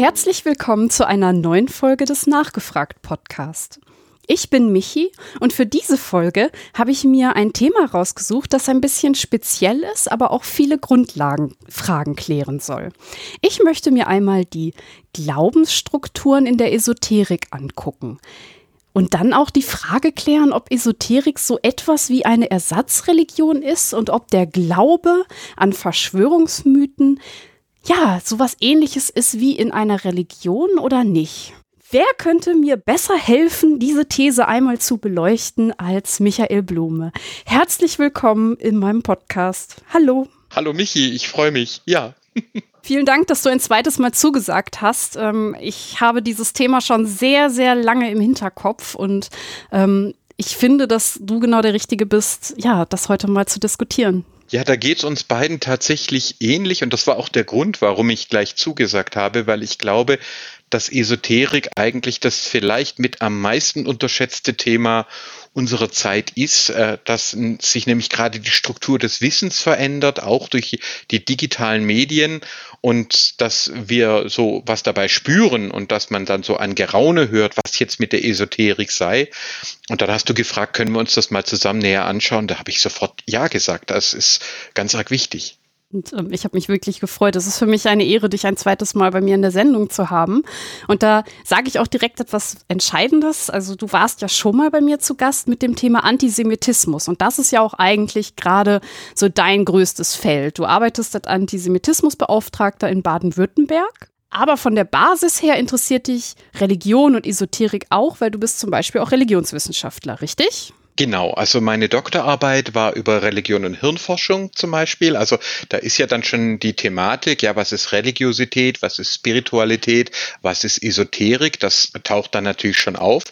Herzlich willkommen zu einer neuen Folge des Nachgefragt Podcast. Ich bin Michi und für diese Folge habe ich mir ein Thema rausgesucht, das ein bisschen speziell ist, aber auch viele Grundlagenfragen klären soll. Ich möchte mir einmal die Glaubensstrukturen in der Esoterik angucken. Und dann auch die Frage klären, ob Esoterik so etwas wie eine Ersatzreligion ist und ob der Glaube an Verschwörungsmythen ja sowas ähnliches ist wie in einer Religion oder nicht. Wer könnte mir besser helfen, diese These einmal zu beleuchten als Michael Blume? Herzlich willkommen in meinem Podcast. Hallo. Hallo Michi, ich freue mich. Ja. Vielen Dank, dass du ein zweites Mal zugesagt hast. Ähm, ich habe dieses Thema schon sehr, sehr lange im Hinterkopf und ähm, ich finde, dass du genau der Richtige bist, ja, das heute mal zu diskutieren. Ja, da geht es uns beiden tatsächlich ähnlich und das war auch der Grund, warum ich gleich zugesagt habe, weil ich glaube, dass Esoterik eigentlich das vielleicht mit am meisten unterschätzte Thema unserer Zeit ist, äh, dass sich nämlich gerade die Struktur des Wissens verändert, auch durch die digitalen Medien und dass wir so was dabei spüren und dass man dann so ein Geraune hört, was jetzt mit der Esoterik sei. Und dann hast du gefragt, können wir uns das mal zusammen näher anschauen? Da habe ich sofort Ja gesagt. Das ist ganz arg wichtig. Und ähm, ich habe mich wirklich gefreut. Es ist für mich eine Ehre, dich ein zweites Mal bei mir in der Sendung zu haben. Und da sage ich auch direkt etwas Entscheidendes. Also du warst ja schon mal bei mir zu Gast mit dem Thema Antisemitismus. Und das ist ja auch eigentlich gerade so dein größtes Feld. Du arbeitest als Antisemitismusbeauftragter in Baden-Württemberg. Aber von der Basis her interessiert dich Religion und Esoterik auch, weil du bist zum Beispiel auch Religionswissenschaftler, richtig? Genau, also meine Doktorarbeit war über Religion und Hirnforschung zum Beispiel. Also da ist ja dann schon die Thematik, ja, was ist Religiosität, was ist Spiritualität, was ist Esoterik, das taucht dann natürlich schon auf.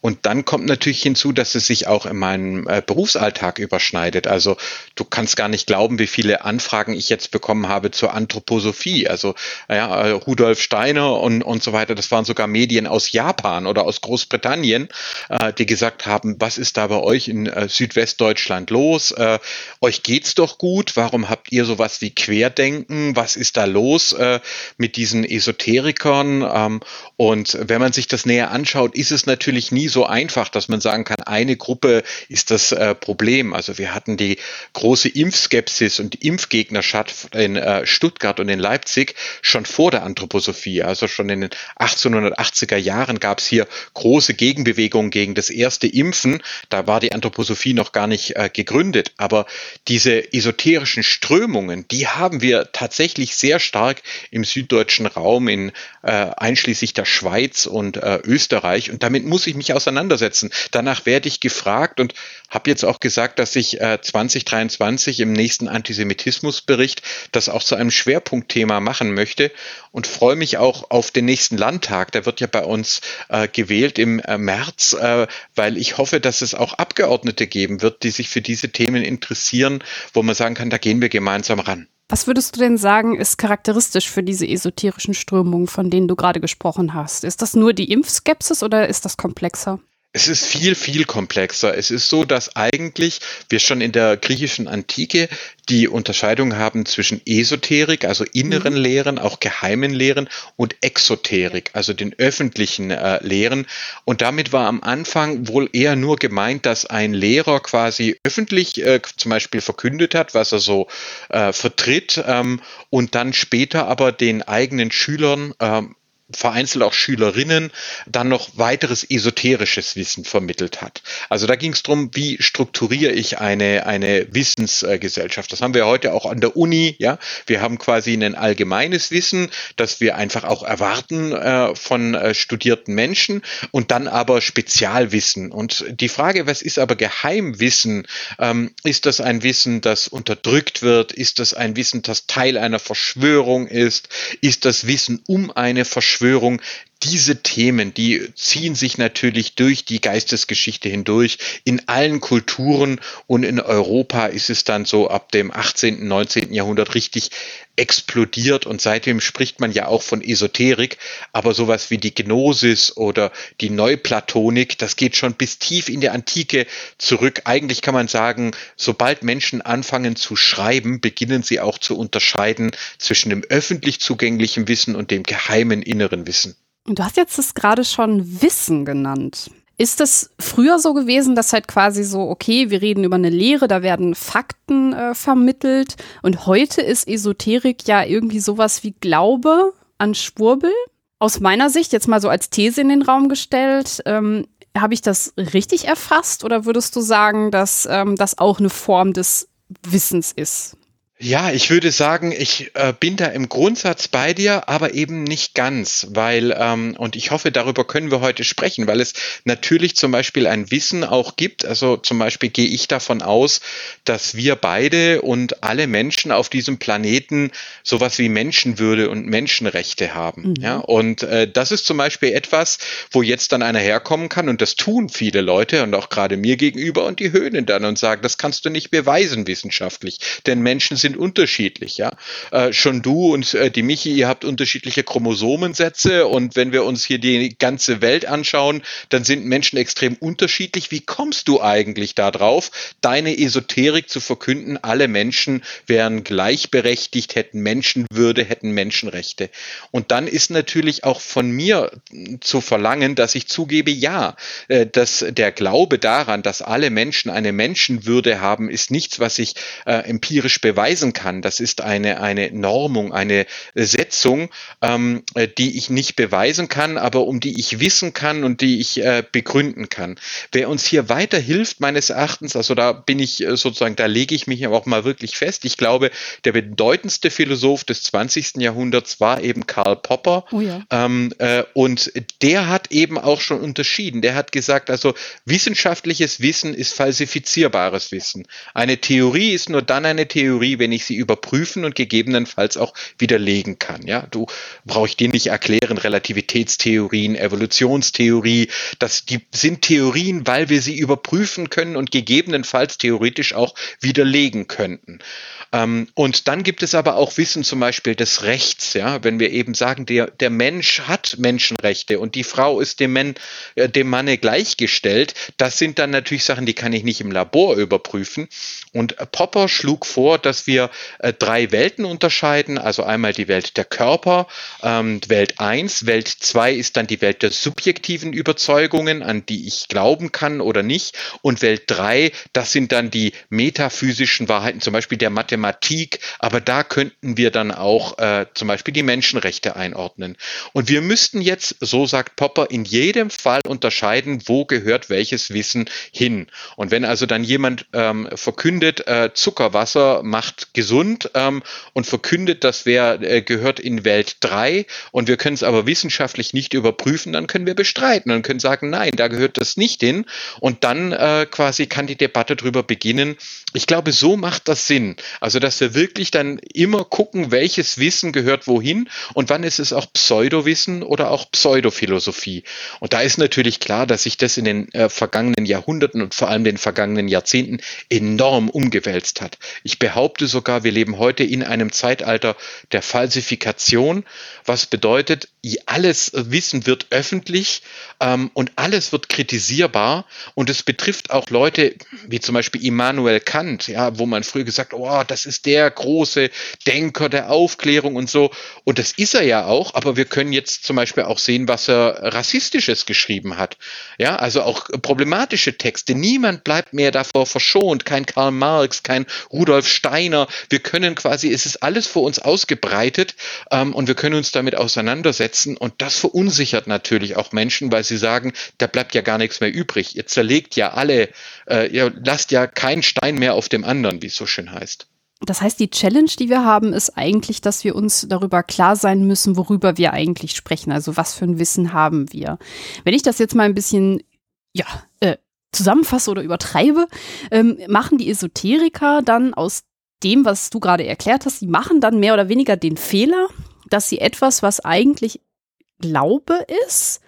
Und dann kommt natürlich hinzu, dass es sich auch in meinem äh, Berufsalltag überschneidet. Also du kannst gar nicht glauben, wie viele Anfragen ich jetzt bekommen habe zur Anthroposophie. Also ja, äh, Rudolf Steiner und, und so weiter, das waren sogar Medien aus Japan oder aus Großbritannien, äh, die gesagt haben, was ist da bei euch? in äh, Südwestdeutschland los? Äh, euch geht's doch gut. Warum habt ihr sowas wie Querdenken? Was ist da los äh, mit diesen Esoterikern? Ähm, und wenn man sich das näher anschaut, ist es natürlich nie so einfach, dass man sagen kann, eine Gruppe ist das äh, Problem. Also wir hatten die große Impfskepsis und Impfgegnerschaft in äh, Stuttgart und in Leipzig schon vor der Anthroposophie. Also schon in den 1880er Jahren gab es hier große Gegenbewegungen gegen das erste Impfen. Da war die die Anthroposophie noch gar nicht äh, gegründet. Aber diese esoterischen Strömungen, die haben wir tatsächlich sehr stark im süddeutschen Raum, in äh, einschließlich der Schweiz und äh, Österreich. Und damit muss ich mich auseinandersetzen. Danach werde ich gefragt und habe jetzt auch gesagt, dass ich äh, 2023 im nächsten Antisemitismusbericht das auch zu einem Schwerpunktthema machen möchte und freue mich auch auf den nächsten Landtag. Der wird ja bei uns äh, gewählt im äh, März, äh, weil ich hoffe, dass es auch ab Abgeordnete geben wird, die sich für diese Themen interessieren, wo man sagen kann, da gehen wir gemeinsam ran. Was würdest du denn sagen, ist charakteristisch für diese esoterischen Strömungen, von denen du gerade gesprochen hast? Ist das nur die Impfskepsis oder ist das komplexer? Es ist viel, viel komplexer. Es ist so, dass eigentlich wir schon in der griechischen Antike die Unterscheidung haben zwischen Esoterik, also inneren mhm. Lehren, auch geheimen Lehren und Exoterik, also den öffentlichen äh, Lehren. Und damit war am Anfang wohl eher nur gemeint, dass ein Lehrer quasi öffentlich äh, zum Beispiel verkündet hat, was er so äh, vertritt ähm, und dann später aber den eigenen Schülern ähm, vereinzelt auch Schülerinnen dann noch weiteres esoterisches Wissen vermittelt hat. Also da ging es darum, wie strukturiere ich eine, eine Wissensgesellschaft. Das haben wir heute auch an der Uni. Ja, Wir haben quasi ein allgemeines Wissen, das wir einfach auch erwarten äh, von äh, studierten Menschen und dann aber Spezialwissen. Und die Frage, was ist aber Geheimwissen? Ähm, ist das ein Wissen, das unterdrückt wird? Ist das ein Wissen, das Teil einer Verschwörung ist? Ist das Wissen um eine Verschwörung? Verschwörung, diese Themen, die ziehen sich natürlich durch die Geistesgeschichte hindurch. In allen Kulturen und in Europa ist es dann so ab dem 18., 19. Jahrhundert richtig explodiert und seitdem spricht man ja auch von Esoterik, aber sowas wie die Gnosis oder die Neuplatonik, das geht schon bis tief in die Antike zurück. Eigentlich kann man sagen, sobald Menschen anfangen zu schreiben, beginnen sie auch zu unterscheiden zwischen dem öffentlich zugänglichen Wissen und dem geheimen inneren Wissen. Du hast jetzt das gerade schon Wissen genannt. Ist es früher so gewesen, dass halt quasi so, okay, wir reden über eine Lehre, da werden Fakten äh, vermittelt und heute ist Esoterik ja irgendwie sowas wie Glaube an Schwurbel? Aus meiner Sicht, jetzt mal so als These in den Raum gestellt, ähm, habe ich das richtig erfasst oder würdest du sagen, dass ähm, das auch eine Form des Wissens ist? Ja, ich würde sagen, ich äh, bin da im Grundsatz bei dir, aber eben nicht ganz, weil, ähm, und ich hoffe, darüber können wir heute sprechen, weil es natürlich zum Beispiel ein Wissen auch gibt. Also zum Beispiel gehe ich davon aus, dass wir beide und alle Menschen auf diesem Planeten sowas wie Menschenwürde und Menschenrechte haben. Mhm. Ja, und äh, das ist zum Beispiel etwas, wo jetzt dann einer herkommen kann, und das tun viele Leute und auch gerade mir gegenüber, und die höhnen dann und sagen, das kannst du nicht beweisen wissenschaftlich, denn Menschen sind sind unterschiedlich, ja. Äh, schon du und äh, die Michi, ihr habt unterschiedliche Chromosomensätze und wenn wir uns hier die ganze Welt anschauen, dann sind Menschen extrem unterschiedlich. Wie kommst du eigentlich darauf, deine Esoterik zu verkünden, alle Menschen wären gleichberechtigt, hätten Menschenwürde, hätten Menschenrechte? Und dann ist natürlich auch von mir zu verlangen, dass ich zugebe, ja, äh, dass der Glaube daran, dass alle Menschen eine Menschenwürde haben, ist nichts, was ich äh, empirisch beweisen beweisen kann. Das ist eine, eine Normung, eine Setzung, ähm, äh, die ich nicht beweisen kann, aber um die ich wissen kann und die ich äh, begründen kann. Wer uns hier weiterhilft, meines Erachtens, also da bin ich äh, sozusagen, da lege ich mich auch mal wirklich fest. Ich glaube, der bedeutendste Philosoph des 20. Jahrhunderts war eben Karl Popper. Oh ja. ähm, äh, und der hat eben auch schon unterschieden. Der hat gesagt, also wissenschaftliches Wissen ist falsifizierbares Wissen. Eine Theorie ist nur dann eine Theorie, wenn wenn ich sie überprüfen und gegebenenfalls auch widerlegen kann. Ja, du brauche ich dir nicht erklären, Relativitätstheorien, Evolutionstheorie, das die sind Theorien, weil wir sie überprüfen können und gegebenenfalls theoretisch auch widerlegen könnten. Ähm, und dann gibt es aber auch Wissen zum Beispiel des Rechts, ja, wenn wir eben sagen, der, der Mensch hat Menschenrechte und die Frau ist dem, Men, äh, dem Manne gleichgestellt, das sind dann natürlich Sachen, die kann ich nicht im Labor überprüfen. Und Popper schlug vor, dass wir äh, drei Welten unterscheiden, also einmal die Welt der Körper, ähm, Welt 1, Welt 2 ist dann die Welt der subjektiven Überzeugungen, an die ich glauben kann oder nicht, und Welt 3, das sind dann die metaphysischen Wahrheiten, zum Beispiel der Mathematik, Mathematik, aber da könnten wir dann auch äh, zum Beispiel die Menschenrechte einordnen. Und wir müssten jetzt, so sagt Popper, in jedem Fall unterscheiden, wo gehört welches Wissen hin. Und wenn also dann jemand ähm, verkündet, äh, Zuckerwasser macht gesund ähm, und verkündet, das wär, äh, gehört in Welt 3 und wir können es aber wissenschaftlich nicht überprüfen, dann können wir bestreiten und können sagen, nein, da gehört das nicht hin. Und dann äh, quasi kann die Debatte darüber beginnen. Ich glaube, so macht das Sinn. Also, dass wir wirklich dann immer gucken, welches Wissen gehört wohin und wann ist es auch Pseudowissen oder auch Pseudophilosophie. Und da ist natürlich klar, dass sich das in den äh, vergangenen Jahrhunderten und vor allem den vergangenen Jahrzehnten enorm umgewälzt hat. Ich behaupte sogar, wir leben heute in einem Zeitalter der Falsifikation, was bedeutet, alles Wissen wird öffentlich ähm, und alles wird kritisierbar und es betrifft auch Leute wie zum Beispiel Immanuel Kant, ja, wo man früher gesagt, oh, das ist der große Denker der Aufklärung und so. Und das ist er ja auch, aber wir können jetzt zum Beispiel auch sehen, was er rassistisches geschrieben hat. Ja, also auch problematische Texte. Niemand bleibt mehr davor verschont. Kein Karl Marx, kein Rudolf Steiner. Wir können quasi, es ist alles vor uns ausgebreitet ähm, und wir können uns damit auseinandersetzen. Und das verunsichert natürlich auch Menschen, weil sie sagen, da bleibt ja gar nichts mehr übrig. Ihr zerlegt ja alle, äh, ihr lasst ja keinen Stein mehr auf dem anderen, wie es so schön heißt. Das heißt, die Challenge, die wir haben, ist eigentlich, dass wir uns darüber klar sein müssen, worüber wir eigentlich sprechen. Also was für ein Wissen haben wir. Wenn ich das jetzt mal ein bisschen, ja, äh, zusammenfasse oder übertreibe, ähm, machen die Esoteriker dann aus dem, was du gerade erklärt hast, die machen dann mehr oder weniger den Fehler, dass sie etwas, was eigentlich Glaube ist,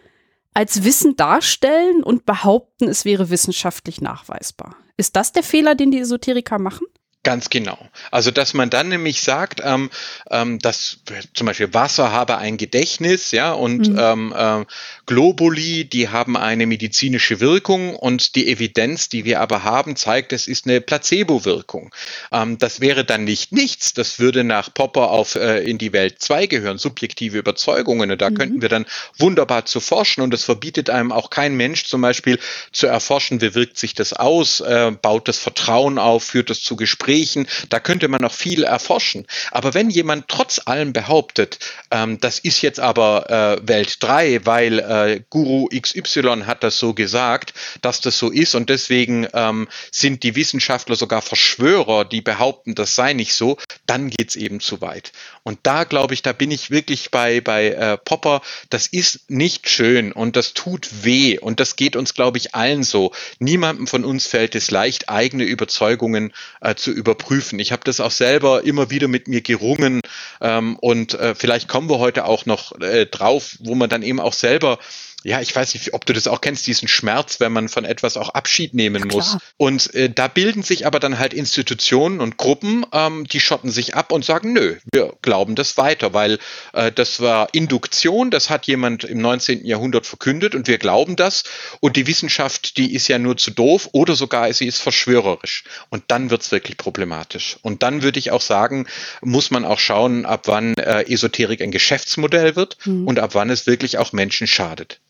als Wissen darstellen und behaupten, es wäre wissenschaftlich nachweisbar. Ist das der Fehler, den die Esoteriker machen? Ganz genau. Also, dass man dann nämlich sagt, ähm, ähm, dass zum Beispiel Wasser habe ein Gedächtnis, ja, und mhm. ähm, äh, Globuli, die haben eine medizinische Wirkung und die Evidenz, die wir aber haben, zeigt, es ist eine Placebo-Wirkung. Ähm, das wäre dann nicht nichts. Das würde nach Popper auf äh, in die Welt 2 gehören, subjektive Überzeugungen. Und da mhm. könnten wir dann wunderbar zu forschen und es verbietet einem auch kein Mensch zum Beispiel zu erforschen, wie wirkt sich das aus, äh, baut das Vertrauen auf, führt das zu Gesprächen Gesprächen, da könnte man noch viel erforschen. Aber wenn jemand trotz allem behauptet, ähm, das ist jetzt aber äh, Welt 3, weil äh, Guru XY hat das so gesagt, dass das so ist und deswegen ähm, sind die Wissenschaftler sogar Verschwörer, die behaupten, das sei nicht so, dann geht's eben zu weit. Und da glaube ich, da bin ich wirklich bei, bei äh, Popper, das ist nicht schön und das tut weh und das geht uns, glaube ich, allen so. Niemandem von uns fällt es leicht, eigene Überzeugungen äh, zu überprüfen. Ich habe das auch selber immer wieder mit mir gerungen ähm, und äh, vielleicht kommen wir heute auch noch äh, drauf, wo man dann eben auch selber ja, ich weiß nicht, ob du das auch kennst, diesen Schmerz, wenn man von etwas auch Abschied nehmen ja, muss. Und äh, da bilden sich aber dann halt Institutionen und Gruppen, ähm, die schotten sich ab und sagen, nö, wir glauben das weiter, weil äh, das war Induktion, das hat jemand im 19. Jahrhundert verkündet und wir glauben das. Und die Wissenschaft, die ist ja nur zu doof oder sogar sie ist verschwörerisch. Und dann wird's wirklich problematisch. Und dann würde ich auch sagen, muss man auch schauen, ab wann äh, Esoterik ein Geschäftsmodell wird mhm. und ab wann es wirklich auch Menschen schadet.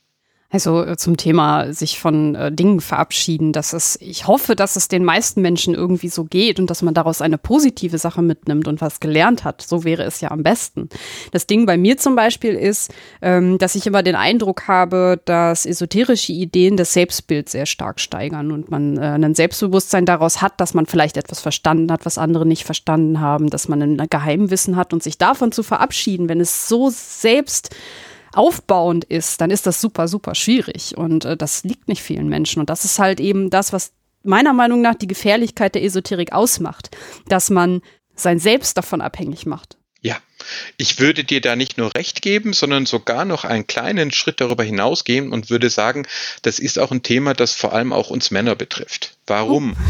Also äh, zum Thema sich von äh, Dingen verabschieden, dass es, ich hoffe, dass es den meisten Menschen irgendwie so geht und dass man daraus eine positive Sache mitnimmt und was gelernt hat. So wäre es ja am besten. Das Ding bei mir zum Beispiel ist, ähm, dass ich immer den Eindruck habe, dass esoterische Ideen das Selbstbild sehr stark steigern und man äh, ein Selbstbewusstsein daraus hat, dass man vielleicht etwas verstanden hat, was andere nicht verstanden haben, dass man ein Geheimwissen hat und sich davon zu verabschieden, wenn es so selbst aufbauend ist, dann ist das super, super schwierig. Und äh, das liegt nicht vielen Menschen. Und das ist halt eben das, was meiner Meinung nach die Gefährlichkeit der Esoterik ausmacht, dass man sein Selbst davon abhängig macht. Ja, ich würde dir da nicht nur recht geben, sondern sogar noch einen kleinen Schritt darüber hinausgehen und würde sagen, das ist auch ein Thema, das vor allem auch uns Männer betrifft. Warum?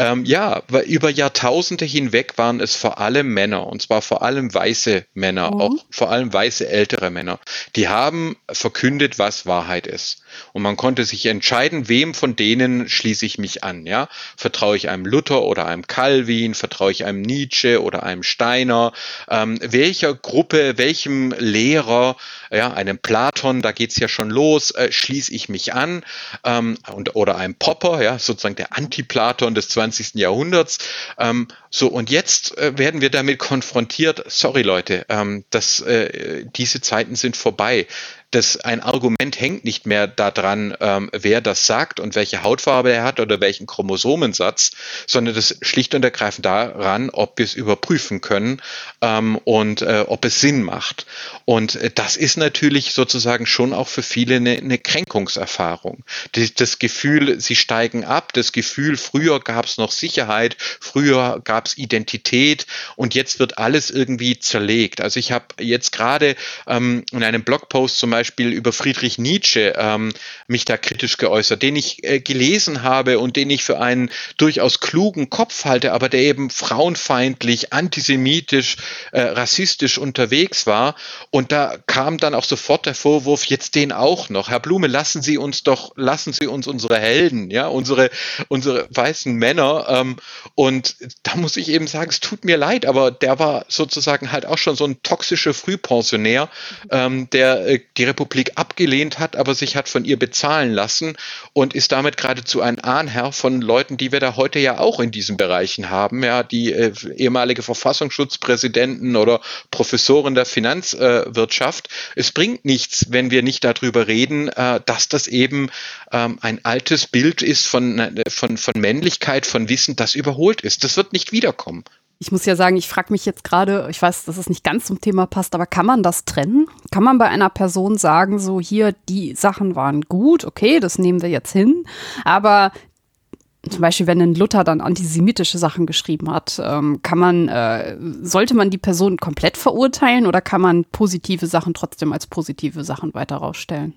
Ähm, ja, weil über Jahrtausende hinweg waren es vor allem Männer, und zwar vor allem weiße Männer, oh. auch vor allem weiße ältere Männer, die haben verkündet, was Wahrheit ist. Und man konnte sich entscheiden, wem von denen schließe ich mich an. Ja? Vertraue ich einem Luther oder einem Calvin, vertraue ich einem Nietzsche oder einem Steiner, ähm, welcher Gruppe, welchem Lehrer, ja, einem Platon, da geht's ja schon los, äh, schließe ich mich an, ähm, und, oder einem Popper, ja, sozusagen der Anti-Platon des 20. Jahrhunderts. Ähm, so, und jetzt äh, werden wir damit konfrontiert, sorry Leute, ähm, dass äh, diese Zeiten sind vorbei das ein Argument hängt nicht mehr daran, ähm, wer das sagt und welche Hautfarbe er hat oder welchen Chromosomensatz, sondern das schlicht und ergreifend daran, ob wir es überprüfen können ähm, und äh, ob es Sinn macht. Und äh, das ist natürlich sozusagen schon auch für viele eine, eine Kränkungserfahrung. Das, das Gefühl, sie steigen ab, das Gefühl, früher gab es noch Sicherheit, früher gab es Identität und jetzt wird alles irgendwie zerlegt. Also ich habe jetzt gerade ähm, in einem Blogpost zum Beispiel Beispiel über Friedrich Nietzsche ähm, mich da kritisch geäußert, den ich äh, gelesen habe und den ich für einen durchaus klugen Kopf halte, aber der eben frauenfeindlich, antisemitisch, äh, rassistisch unterwegs war. Und da kam dann auch sofort der Vorwurf, jetzt den auch noch. Herr Blume, lassen Sie uns doch, lassen Sie uns unsere Helden, ja, unsere, unsere weißen Männer. Ähm, und da muss ich eben sagen, es tut mir leid, aber der war sozusagen halt auch schon so ein toxischer Frühpensionär, ähm, der äh, die Republik abgelehnt hat, aber sich hat von ihr bezahlen lassen und ist damit geradezu ein Ahnherr von Leuten, die wir da heute ja auch in diesen Bereichen haben, ja, die äh, ehemalige Verfassungsschutzpräsidenten oder Professoren der Finanzwirtschaft. Äh, es bringt nichts, wenn wir nicht darüber reden, äh, dass das eben ähm, ein altes Bild ist von, äh, von, von Männlichkeit, von Wissen, das überholt ist. Das wird nicht wiederkommen. Ich muss ja sagen, ich frage mich jetzt gerade, ich weiß, dass es nicht ganz zum Thema passt, aber kann man das trennen? Kann man bei einer Person sagen, so hier, die Sachen waren gut, okay, das nehmen wir jetzt hin, aber zum Beispiel, wenn ein Luther dann antisemitische Sachen geschrieben hat, ähm, kann man, äh, sollte man die Person komplett verurteilen oder kann man positive Sachen trotzdem als positive Sachen weiter rausstellen?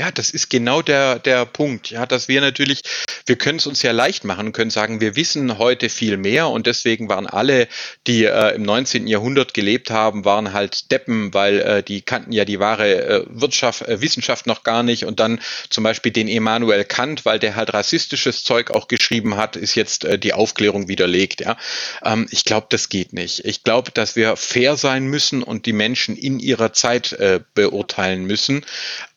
Ja, das ist genau der, der Punkt, ja, dass wir natürlich, wir können es uns ja leicht machen und können sagen, wir wissen heute viel mehr und deswegen waren alle, die äh, im 19. Jahrhundert gelebt haben, waren halt Deppen, weil äh, die kannten ja die wahre äh, Wirtschaft, äh, Wissenschaft noch gar nicht und dann zum Beispiel den Emanuel Kant, weil der halt rassistisches Zeug auch geschrieben hat, ist jetzt äh, die Aufklärung widerlegt, ja. Ähm, ich glaube, das geht nicht. Ich glaube, dass wir fair sein müssen und die Menschen in ihrer Zeit äh, beurteilen müssen.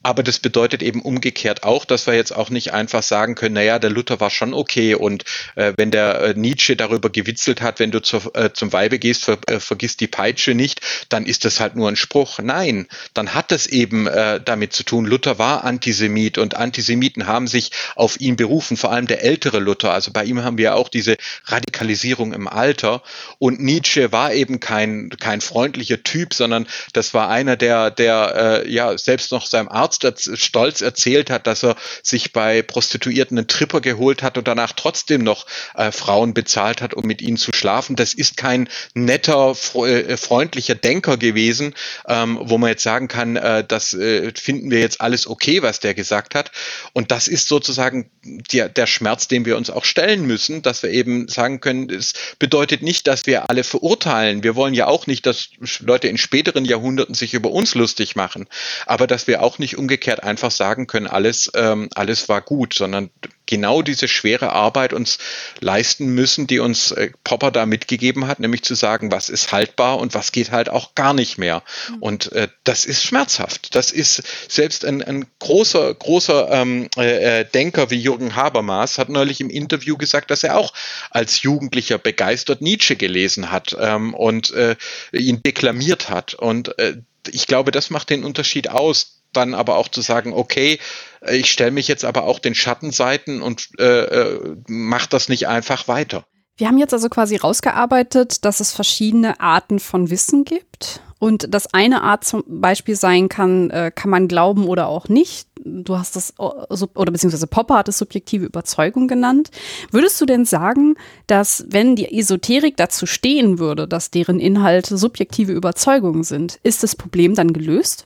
Aber das bedeutet eben umgekehrt auch, dass wir jetzt auch nicht einfach sagen können, naja, der Luther war schon okay und äh, wenn der äh, Nietzsche darüber gewitzelt hat, wenn du zur, äh, zum Weibe gehst, ver, äh, vergiss die Peitsche nicht, dann ist das halt nur ein Spruch. Nein, dann hat das eben äh, damit zu tun, Luther war Antisemit und Antisemiten haben sich auf ihn berufen, vor allem der ältere Luther. Also bei ihm haben wir auch diese Radikalisierung im Alter und Nietzsche war eben kein, kein freundlicher Typ, sondern das war einer, der, der äh, ja selbst noch seinem Arzt Arzt stolz erzählt hat, dass er sich bei Prostituierten einen Tripper geholt hat und danach trotzdem noch äh, Frauen bezahlt hat, um mit ihnen zu schlafen. Das ist kein netter, äh, freundlicher Denker gewesen, ähm, wo man jetzt sagen kann, äh, das äh, finden wir jetzt alles okay, was der gesagt hat. Und das ist sozusagen der, der Schmerz, den wir uns auch stellen müssen, dass wir eben sagen können, es bedeutet nicht, dass wir alle verurteilen. Wir wollen ja auch nicht, dass Leute in späteren Jahrhunderten sich über uns lustig machen, aber dass wir auch nicht umgekehrt einfach sagen können, alles, ähm, alles war gut, sondern genau diese schwere Arbeit uns leisten müssen, die uns äh, Popper da mitgegeben hat, nämlich zu sagen, was ist haltbar und was geht halt auch gar nicht mehr. Mhm. Und äh, das ist schmerzhaft. Das ist selbst ein, ein großer, großer ähm, äh, äh, Denker wie Jürgen Habermas hat neulich im Interview gesagt, dass er auch als Jugendlicher begeistert Nietzsche gelesen hat ähm, und äh, ihn deklamiert hat. Und äh, ich glaube, das macht den Unterschied aus dann aber auch zu sagen, okay, äh, ich stelle mich jetzt aber auch den Schattenseiten und äh, äh, mache das nicht einfach weiter. Wir haben jetzt also quasi rausgearbeitet, dass es verschiedene Arten von Wissen gibt. Und das eine Art zum Beispiel sein kann, äh, kann man glauben oder auch nicht. Du hast das, oder beziehungsweise Popper hat es subjektive Überzeugung genannt. Würdest du denn sagen, dass wenn die Esoterik dazu stehen würde, dass deren Inhalte subjektive Überzeugungen sind, ist das Problem dann gelöst?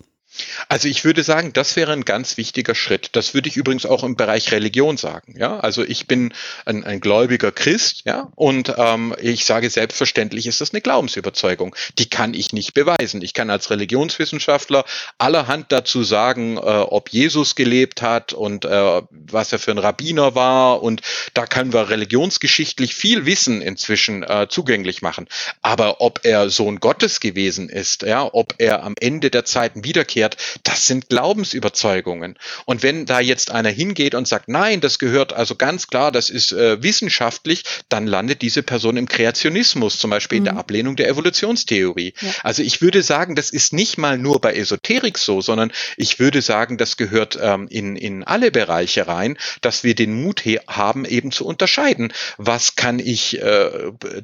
Also ich würde sagen, das wäre ein ganz wichtiger Schritt. Das würde ich übrigens auch im Bereich Religion sagen. Ja, also ich bin ein, ein gläubiger Christ, ja, und ähm, ich sage selbstverständlich ist das eine Glaubensüberzeugung. Die kann ich nicht beweisen. Ich kann als Religionswissenschaftler allerhand dazu sagen, äh, ob Jesus gelebt hat und äh, was er für ein Rabbiner war. Und da können wir religionsgeschichtlich viel Wissen inzwischen äh, zugänglich machen. Aber ob er Sohn Gottes gewesen ist, ja, ob er am Ende der Zeiten wiederkehrt erklärt, das sind Glaubensüberzeugungen. Und wenn da jetzt einer hingeht und sagt, nein, das gehört also ganz klar, das ist äh, wissenschaftlich, dann landet diese Person im Kreationismus, zum Beispiel mhm. in der mhm. Ablehnung der Evolutionstheorie. Ja. Also ich würde sagen, das ist nicht mal nur bei Esoterik so, sondern ich würde sagen, das gehört ähm, in, in alle Bereiche rein, dass wir den Mut haben, eben zu unterscheiden, was kann ich äh,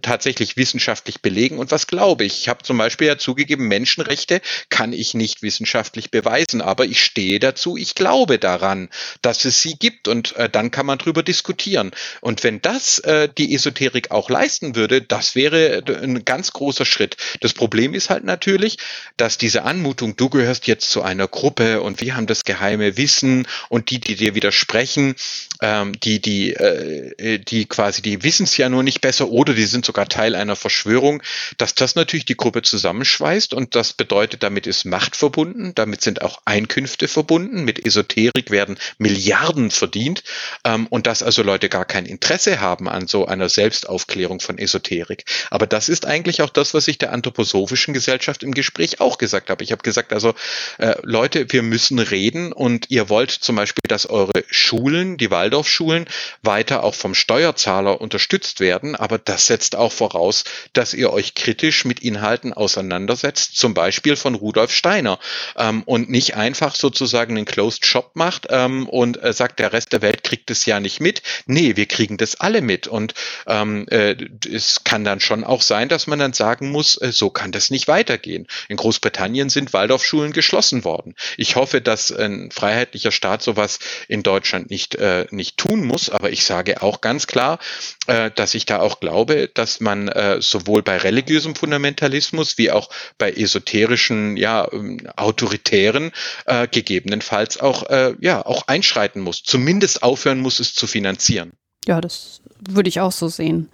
tatsächlich wissenschaftlich belegen und was glaube ich. Ich habe zum Beispiel ja zugegeben, Menschenrechte kann ich nicht wissenschaftlich wissenschaftlich beweisen, aber ich stehe dazu, ich glaube daran, dass es sie gibt und äh, dann kann man drüber diskutieren. Und wenn das äh, die Esoterik auch leisten würde, das wäre äh, ein ganz großer Schritt. Das Problem ist halt natürlich, dass diese Anmutung, du gehörst jetzt zu einer Gruppe und wir haben das geheime Wissen und die, die dir widersprechen, ähm, die, die, äh, die quasi, die wissen es ja nur nicht besser oder die sind sogar Teil einer Verschwörung, dass das natürlich die Gruppe zusammenschweißt und das bedeutet, damit ist Macht verbunden, damit sind auch Einkünfte verbunden. Mit Esoterik werden Milliarden verdient ähm, und dass also Leute gar kein Interesse haben an so einer Selbstaufklärung von Esoterik. Aber das ist eigentlich auch das, was ich der anthroposophischen Gesellschaft im Gespräch auch gesagt habe. Ich habe gesagt, also äh, Leute, wir müssen reden und ihr wollt zum Beispiel, dass eure Schulen, die Waldorfschulen, weiter auch vom Steuerzahler unterstützt werden. Aber das setzt auch voraus, dass ihr euch kritisch mit Inhalten auseinandersetzt, zum Beispiel von Rudolf Steiner ähm, und nicht einfach sozusagen einen Closed Shop macht ähm, und äh, sagt, der Rest der Welt kriegt es ja nicht mit. Nee, wir kriegen das alle mit. Und ähm, äh, es kann dann schon auch sein, dass man dann sagen muss, äh, so kann das nicht weitergehen. In Großbritannien sind Waldorfschulen geschlossen worden. Ich hoffe, dass ein freiheitlicher Staat sowas in Deutschland nicht, äh, nicht tun muss, aber ich sage auch ganz klar, äh, dass ich da auch glaube, dass man äh, sowohl bei religiösem Fundamentalismus wie auch bei esoterischen, ja, ähm, autoritären äh, gegebenenfalls auch, äh, ja, auch einschreiten muss. Zumindest aufhören muss, es zu finanzieren. Ja, das würde ich auch so sehen.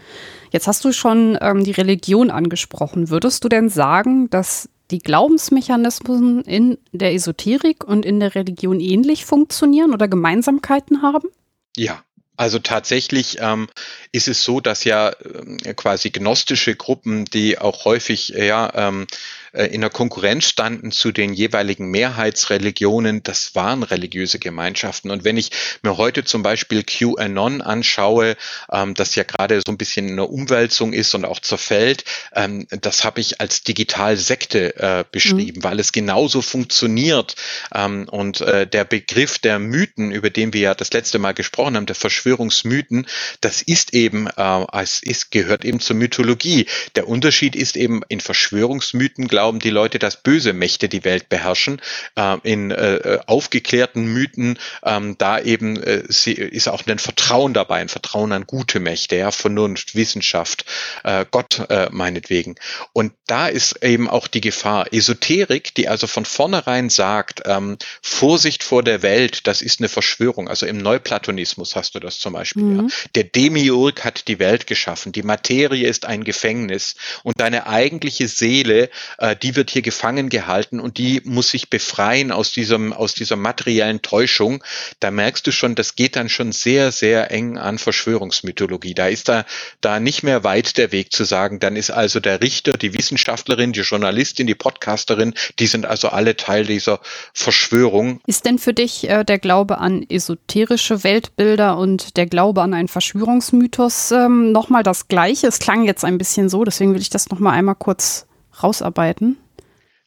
Jetzt hast du schon ähm, die Religion angesprochen. Würdest du denn sagen, dass die Glaubensmechanismen in der Esoterik und in der Religion ähnlich funktionieren oder Gemeinsamkeiten haben? Ja, also tatsächlich ähm, ist es so, dass ja äh, quasi gnostische Gruppen, die auch häufig ja ähm, äh, in der Konkurrenz standen zu den jeweiligen Mehrheitsreligionen, das waren religiöse Gemeinschaften. Und wenn ich mir heute zum Beispiel QAnon anschaue, ähm, das ja gerade so ein bisschen eine Umwälzung ist und auch zerfällt, ähm, das habe ich als Digitalsekte äh, beschrieben, mhm. weil es genauso funktioniert. Ähm, und äh, der Begriff der Mythen, über den wir ja das letzte Mal gesprochen haben, der Verschwörungsmythen, das ist eben, äh, es ist, gehört eben zur Mythologie. Der Unterschied ist eben in Verschwörungsmythen, glauben die Leute, dass böse Mächte die Welt beherrschen. Äh, in äh, aufgeklärten Mythen, ähm, da eben äh, sie, ist auch ein Vertrauen dabei, ein Vertrauen an gute Mächte, ja, Vernunft, Wissenschaft, äh, Gott äh, meinetwegen. Und da ist eben auch die Gefahr. Esoterik, die also von vornherein sagt, ähm, Vorsicht vor der Welt, das ist eine Verschwörung. Also im Neuplatonismus hast du das zum Beispiel. Mhm. Ja. Der Demiurg hat die Welt geschaffen. Die Materie ist ein Gefängnis und deine eigentliche Seele äh, äh, die wird hier gefangen gehalten und die muss sich befreien aus diesem, aus dieser materiellen Täuschung. Da merkst du schon, das geht dann schon sehr, sehr eng an Verschwörungsmythologie. Da ist da, da nicht mehr weit der Weg zu sagen, dann ist also der Richter, die Wissenschaftlerin, die Journalistin, die Podcasterin, die sind also alle Teil dieser Verschwörung. Ist denn für dich äh, der Glaube an esoterische Weltbilder und der Glaube an einen Verschwörungsmythos ähm, nochmal das Gleiche? Es klang jetzt ein bisschen so, deswegen will ich das nochmal einmal kurz rausarbeiten?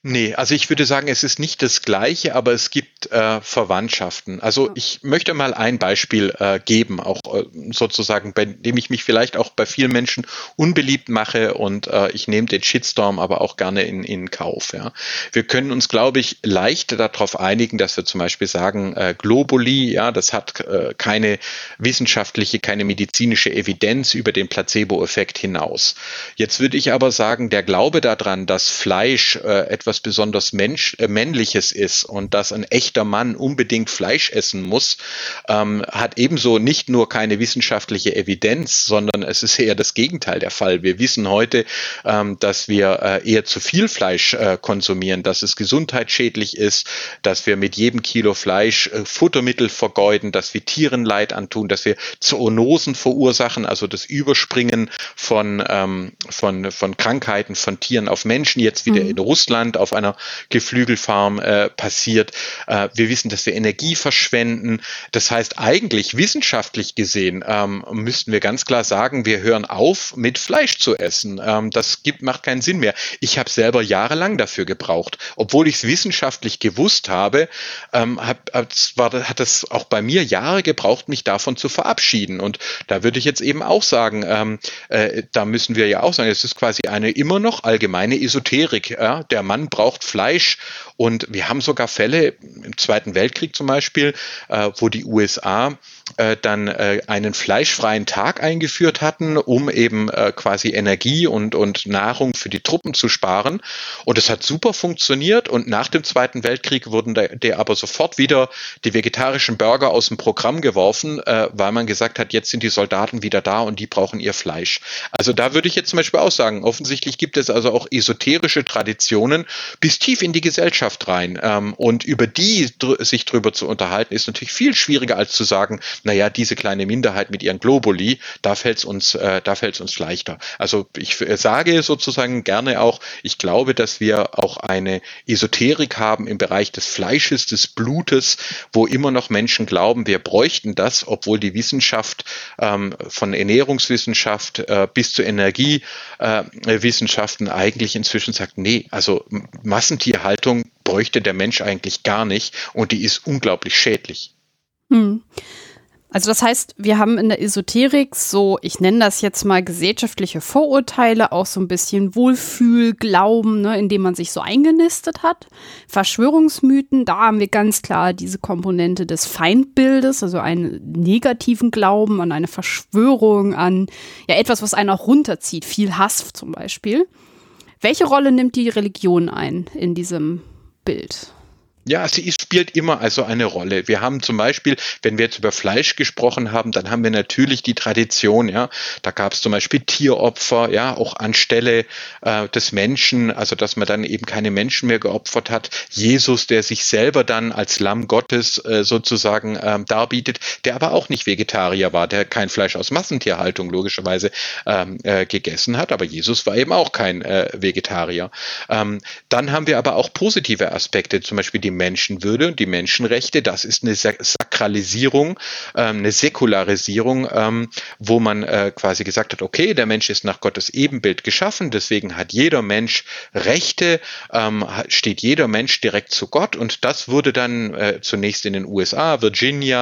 Nee, also ich würde sagen, es ist nicht das Gleiche, aber es gibt äh, Verwandtschaften. Also ich möchte mal ein Beispiel äh, geben, auch äh, sozusagen, bei dem ich mich vielleicht auch bei vielen Menschen unbeliebt mache und äh, ich nehme den Shitstorm aber auch gerne in, in Kauf. Ja. Wir können uns, glaube ich, leicht darauf einigen, dass wir zum Beispiel sagen, äh, Globuli, ja, das hat äh, keine wissenschaftliche, keine medizinische Evidenz über den Placebo-Effekt hinaus. Jetzt würde ich aber sagen, der Glaube daran, dass Fleisch etwas etwas besonders Mensch, äh, Männliches ist und dass ein echter Mann unbedingt Fleisch essen muss, ähm, hat ebenso nicht nur keine wissenschaftliche Evidenz, sondern es ist eher das Gegenteil der Fall. Wir wissen heute, ähm, dass wir äh, eher zu viel Fleisch äh, konsumieren, dass es gesundheitsschädlich ist, dass wir mit jedem Kilo Fleisch äh, Futtermittel vergeuden, dass wir Tieren Leid antun, dass wir Zoonosen verursachen, also das Überspringen von, ähm, von, von Krankheiten von Tieren auf Menschen, jetzt wieder mhm. in Russland auf einer Geflügelfarm äh, passiert. Äh, wir wissen, dass wir Energie verschwenden. Das heißt, eigentlich wissenschaftlich gesehen ähm, müssten wir ganz klar sagen, wir hören auf, mit Fleisch zu essen. Ähm, das gibt, macht keinen Sinn mehr. Ich habe selber jahrelang dafür gebraucht. Obwohl ich es wissenschaftlich gewusst habe, ähm, hab, war, hat es auch bei mir Jahre gebraucht, mich davon zu verabschieden. Und da würde ich jetzt eben auch sagen, ähm, äh, da müssen wir ja auch sagen, es ist quasi eine immer noch allgemeine Esoterik. Ja? Der Mann braucht Fleisch und wir haben sogar Fälle im Zweiten Weltkrieg zum Beispiel, äh, wo die USA äh, dann äh, einen fleischfreien Tag eingeführt hatten, um eben äh, quasi Energie und, und Nahrung für die Truppen zu sparen. Und es hat super funktioniert. Und nach dem Zweiten Weltkrieg wurden der, aber sofort wieder die vegetarischen Burger aus dem Programm geworfen, äh, weil man gesagt hat, jetzt sind die Soldaten wieder da und die brauchen ihr Fleisch. Also da würde ich jetzt zum Beispiel auch sagen, offensichtlich gibt es also auch esoterische Traditionen bis tief in die Gesellschaft rein. Ähm, und über die dr sich drüber zu unterhalten, ist natürlich viel schwieriger als zu sagen, naja, diese kleine Minderheit mit ihren Globuli, da fällt es uns, äh, uns leichter. Also ich äh, sage sozusagen gerne auch, ich glaube, dass wir auch eine Esoterik haben im Bereich des Fleisches, des Blutes, wo immer noch Menschen glauben, wir bräuchten das, obwohl die Wissenschaft ähm, von Ernährungswissenschaft äh, bis zu Energiewissenschaften äh, eigentlich inzwischen sagt, nee, also Massentierhaltung bräuchte der Mensch eigentlich gar nicht und die ist unglaublich schädlich. Hm. Also das heißt, wir haben in der Esoterik so, ich nenne das jetzt mal gesellschaftliche Vorurteile, auch so ein bisschen Wohlfühlglauben, ne, in dem man sich so eingenistet hat. Verschwörungsmythen, da haben wir ganz klar diese Komponente des Feindbildes, also einen negativen Glauben an eine Verschwörung, an ja etwas, was einen auch runterzieht, viel Hass zum Beispiel. Welche Rolle nimmt die Religion ein in diesem Bild? Ja, sie spielt immer also eine Rolle. Wir haben zum Beispiel, wenn wir jetzt über Fleisch gesprochen haben, dann haben wir natürlich die Tradition, ja. Da gab es zum Beispiel Tieropfer, ja, auch anstelle äh, des Menschen, also dass man dann eben keine Menschen mehr geopfert hat. Jesus, der sich selber dann als Lamm Gottes äh, sozusagen ähm, darbietet, der aber auch nicht Vegetarier war, der kein Fleisch aus Massentierhaltung logischerweise ähm, äh, gegessen hat, aber Jesus war eben auch kein äh, Vegetarier. Ähm, dann haben wir aber auch positive Aspekte, zum Beispiel die Menschenwürde und die Menschenrechte. Das ist eine Sakralisierung, ähm, eine Säkularisierung, ähm, wo man äh, quasi gesagt hat, okay, der Mensch ist nach Gottes Ebenbild geschaffen, deswegen hat jeder Mensch Rechte, ähm, steht jeder Mensch direkt zu Gott und das wurde dann äh, zunächst in den USA, Virginia,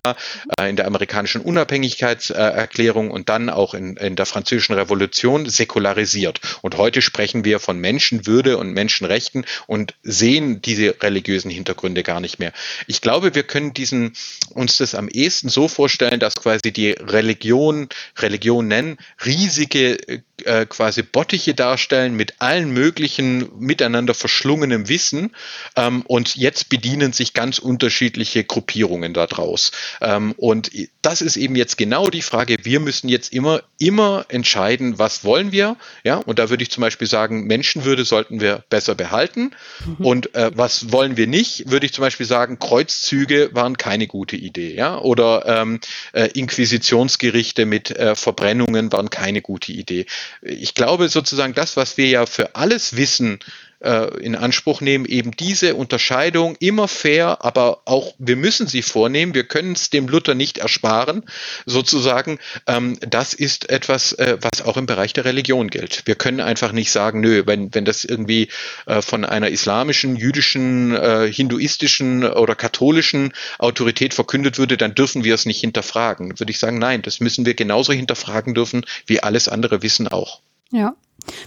äh, in der amerikanischen Unabhängigkeitserklärung und dann auch in, in der französischen Revolution säkularisiert. Und heute sprechen wir von Menschenwürde und Menschenrechten und sehen diese religiösen Hintergründe Hintergründe gar nicht mehr. Ich glaube, wir können diesen, uns das am ehesten so vorstellen, dass quasi die Religion, Religionen riesige äh, quasi Bottiche darstellen mit allen möglichen miteinander verschlungenem Wissen ähm, und jetzt bedienen sich ganz unterschiedliche Gruppierungen daraus. Ähm, und das ist eben jetzt genau die Frage. Wir müssen jetzt immer, immer entscheiden, was wollen wir? Ja, und da würde ich zum Beispiel sagen, Menschenwürde sollten wir besser behalten. Mhm. Und äh, was wollen wir nicht? Würde ich zum Beispiel sagen, Kreuzzüge waren keine gute Idee. Ja, oder ähm, äh, Inquisitionsgerichte mit äh, Verbrennungen waren keine gute Idee ich glaube sozusagen das, was wir ja für alles wissen, äh, in Anspruch nehmen, eben diese Unterscheidung immer fair, aber auch wir müssen sie vornehmen, wir können es dem Luther nicht ersparen, sozusagen. Ähm, das ist etwas, äh, was auch im Bereich der Religion gilt. Wir können einfach nicht sagen, nö, wenn, wenn das irgendwie äh, von einer islamischen, jüdischen, äh, hinduistischen oder katholischen Autorität verkündet würde, dann dürfen wir es nicht hinterfragen. Würde ich sagen, nein, das müssen wir genauso hinterfragen dürfen wie alles andere Wissen auch. Ja.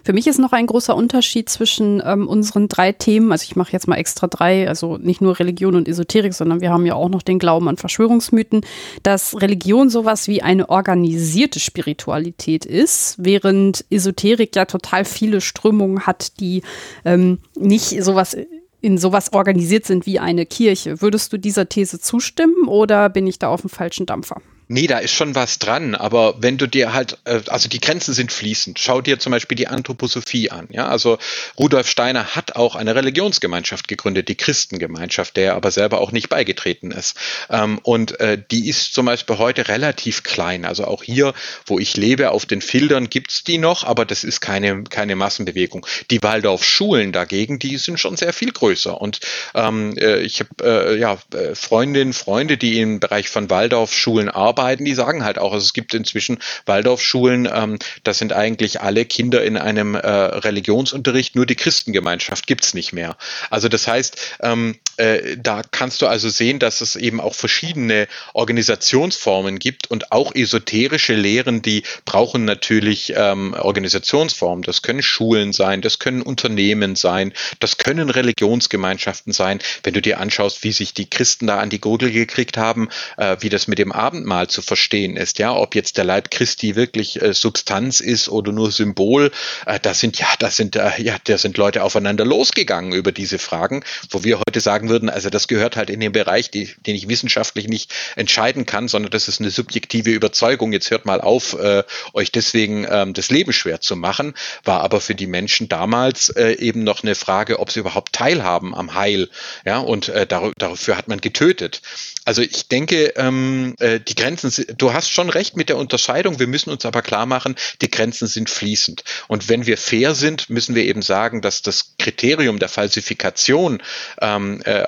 Für mich ist noch ein großer Unterschied zwischen ähm, unseren drei Themen. Also ich mache jetzt mal extra drei, also nicht nur Religion und Esoterik, sondern wir haben ja auch noch den Glauben an Verschwörungsmythen, dass Religion sowas wie eine organisierte Spiritualität ist, während Esoterik ja total viele Strömungen hat, die ähm, nicht sowas in sowas organisiert sind wie eine Kirche. Würdest du dieser These zustimmen oder bin ich da auf dem falschen Dampfer? Nee, da ist schon was dran, aber wenn du dir halt, äh, also die Grenzen sind fließend. Schau dir zum Beispiel die Anthroposophie an. Ja, also Rudolf Steiner hat auch eine Religionsgemeinschaft gegründet, die Christengemeinschaft, der aber selber auch nicht beigetreten ist. Ähm, und äh, die ist zum Beispiel heute relativ klein. Also auch hier, wo ich lebe, auf den Filtern gibt's die noch, aber das ist keine, keine Massenbewegung. Die Waldorf-Schulen dagegen, die sind schon sehr viel größer. Und ähm, äh, ich habe ja Freundinnen, Freunde, die im Bereich von Waldorf-Schulen arbeiten arbeiten, die sagen halt auch, also es gibt inzwischen Waldorfschulen, ähm, das sind eigentlich alle Kinder in einem äh, Religionsunterricht, nur die Christengemeinschaft gibt's nicht mehr. Also das heißt, ähm, äh, da kannst du also sehen, dass es eben auch verschiedene Organisationsformen gibt und auch esoterische Lehren, die brauchen natürlich ähm, Organisationsformen. Das können Schulen sein, das können Unternehmen sein, das können Religionsgemeinschaften sein. Wenn du dir anschaust, wie sich die Christen da an die Gurgel gekriegt haben, äh, wie das mit dem Abendmahl zu verstehen ist, ja, ob jetzt der Leib Christi wirklich äh, Substanz ist oder nur Symbol, äh, das sind ja, das sind äh, ja, da sind Leute aufeinander losgegangen über diese Fragen, wo wir heute sagen würden, also das gehört halt in den Bereich, die, den ich wissenschaftlich nicht entscheiden kann, sondern das ist eine subjektive Überzeugung. Jetzt hört mal auf, äh, euch deswegen ähm, das Leben schwer zu machen, war aber für die Menschen damals äh, eben noch eine Frage, ob sie überhaupt teilhaben am Heil, ja, und äh, dafür hat man getötet. Also ich denke, ähm, äh, die Grenzen, du hast schon recht mit der Unterscheidung, wir müssen uns aber klar machen, die Grenzen sind fließend. Und wenn wir fair sind, müssen wir eben sagen, dass das Kriterium der Falsifikation ähm, äh,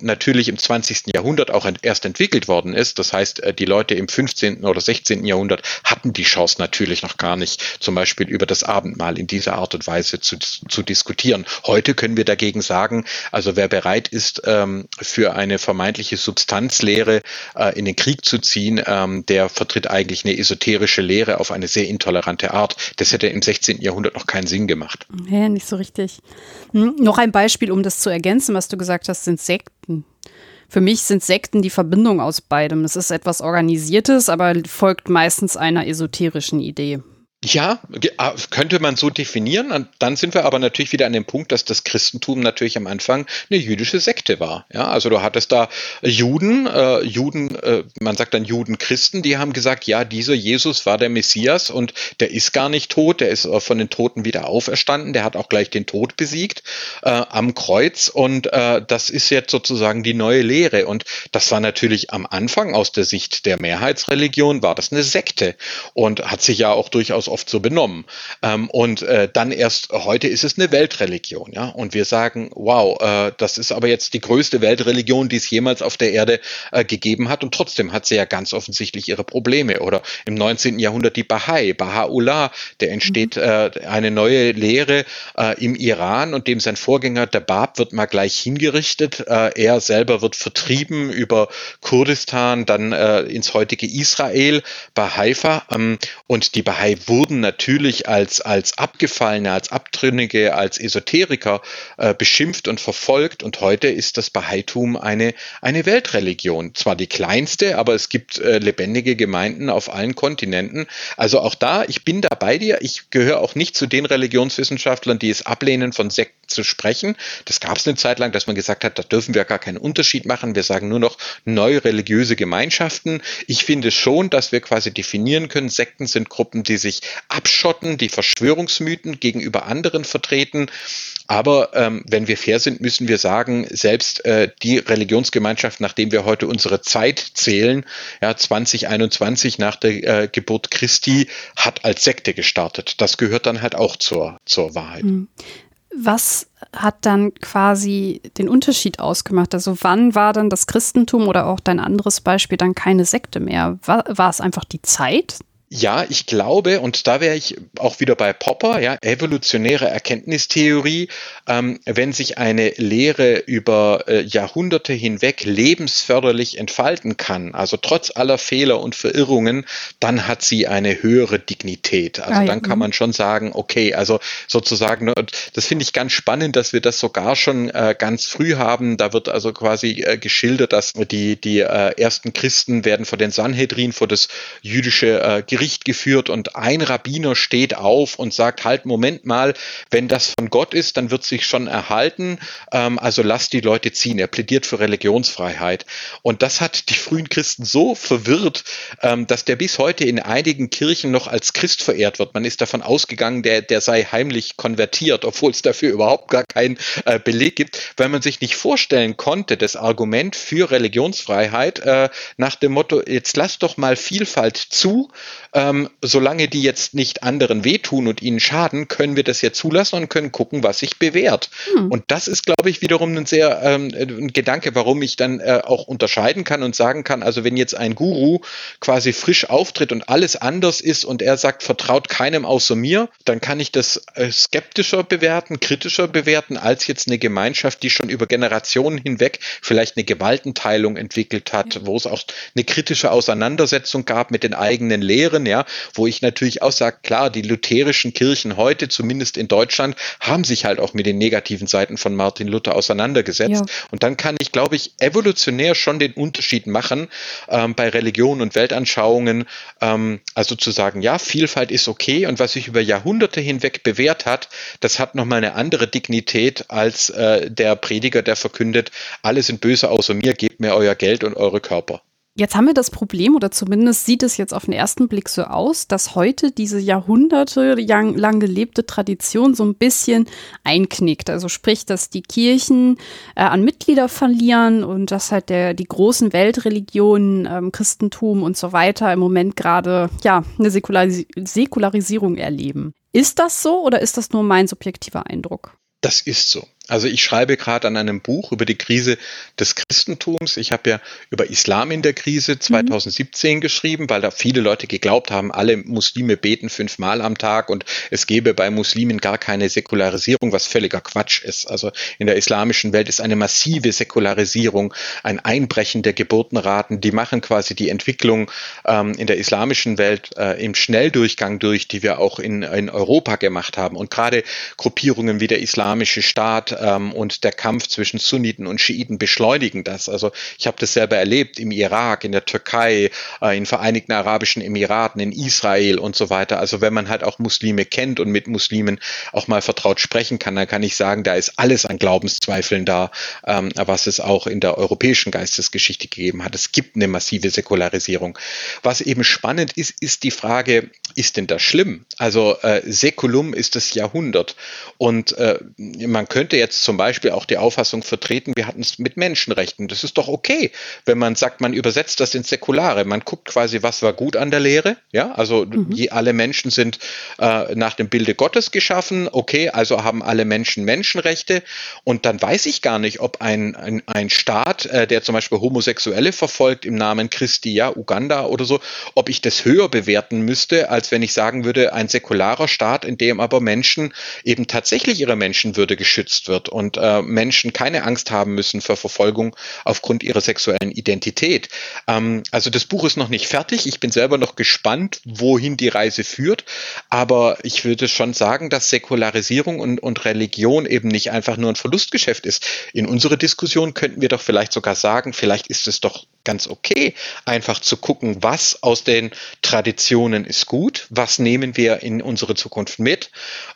natürlich im 20. Jahrhundert auch erst entwickelt worden ist. Das heißt, äh, die Leute im 15. oder 16. Jahrhundert hatten die Chance natürlich noch gar nicht, zum Beispiel über das Abendmahl in dieser Art und Weise zu, zu diskutieren. Heute können wir dagegen sagen, also wer bereit ist, ähm, für eine vermeintliche Substanz Heilslehre äh, in den Krieg zu ziehen, ähm, der vertritt eigentlich eine esoterische Lehre auf eine sehr intolerante Art. Das hätte im 16. Jahrhundert noch keinen Sinn gemacht. Ja, nicht so richtig. Hm, noch ein Beispiel, um das zu ergänzen, was du gesagt hast, sind Sekten. Für mich sind Sekten die Verbindung aus beidem. Es ist etwas Organisiertes, aber folgt meistens einer esoterischen Idee. Ja, ah, könnte man so definieren. Und dann sind wir aber natürlich wieder an dem Punkt, dass das Christentum natürlich am Anfang eine jüdische Sekte war. Ja, also du hattest da Juden, äh, Juden, äh, man sagt dann Juden-Christen, die haben gesagt, ja, dieser Jesus war der Messias und der ist gar nicht tot, der ist von den Toten wieder auferstanden, der hat auch gleich den Tod besiegt äh, am Kreuz und äh, das ist jetzt sozusagen die neue Lehre. Und das war natürlich am Anfang aus der Sicht der Mehrheitsreligion, war das eine Sekte und hat sich ja auch durchaus oft so benommen. Ähm, und äh, dann erst heute ist es eine Weltreligion, ja. Und wir sagen, wow, äh, das ist aber jetzt die größte Weltreligion, die es jemals auf der Erde äh, gegeben hat. Und trotzdem hat sie ja ganz offensichtlich ihre Probleme. Oder im 19. Jahrhundert die Bahai, Baha'u'llah, der entsteht mhm. äh, eine neue Lehre äh, im Iran und dem sein Vorgänger, der Bab, wird mal gleich hingerichtet. Äh, er selber wird vertrieben über Kurdistan, dann ins heutige Israel, bei Haifa. Ähm, und die Bahai wurden wurden natürlich als, als Abgefallene, als Abtrünnige, als Esoteriker äh, beschimpft und verfolgt. Und heute ist das Bahaitum eine, eine Weltreligion. Zwar die kleinste, aber es gibt äh, lebendige Gemeinden auf allen Kontinenten. Also auch da, ich bin da bei dir. Ich gehöre auch nicht zu den Religionswissenschaftlern, die es ablehnen, von Sekten zu sprechen. Das gab es eine Zeit lang, dass man gesagt hat, da dürfen wir gar keinen Unterschied machen. Wir sagen nur noch neue religiöse Gemeinschaften. Ich finde schon, dass wir quasi definieren können, Sekten sind Gruppen, die sich abschotten, die Verschwörungsmythen gegenüber anderen vertreten. Aber ähm, wenn wir fair sind, müssen wir sagen, selbst äh, die Religionsgemeinschaft, nachdem wir heute unsere Zeit zählen, ja, 2021 nach der äh, Geburt Christi, hat als Sekte gestartet. Das gehört dann halt auch zur, zur Wahrheit. Mhm. Was hat dann quasi den Unterschied ausgemacht? Also wann war dann das Christentum oder auch dein anderes Beispiel dann keine Sekte mehr? War, war es einfach die Zeit, ja, ich glaube, und da wäre ich auch wieder bei Popper, ja, evolutionäre Erkenntnistheorie, ähm, wenn sich eine Lehre über äh, Jahrhunderte hinweg lebensförderlich entfalten kann, also trotz aller Fehler und Verirrungen, dann hat sie eine höhere Dignität. Also dann kann man schon sagen, okay, also sozusagen, ne, das finde ich ganz spannend, dass wir das sogar schon äh, ganz früh haben. Da wird also quasi äh, geschildert, dass die, die äh, ersten Christen werden vor den Sanhedrin, vor das jüdische äh, Gericht geführt und ein Rabbiner steht auf und sagt, halt, Moment mal, wenn das von Gott ist, dann wird sich schon erhalten, ähm, also lasst die Leute ziehen. Er plädiert für Religionsfreiheit. Und das hat die frühen Christen so verwirrt, ähm, dass der bis heute in einigen Kirchen noch als Christ verehrt wird. Man ist davon ausgegangen, der, der sei heimlich konvertiert, obwohl es dafür überhaupt gar keinen äh, Beleg gibt, weil man sich nicht vorstellen konnte, das Argument für Religionsfreiheit äh, nach dem Motto, jetzt lass doch mal Vielfalt zu, ähm, solange die jetzt nicht anderen wehtun und ihnen schaden, können wir das ja zulassen und können gucken, was sich bewährt. Hm. Und das ist, glaube ich, wiederum ein sehr ähm, ein Gedanke, warum ich dann äh, auch unterscheiden kann und sagen kann, also wenn jetzt ein Guru quasi frisch auftritt und alles anders ist und er sagt, vertraut keinem außer mir, dann kann ich das äh, skeptischer bewerten, kritischer bewerten, als jetzt eine Gemeinschaft, die schon über Generationen hinweg vielleicht eine Gewaltenteilung entwickelt hat, wo es auch eine kritische Auseinandersetzung gab mit den eigenen Lehren, ja, wo ich natürlich auch sage, klar, die lutherischen Kirchen heute, zumindest in Deutschland, haben sich halt auch mit den negativen Seiten von Martin Luther auseinandergesetzt. Ja. Und dann kann ich, glaube ich, evolutionär schon den Unterschied machen ähm, bei Religion und Weltanschauungen. Ähm, also zu sagen, ja, Vielfalt ist okay und was sich über Jahrhunderte hinweg bewährt hat, das hat nochmal eine andere Dignität als äh, der Prediger, der verkündet, alle sind böse außer mir, gebt mir euer Geld und eure Körper. Jetzt haben wir das Problem, oder zumindest sieht es jetzt auf den ersten Blick so aus, dass heute diese jahrhundertelang gelebte Tradition so ein bisschen einknickt. Also sprich, dass die Kirchen äh, an Mitglieder verlieren und dass halt der, die großen Weltreligionen, ähm, Christentum und so weiter im Moment gerade ja eine Säkularis Säkularisierung erleben. Ist das so oder ist das nur mein subjektiver Eindruck? Das ist so. Also ich schreibe gerade an einem Buch über die Krise des Christentums. Ich habe ja über Islam in der Krise 2017 mhm. geschrieben, weil da viele Leute geglaubt haben, alle Muslime beten fünfmal am Tag und es gäbe bei Muslimen gar keine Säkularisierung, was völliger Quatsch ist. Also in der islamischen Welt ist eine massive Säkularisierung, ein Einbrechen der Geburtenraten, die machen quasi die Entwicklung ähm, in der islamischen Welt äh, im Schnelldurchgang durch, die wir auch in, in Europa gemacht haben. Und gerade Gruppierungen wie der Islamische Staat ähm, und der Kampf zwischen Sunniten und Schiiten beschleunigen das. Also ich habe das selber erlebt im Irak, in der Türkei, äh, in Vereinigten Arabischen Emiraten, in Israel und so weiter. Also wenn man halt auch Muslime kennt und mit Muslimen auch mal vertraut sprechen kann, dann kann ich sagen, da ist alles an Glaubenszweifeln da, ähm, was es auch in der europäischen Geistesgeschichte gegeben hat. Es gibt eine massive Säkularisierung. Was eben spannend ist, ist die Frage, ist denn das schlimm? Also äh, Säkulum ist das Jahrhundert und äh, man könnte jetzt zum Beispiel auch die Auffassung vertreten, wir hatten es mit Menschenrechten. Das ist doch okay, wenn man sagt, man übersetzt das ins Säkulare. Man guckt quasi, was war gut an der Lehre. Ja, also mhm. je, alle Menschen sind äh, nach dem Bilde Gottes geschaffen. Okay, also haben alle Menschen Menschenrechte. Und dann weiß ich gar nicht, ob ein, ein, ein Staat, äh, der zum Beispiel Homosexuelle verfolgt im Namen Christi, ja, Uganda oder so, ob ich das höher bewerten müsste, als wenn ich sagen würde, ein säkularer Staat, in dem aber Menschen eben tatsächlich ihre Menschenwürde geschützt wird und äh, Menschen keine Angst haben müssen vor Verfolgung aufgrund ihrer sexuellen Identität. Ähm, also das Buch ist noch nicht fertig. Ich bin selber noch gespannt, wohin die Reise führt. Aber ich würde schon sagen, dass Säkularisierung und, und Religion eben nicht einfach nur ein Verlustgeschäft ist. In unserer Diskussion könnten wir doch vielleicht sogar sagen, vielleicht ist es doch ganz okay, einfach zu gucken, was aus den Traditionen ist gut, was nehmen wir in unsere Zukunft mit,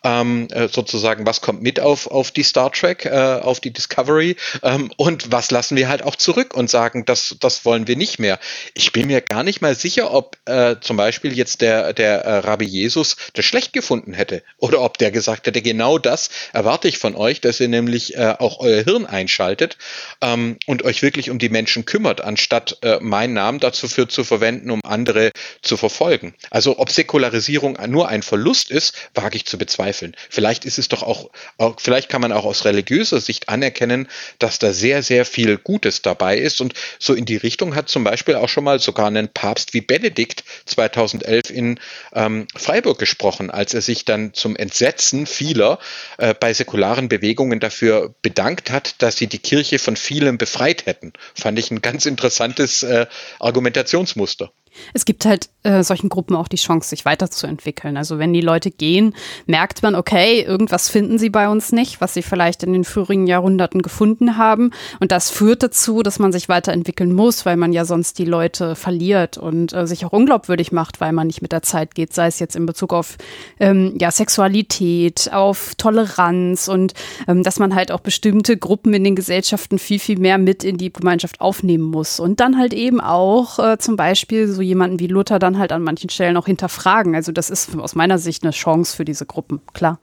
ähm, äh, sozusagen, was kommt mit auf, auf die Star Trek, äh, auf die Discovery ähm, und was lassen wir halt auch zurück und sagen, das, das wollen wir nicht mehr. Ich bin mir gar nicht mal sicher, ob äh, zum Beispiel jetzt der, der äh, Rabbi Jesus das schlecht gefunden hätte oder ob der gesagt hätte, genau das erwarte ich von euch, dass ihr nämlich äh, auch euer Hirn einschaltet ähm, und euch wirklich um die Menschen kümmert, anstatt statt äh, meinen Namen dazu für zu verwenden, um andere zu verfolgen. Also ob Säkularisierung nur ein Verlust ist, wage ich zu bezweifeln. Vielleicht ist es doch auch, vielleicht kann man auch aus religiöser Sicht anerkennen, dass da sehr, sehr viel Gutes dabei ist. Und so in die Richtung hat zum Beispiel auch schon mal sogar ein Papst wie Benedikt 2011 in ähm, Freiburg gesprochen, als er sich dann zum Entsetzen vieler äh, bei säkularen Bewegungen dafür bedankt hat, dass sie die Kirche von vielem befreit hätten. Fand ich ein ganz interessantes interessantes äh, Argumentationsmuster. Es gibt halt äh, solchen Gruppen auch die Chance, sich weiterzuentwickeln. Also wenn die Leute gehen, merkt man, okay, irgendwas finden sie bei uns nicht, was sie vielleicht in den früheren Jahrhunderten gefunden haben. Und das führt dazu, dass man sich weiterentwickeln muss, weil man ja sonst die Leute verliert und äh, sich auch unglaubwürdig macht, weil man nicht mit der Zeit geht, sei es jetzt in Bezug auf ähm, ja, Sexualität, auf Toleranz und ähm, dass man halt auch bestimmte Gruppen in den Gesellschaften viel, viel mehr mit in die Gemeinschaft aufnehmen muss. Und dann halt eben auch äh, zum Beispiel so jemanden wie Luther dann halt an manchen Stellen auch hinterfragen. Also das ist aus meiner Sicht eine Chance für diese Gruppen, klar.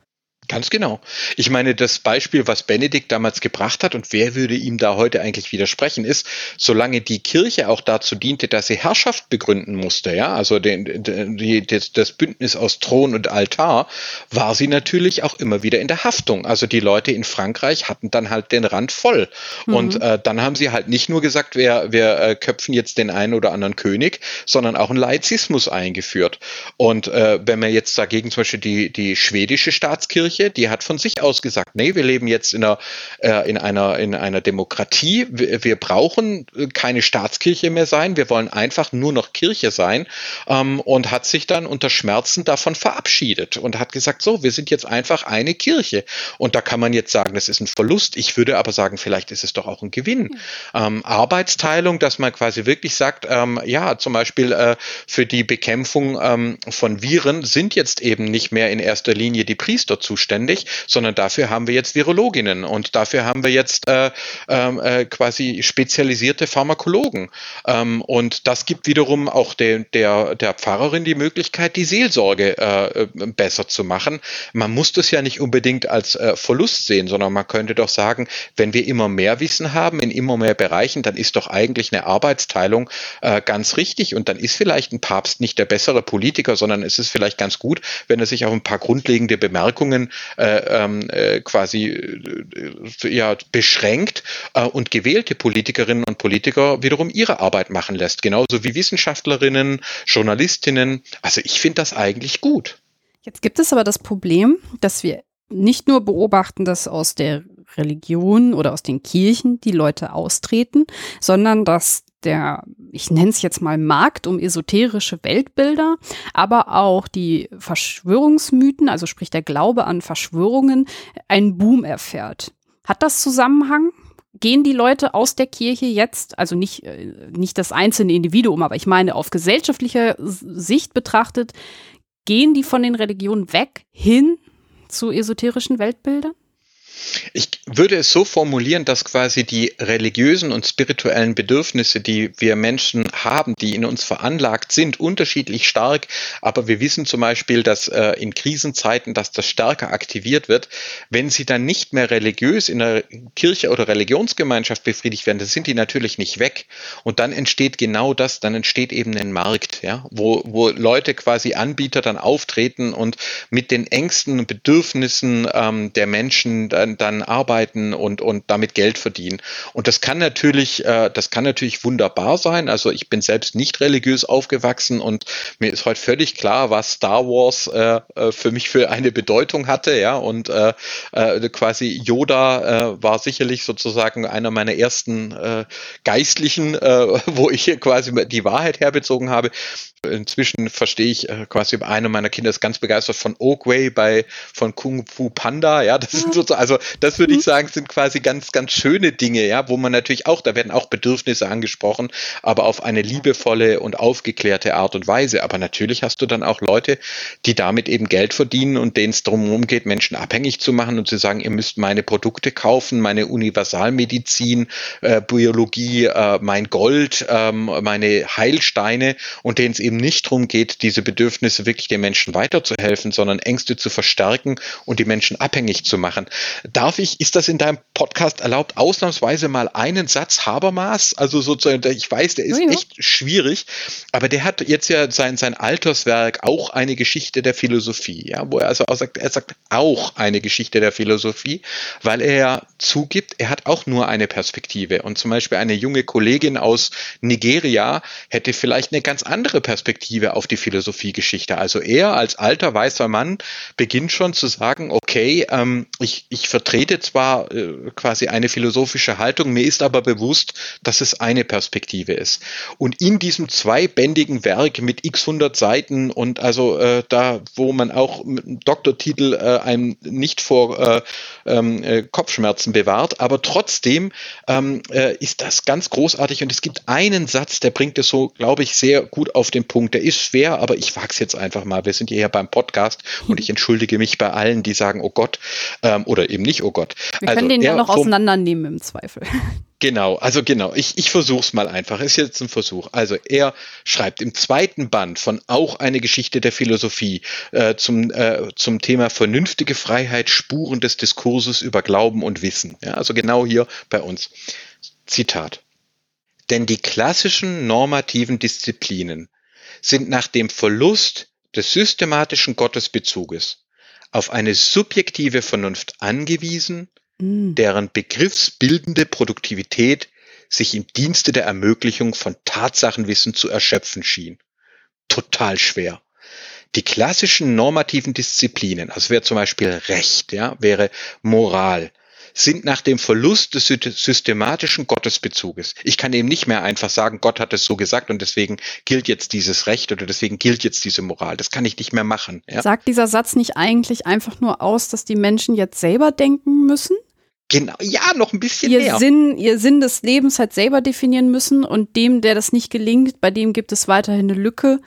Ganz genau. Ich meine, das Beispiel, was Benedikt damals gebracht hat, und wer würde ihm da heute eigentlich widersprechen, ist, solange die Kirche auch dazu diente, dass sie Herrschaft begründen musste, ja, also den, die, das, Bündnis aus Thron und Altar, war sie natürlich auch immer wieder in der Haftung. Also die Leute in Frankreich hatten dann halt den Rand voll. Mhm. Und äh, dann haben sie halt nicht nur gesagt, wir, wir äh, köpfen jetzt den einen oder anderen König, sondern auch einen Laizismus eingeführt. Und äh, wenn man jetzt dagegen zum Beispiel die, die schwedische Staatskirche Kirche, die hat von sich aus gesagt, nee, wir leben jetzt in einer, äh, in einer, in einer Demokratie. Wir, wir, brauchen keine Staatskirche mehr sein. Wir wollen einfach nur noch Kirche sein. Ähm, und hat sich dann unter Schmerzen davon verabschiedet und hat gesagt, so, wir sind jetzt einfach eine Kirche. Und da kann man jetzt sagen, das ist ein Verlust. Ich würde aber sagen, vielleicht ist es doch auch ein Gewinn. Mhm. Ähm, Arbeitsteilung, dass man quasi wirklich sagt, ähm, ja, zum Beispiel äh, für die Bekämpfung ähm, von Viren sind jetzt eben nicht mehr in erster Linie die Priester zuständig zuständig, sondern dafür haben wir jetzt Virologinnen und dafür haben wir jetzt äh, ähm, äh, quasi spezialisierte Pharmakologen. Ähm, und das gibt wiederum auch de, der, der Pfarrerin die Möglichkeit, die Seelsorge äh, äh, besser zu machen. Man muss das ja nicht unbedingt als äh, Verlust sehen, sondern man könnte doch sagen, wenn wir immer mehr Wissen haben in immer mehr Bereichen, dann ist doch eigentlich eine Arbeitsteilung äh, ganz richtig und dann ist vielleicht ein Papst nicht der bessere Politiker, sondern es ist vielleicht ganz gut, wenn er sich auf ein paar grundlegende Bemerkungen äh, ähm, äh, quasi äh, ja, beschränkt äh, und gewählte Politikerinnen und Politiker wiederum ihre Arbeit machen lässt, genauso wie Wissenschaftlerinnen, Journalistinnen. Also ich finde das eigentlich gut. Jetzt gibt es aber das Problem, dass wir nicht nur beobachten, dass aus der Religion oder aus den Kirchen die Leute austreten, sondern dass der, ich nenne es jetzt mal Markt um esoterische Weltbilder, aber auch die Verschwörungsmythen, also sprich der Glaube an Verschwörungen, einen Boom erfährt. Hat das Zusammenhang? Gehen die Leute aus der Kirche jetzt, also nicht, äh, nicht das einzelne Individuum, aber ich meine auf gesellschaftlicher Sicht betrachtet, gehen die von den Religionen weg hin zu esoterischen Weltbildern? Ich würde es so formulieren, dass quasi die religiösen und spirituellen Bedürfnisse, die wir Menschen haben, die in uns veranlagt sind, unterschiedlich stark. Aber wir wissen zum Beispiel, dass äh, in Krisenzeiten, dass das stärker aktiviert wird. Wenn sie dann nicht mehr religiös in der Kirche oder Religionsgemeinschaft befriedigt werden, dann sind die natürlich nicht weg. Und dann entsteht genau das, dann entsteht eben ein Markt, ja, wo, wo Leute quasi Anbieter dann auftreten und mit den Ängsten und Bedürfnissen ähm, der Menschen dann dann, arbeiten und, und damit Geld verdienen. Und das kann natürlich, äh, das kann natürlich wunderbar sein. Also ich bin selbst nicht religiös aufgewachsen und mir ist heute völlig klar, was Star Wars äh, äh für mich für eine Bedeutung hatte, ja. Und äh, äh, quasi Yoda äh, war sicherlich sozusagen einer meiner ersten äh, Geistlichen, äh, wo ich hier quasi die Wahrheit herbezogen habe. Inzwischen verstehe ich äh, quasi, einer meiner Kinder ist ganz begeistert von Oakway bei von Kung Fu Panda. Ja, das sind so, also das würde ich mhm. sagen, sind quasi ganz, ganz schöne Dinge, ja, wo man natürlich auch, da werden auch Bedürfnisse angesprochen, aber auf eine liebevolle und aufgeklärte Art und Weise. Aber natürlich hast du dann auch Leute, die damit eben Geld verdienen und denen es darum geht, Menschen abhängig zu machen und zu sagen, ihr müsst meine Produkte kaufen, meine Universalmedizin, äh, Biologie, äh, mein Gold, ähm, meine Heilsteine und denen es eben nicht darum geht, diese Bedürfnisse wirklich den Menschen weiterzuhelfen, sondern Ängste zu verstärken und die Menschen abhängig zu machen. Darf ich, ist das in deinem Podcast erlaubt, ausnahmsweise mal einen Satz Habermas? Also sozusagen, ich weiß, der ist ja. echt schwierig, aber der hat jetzt ja sein, sein Alterswerk auch eine Geschichte der Philosophie, ja, wo er also auch sagt, er sagt auch eine Geschichte der Philosophie, weil er ja zugibt, er hat auch nur eine Perspektive. Und zum Beispiel eine junge Kollegin aus Nigeria hätte vielleicht eine ganz andere Perspektive Perspektive auf die Philosophiegeschichte. Also er als alter weißer Mann beginnt schon zu sagen, okay, ähm, ich, ich vertrete zwar äh, quasi eine philosophische Haltung, mir ist aber bewusst, dass es eine Perspektive ist. Und in diesem zweibändigen Werk mit x hundert Seiten und also äh, da, wo man auch mit einem Doktortitel äh, einem nicht vor äh, ähm, äh, Kopfschmerzen bewahrt, aber trotzdem ähm, äh, ist das ganz großartig und es gibt einen Satz, der bringt es so, glaube ich, sehr gut auf den Punkt. Der ist schwer, aber ich wag's jetzt einfach mal. Wir sind hier beim Podcast und ich entschuldige mich bei allen, die sagen, oh Gott, ähm, oder eben nicht, oh Gott. Wir also, können den ja noch auseinandernehmen im Zweifel. Genau, also genau, ich, ich versuche es mal einfach. Ist jetzt ein Versuch. Also er schreibt im zweiten Band von auch eine Geschichte der Philosophie äh, zum, äh, zum Thema vernünftige Freiheit, Spuren des Diskurses über Glauben und Wissen. Ja, also genau hier bei uns. Zitat. Denn die klassischen normativen Disziplinen sind nach dem Verlust des systematischen Gottesbezuges auf eine subjektive Vernunft angewiesen, mm. deren begriffsbildende Produktivität sich im Dienste der Ermöglichung von Tatsachenwissen zu erschöpfen schien. Total schwer. Die klassischen normativen Disziplinen, also wäre zum Beispiel Recht, ja, wäre Moral, sind nach dem Verlust des systematischen Gottesbezuges. Ich kann eben nicht mehr einfach sagen, Gott hat es so gesagt und deswegen gilt jetzt dieses Recht oder deswegen gilt jetzt diese Moral. Das kann ich nicht mehr machen. Ja? Sagt dieser Satz nicht eigentlich einfach nur aus, dass die Menschen jetzt selber denken müssen? Genau, ja, noch ein bisschen ihr mehr. Sinn, ihr Sinn des Lebens halt selber definieren müssen und dem, der das nicht gelingt, bei dem gibt es weiterhin eine Lücke,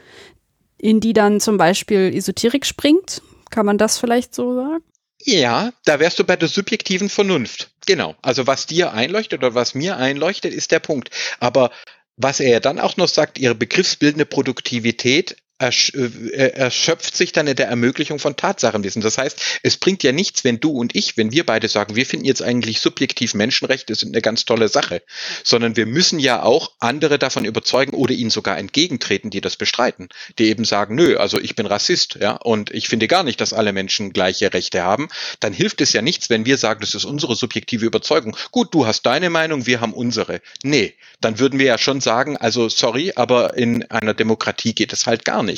in die dann zum Beispiel Esoterik springt. Kann man das vielleicht so sagen? Ja, da wärst du bei der subjektiven Vernunft. Genau. Also was dir einleuchtet oder was mir einleuchtet, ist der Punkt. Aber was er dann auch noch sagt, ihre begriffsbildende Produktivität erschöpft sich dann in der Ermöglichung von Tatsachenwissen. Das heißt, es bringt ja nichts, wenn du und ich, wenn wir beide sagen, wir finden jetzt eigentlich subjektiv Menschenrechte sind eine ganz tolle Sache, sondern wir müssen ja auch andere davon überzeugen oder ihnen sogar entgegentreten, die das bestreiten, die eben sagen, nö, also ich bin Rassist, ja, und ich finde gar nicht, dass alle Menschen gleiche Rechte haben. Dann hilft es ja nichts, wenn wir sagen, das ist unsere subjektive Überzeugung. Gut, du hast deine Meinung, wir haben unsere. Nee, dann würden wir ja schon sagen, also sorry, aber in einer Demokratie geht es halt gar nicht.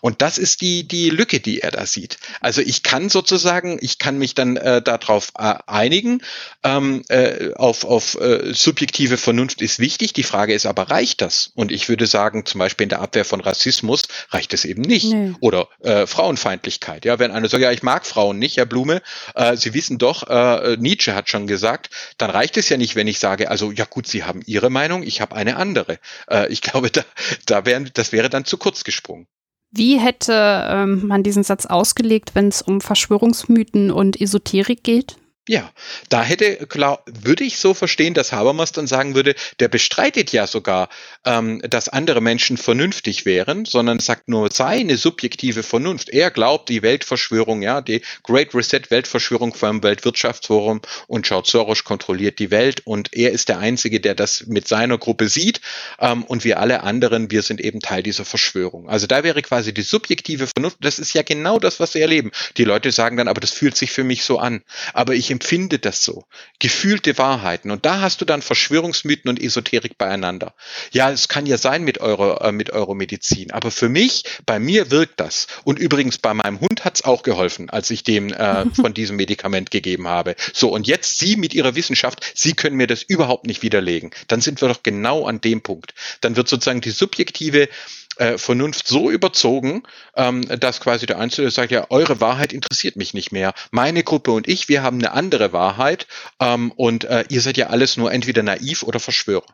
Und das ist die, die Lücke, die er da sieht. Also ich kann sozusagen, ich kann mich dann äh, darauf äh, einigen, ähm, äh, auf, auf äh, subjektive Vernunft ist wichtig. Die Frage ist aber, reicht das? Und ich würde sagen, zum Beispiel in der Abwehr von Rassismus reicht es eben nicht. Nee. Oder äh, Frauenfeindlichkeit. Ja, wenn einer sagt, ja, ich mag Frauen nicht, Herr Blume, äh, Sie wissen doch, äh, Nietzsche hat schon gesagt, dann reicht es ja nicht, wenn ich sage, also ja gut, Sie haben Ihre Meinung, ich habe eine andere. Äh, ich glaube, da, da wären, das wäre dann zu kurz gesprungen. Wie hätte ähm, man diesen Satz ausgelegt, wenn es um Verschwörungsmythen und Esoterik geht? Ja, da hätte, klar, würde ich so verstehen, dass Habermas dann sagen würde, der bestreitet ja sogar, ähm, dass andere Menschen vernünftig wären, sondern sagt nur seine subjektive Vernunft. Er glaubt, die Weltverschwörung, ja, die Great Reset Weltverschwörung vom Weltwirtschaftsforum und George Soros kontrolliert die Welt und er ist der Einzige, der das mit seiner Gruppe sieht ähm, und wir alle anderen, wir sind eben Teil dieser Verschwörung. Also da wäre quasi die subjektive Vernunft, das ist ja genau das, was sie erleben. Die Leute sagen dann, aber das fühlt sich für mich so an. Aber ich empfinde das so. Gefühlte Wahrheiten. Und da hast du dann Verschwörungsmythen und Esoterik beieinander. Ja, es kann ja sein mit eurer, äh, mit eurer Medizin. Aber für mich, bei mir wirkt das. Und übrigens bei meinem Hund hat es auch geholfen, als ich dem äh, von diesem Medikament gegeben habe. So, und jetzt Sie mit Ihrer Wissenschaft, Sie können mir das überhaupt nicht widerlegen. Dann sind wir doch genau an dem Punkt. Dann wird sozusagen die subjektive äh, Vernunft so überzogen, ähm, dass quasi der Einzelne sagt, ja, eure Wahrheit interessiert mich nicht mehr. Meine Gruppe und ich, wir haben eine andere Wahrheit ähm, und äh, ihr seid ja alles nur entweder naiv oder Verschwörer.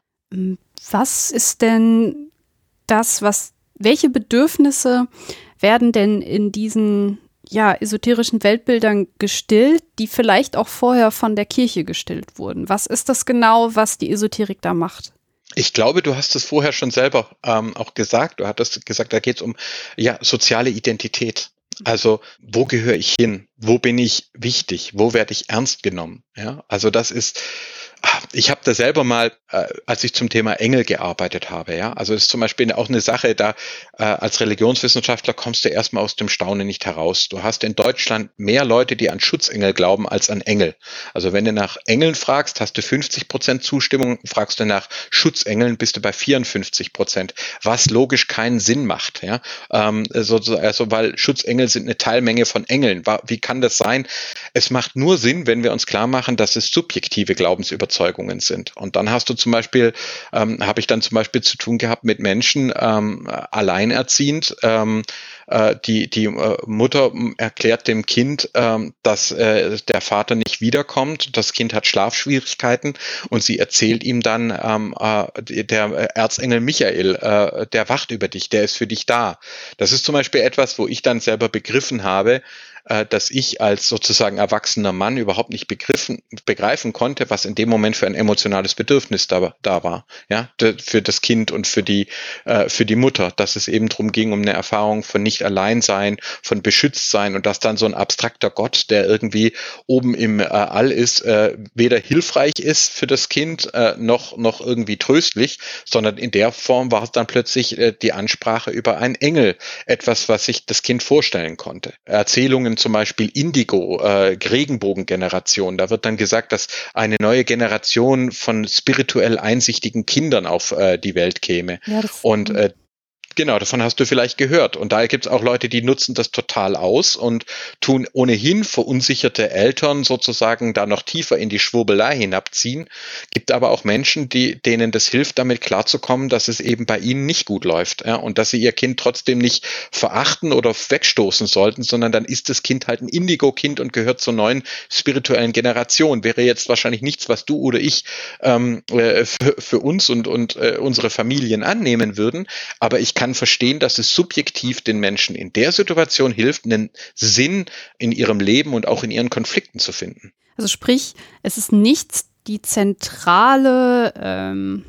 Was ist denn das, was, welche Bedürfnisse werden denn in diesen ja, esoterischen Weltbildern gestillt, die vielleicht auch vorher von der Kirche gestillt wurden? Was ist das genau, was die Esoterik da macht? Ich glaube, du hast es vorher schon selber ähm, auch gesagt. Du hattest gesagt, da geht es um ja, soziale Identität. Also, wo gehöre ich hin? Wo bin ich wichtig? Wo werde ich ernst genommen? Ja, also das ist ich habe da selber mal, äh, als ich zum Thema Engel gearbeitet habe, ja, also ist zum Beispiel auch eine Sache, da äh, als Religionswissenschaftler kommst du erstmal aus dem Staunen nicht heraus. Du hast in Deutschland mehr Leute, die an Schutzengel glauben, als an Engel. Also wenn du nach Engeln fragst, hast du 50 Prozent Zustimmung, fragst du nach Schutzengeln, bist du bei 54 Prozent, was logisch keinen Sinn macht, ja, ähm, also, also weil Schutzengel sind eine Teilmenge von Engeln. Wie kann das sein? Es macht nur Sinn, wenn wir uns klar machen, dass es subjektive Glaubensüberzeugungen Überzeugungen sind. Und dann hast du zum Beispiel, ähm, habe ich dann zum Beispiel zu tun gehabt mit Menschen ähm, alleinerziehend, ähm, äh, die, die äh, Mutter erklärt dem Kind, ähm, dass äh, der Vater nicht wiederkommt. Das Kind hat Schlafschwierigkeiten und sie erzählt ihm dann, ähm, äh, der Erzengel Michael, äh, der wacht über dich, der ist für dich da. Das ist zum Beispiel etwas, wo ich dann selber begriffen habe, äh, dass ich als sozusagen erwachsener Mann überhaupt nicht begriffen, begreifen konnte, was in dem Moment für ein emotionales Bedürfnis da, da war, ja, für das Kind und für die, äh, für die Mutter, dass es eben darum ging, um eine Erfahrung von nicht allein sein, von beschützt sein und dass dann so ein abstrakter Gott, der irgendwie oben im äh, All ist, äh, weder hilfreich ist für das Kind, äh, noch, noch irgendwie tröstlich, sondern in der Form war es dann plötzlich äh, die Ansprache über einen Engel, etwas, was sich das Kind vorstellen konnte. Erzählungen zum Beispiel Indigo, äh, Regenbogengeneration. Da wird dann gesagt, dass eine neue Generation von spirituell einsichtigen Kindern auf äh, die Welt käme. Ja, und äh, Genau, davon hast du vielleicht gehört. Und da gibt es auch Leute, die nutzen das total aus und tun ohnehin verunsicherte Eltern sozusagen da noch tiefer in die Schwurbelei hinabziehen. Gibt aber auch Menschen, die, denen das hilft, damit klarzukommen, dass es eben bei ihnen nicht gut läuft ja, und dass sie ihr Kind trotzdem nicht verachten oder wegstoßen sollten, sondern dann ist das Kind halt ein Indigo-Kind und gehört zur neuen spirituellen Generation. Wäre jetzt wahrscheinlich nichts, was du oder ich ähm, äh, für, für uns und, und äh, unsere Familien annehmen würden. Aber ich kann kann verstehen, dass es subjektiv den Menschen in der Situation hilft, einen Sinn in ihrem Leben und auch in ihren Konflikten zu finden. Also sprich, es ist nicht die zentrale, ähm,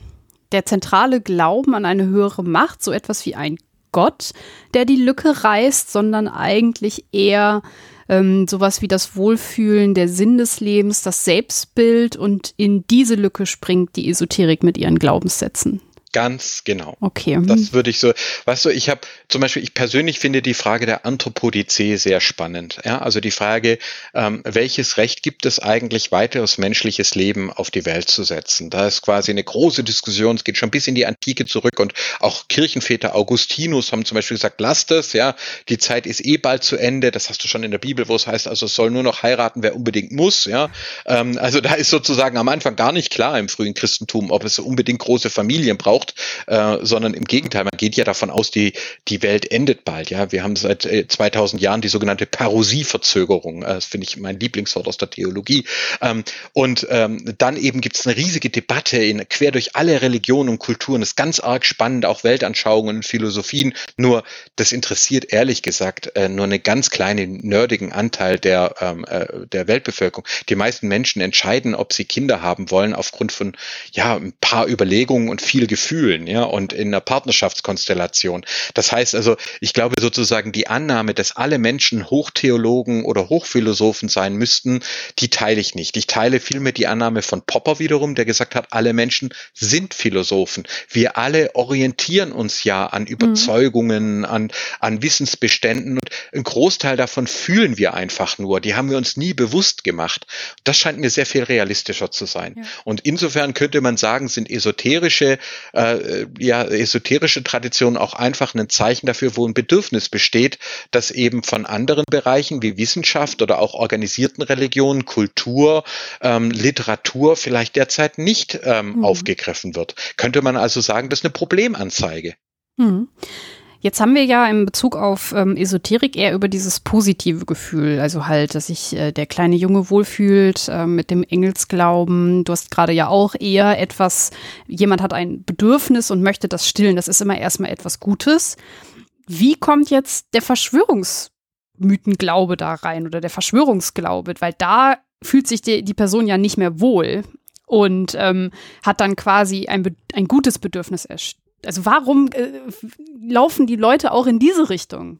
der zentrale Glauben an eine höhere Macht, so etwas wie ein Gott, der die Lücke reißt, sondern eigentlich eher ähm, sowas wie das Wohlfühlen, der Sinn des Lebens, das Selbstbild und in diese Lücke springt die Esoterik mit ihren Glaubenssätzen. Ganz genau. Okay. Das würde ich so, weißt du, ich habe zum Beispiel, ich persönlich finde die Frage der Anthropodizee sehr spannend. Ja, also die Frage, ähm, welches Recht gibt es eigentlich, weiteres menschliches Leben auf die Welt zu setzen? Da ist quasi eine große Diskussion, es geht schon bis in die Antike zurück und auch Kirchenväter Augustinus haben zum Beispiel gesagt, lasst es, ja, die Zeit ist eh bald zu Ende. Das hast du schon in der Bibel, wo es heißt, also es soll nur noch heiraten, wer unbedingt muss, ja. Ähm, also da ist sozusagen am Anfang gar nicht klar im frühen Christentum, ob es unbedingt große Familien braucht braucht, äh, sondern im Gegenteil, man geht ja davon aus, die, die Welt endet bald. Ja, wir haben seit äh, 2000 Jahren die sogenannte Parosieverzögerung. Äh, das finde ich mein Lieblingswort aus der Theologie. Ähm, und ähm, dann eben gibt es eine riesige Debatte in, quer durch alle Religionen und Kulturen. Das ist ganz arg spannend, auch Weltanschauungen und Philosophien. Nur das interessiert ehrlich gesagt äh, nur einen ganz kleinen nerdigen Anteil der, ähm, äh, der Weltbevölkerung. Die meisten Menschen entscheiden, ob sie Kinder haben wollen, aufgrund von ja ein paar Überlegungen und viel Gefühl Gefühlen, ja, und in einer Partnerschaftskonstellation. Das heißt also, ich glaube sozusagen die Annahme, dass alle Menschen Hochtheologen oder Hochphilosophen sein müssten, die teile ich nicht. Ich teile vielmehr die Annahme von Popper wiederum, der gesagt hat, alle Menschen sind Philosophen. Wir alle orientieren uns ja an mhm. Überzeugungen, mhm. an, an Wissensbeständen und ein Großteil davon fühlen wir einfach nur. Die haben wir uns nie bewusst gemacht. Das scheint mir sehr viel realistischer zu sein. Ja. Und insofern könnte man sagen, sind esoterische äh, ja, esoterische Tradition auch einfach ein Zeichen dafür, wo ein Bedürfnis besteht, das eben von anderen Bereichen wie Wissenschaft oder auch organisierten Religionen, Kultur, ähm, Literatur vielleicht derzeit nicht ähm, mhm. aufgegriffen wird. Könnte man also sagen, das ist eine Problemanzeige. Mhm. Jetzt haben wir ja in Bezug auf ähm, Esoterik eher über dieses positive Gefühl, also halt, dass sich äh, der kleine Junge wohlfühlt äh, mit dem Engelsglauben. Du hast gerade ja auch eher etwas, jemand hat ein Bedürfnis und möchte das stillen. Das ist immer erstmal etwas Gutes. Wie kommt jetzt der Verschwörungsmythenglaube da rein oder der Verschwörungsglaube? Weil da fühlt sich die, die Person ja nicht mehr wohl und ähm, hat dann quasi ein, ein gutes Bedürfnis also warum äh, laufen die Leute auch in diese Richtung?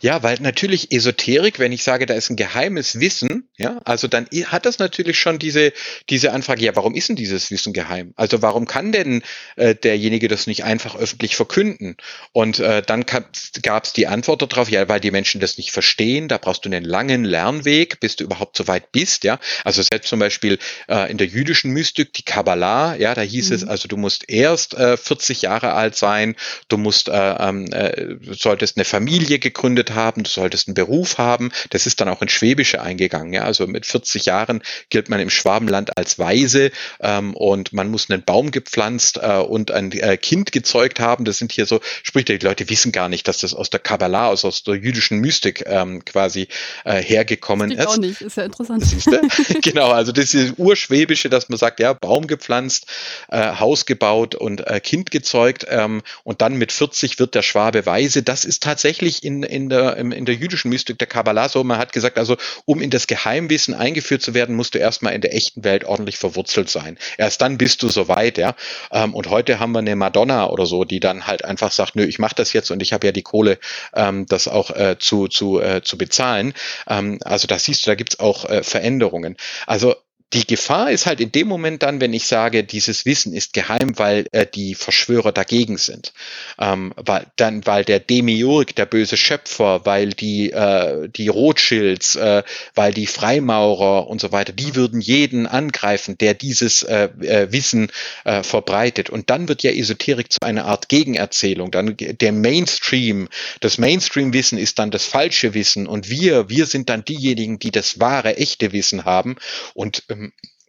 Ja, weil natürlich Esoterik, wenn ich sage, da ist ein geheimes Wissen, ja, also dann hat das natürlich schon diese, diese Anfrage, ja, warum ist denn dieses Wissen geheim? Also warum kann denn äh, derjenige das nicht einfach öffentlich verkünden? Und äh, dann gab es die Antwort darauf, ja, weil die Menschen das nicht verstehen, da brauchst du einen langen Lernweg, bis du überhaupt so weit bist, ja. Also selbst zum Beispiel äh, in der jüdischen Mystik, die Kabbalah, ja, da hieß mhm. es, also du musst erst äh, 40 Jahre alt sein, du musst, äh, ähm, äh, solltest eine Familie gegründet gegründet haben, du solltest einen Beruf haben. Das ist dann auch in Schwäbische eingegangen. Ja? Also mit 40 Jahren gilt man im Schwabenland als Weise ähm, und man muss einen Baum gepflanzt äh, und ein äh, Kind gezeugt haben. Das sind hier so Sprüche, die Leute wissen gar nicht, dass das aus der Kabbalah, also aus der jüdischen Mystik ähm, quasi äh, hergekommen ist. Auch nicht, ist ja interessant. Genau, also das ist Urschwäbische, dass man sagt, ja, Baum gepflanzt, äh, Haus gebaut und äh, Kind gezeugt ähm, und dann mit 40 wird der Schwabe weise. Das ist tatsächlich in, in der, in der jüdischen Mystik der Kabbalah so, man hat gesagt, also um in das Geheimwissen eingeführt zu werden, musst du erstmal in der echten Welt ordentlich verwurzelt sein. Erst dann bist du soweit, ja. Ähm, und heute haben wir eine Madonna oder so, die dann halt einfach sagt, nö, ich mache das jetzt und ich habe ja die Kohle, ähm, das auch äh, zu, zu, äh, zu bezahlen. Ähm, also da siehst du, da gibt's auch äh, Veränderungen. Also die Gefahr ist halt in dem Moment dann, wenn ich sage, dieses Wissen ist geheim, weil äh, die Verschwörer dagegen sind. Ähm, weil, dann, weil der Demiurg, der böse Schöpfer, weil die, äh, die Rothschilds, äh, weil die Freimaurer und so weiter, die würden jeden angreifen, der dieses äh, äh, Wissen äh, verbreitet. Und dann wird ja Esoterik zu einer Art Gegenerzählung. Dann der Mainstream, das Mainstream-Wissen ist dann das falsche Wissen und wir, wir sind dann diejenigen, die das wahre, echte Wissen haben. Und ähm,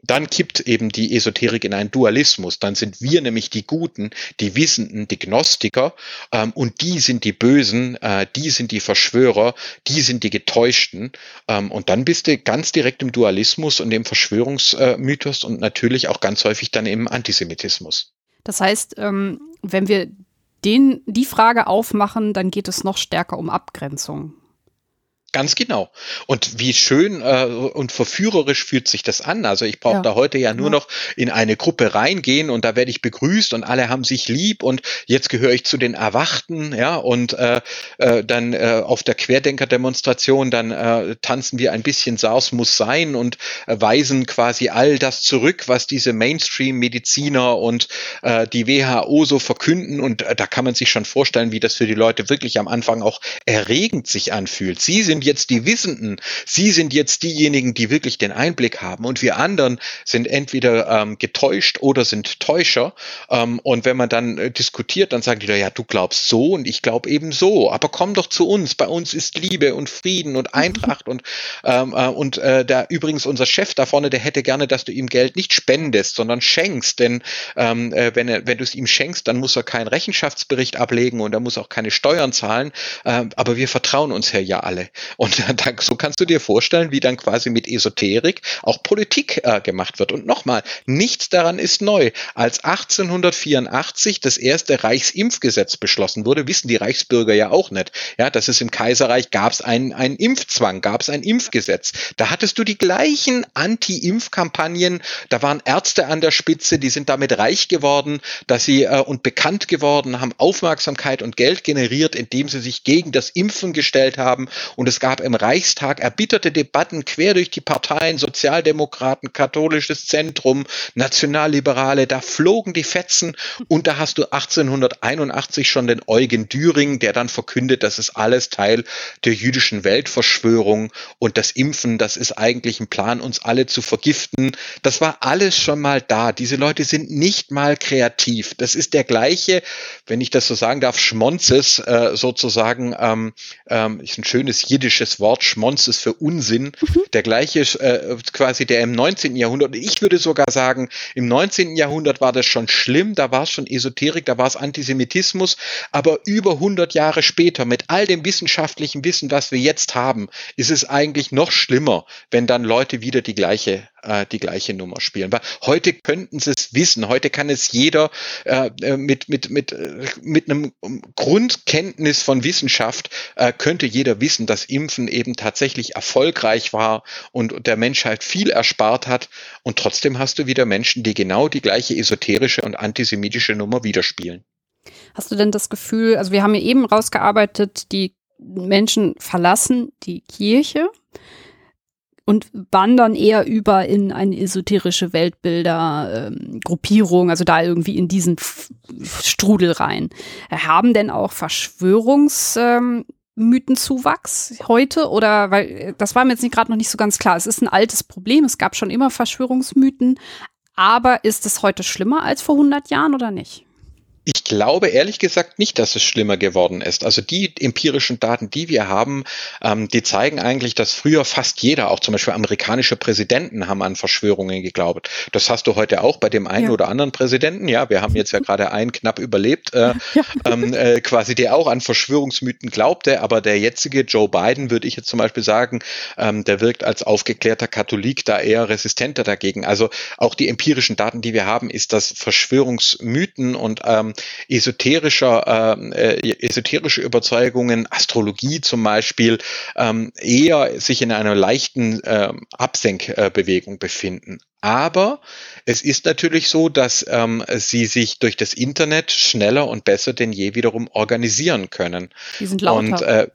dann kippt eben die Esoterik in einen Dualismus. Dann sind wir nämlich die Guten, die Wissenden, die Gnostiker ähm, und die sind die Bösen, äh, die sind die Verschwörer, die sind die Getäuschten. Ähm, und dann bist du ganz direkt im Dualismus und im Verschwörungsmythos und natürlich auch ganz häufig dann im Antisemitismus. Das heißt, ähm, wenn wir den, die Frage aufmachen, dann geht es noch stärker um Abgrenzung. Ganz genau. Und wie schön äh, und verführerisch fühlt sich das an. Also ich brauche ja. da heute ja nur noch in eine Gruppe reingehen und da werde ich begrüßt und alle haben sich lieb und jetzt gehöre ich zu den Erwachten, ja, und äh, äh, dann äh, auf der Querdenker-Demonstration, dann äh, tanzen wir ein bisschen SARS muss sein und äh, weisen quasi all das zurück, was diese Mainstream-Mediziner und äh, die WHO so verkünden. Und äh, da kann man sich schon vorstellen, wie das für die Leute wirklich am Anfang auch erregend sich anfühlt. Sie sind jetzt die Wissenden. Sie sind jetzt diejenigen, die wirklich den Einblick haben. Und wir anderen sind entweder ähm, getäuscht oder sind Täuscher. Ähm, und wenn man dann äh, diskutiert, dann sagen die, ja, du glaubst so und ich glaube eben so. Aber komm doch zu uns. Bei uns ist Liebe und Frieden und Eintracht und ähm, äh, und äh, da übrigens unser Chef da vorne, der hätte gerne, dass du ihm Geld nicht spendest, sondern schenkst. Denn ähm, äh, wenn er, wenn du es ihm schenkst, dann muss er keinen Rechenschaftsbericht ablegen und er muss auch keine Steuern zahlen. Ähm, aber wir vertrauen uns ja alle. Und dann, so kannst du dir vorstellen, wie dann quasi mit Esoterik auch Politik äh, gemacht wird. Und nochmal, nichts daran ist neu. Als 1884 das erste Reichsimpfgesetz beschlossen wurde, wissen die Reichsbürger ja auch nicht. Ja, dass es im Kaiserreich gab es einen, einen Impfzwang, gab es ein Impfgesetz. Da hattest du die gleichen Anti-Impf-Kampagnen. Da waren Ärzte an der Spitze, die sind damit reich geworden, dass sie äh, und bekannt geworden, haben Aufmerksamkeit und Geld generiert, indem sie sich gegen das Impfen gestellt haben. Und es gab im Reichstag erbitterte Debatten quer durch die Parteien, Sozialdemokraten, katholisches Zentrum, Nationalliberale, da flogen die Fetzen und da hast du 1881 schon den Eugen Düring, der dann verkündet, das ist alles Teil der jüdischen Weltverschwörung und das Impfen, das ist eigentlich ein Plan, uns alle zu vergiften. Das war alles schon mal da. Diese Leute sind nicht mal kreativ. Das ist der gleiche, wenn ich das so sagen darf, Schmonzes äh, sozusagen, ähm, ähm, ist ein schönes Jiddisch englisches Wort Schmonz ist für Unsinn. Mhm. Der gleiche äh, quasi, der im 19. Jahrhundert, ich würde sogar sagen, im 19. Jahrhundert war das schon schlimm, da war es schon Esoterik, da war es Antisemitismus, aber über 100 Jahre später, mit all dem wissenschaftlichen Wissen, was wir jetzt haben, ist es eigentlich noch schlimmer, wenn dann Leute wieder die gleiche äh, die gleiche Nummer spielen. Weil heute könnten sie es wissen, heute kann es jeder äh, äh mit, mit, mit, äh, mit einem Grundkenntnis von Wissenschaft, äh, könnte jeder wissen, dass Impfen eben tatsächlich erfolgreich war und der Menschheit viel erspart hat. Und trotzdem hast du wieder Menschen, die genau die gleiche esoterische und antisemitische Nummer widerspielen. Hast du denn das Gefühl, also wir haben ja eben rausgearbeitet, die Menschen verlassen die Kirche und wandern eher über in eine esoterische Weltbilder-Gruppierung, ähm, also da irgendwie in diesen F Strudel rein. Haben denn auch Verschwörungsmythenzuwachs ähm, heute oder weil äh, das war mir jetzt nicht gerade noch nicht so ganz klar. Es ist ein altes Problem. Es gab schon immer Verschwörungsmythen, aber ist es heute schlimmer als vor 100 Jahren oder nicht? Ich glaube ehrlich gesagt nicht, dass es schlimmer geworden ist. Also die empirischen Daten, die wir haben, ähm, die zeigen eigentlich, dass früher fast jeder, auch zum Beispiel amerikanische Präsidenten, haben an Verschwörungen geglaubt. Das hast du heute auch bei dem einen ja. oder anderen Präsidenten. Ja, wir haben jetzt ja gerade einen knapp überlebt, äh, ja. ähm, äh, quasi der auch an Verschwörungsmythen glaubte. Aber der jetzige Joe Biden, würde ich jetzt zum Beispiel sagen, ähm, der wirkt als aufgeklärter Katholik da eher resistenter dagegen. Also auch die empirischen Daten, die wir haben, ist, dass Verschwörungsmythen und ähm, esoterischer, äh, äh, esoterische Überzeugungen, Astrologie zum Beispiel, ähm, eher sich in einer leichten äh, Absenkbewegung befinden. Aber es ist natürlich so, dass ähm, sie sich durch das Internet schneller und besser denn je wiederum organisieren können. Die sind lauter. Und, äh,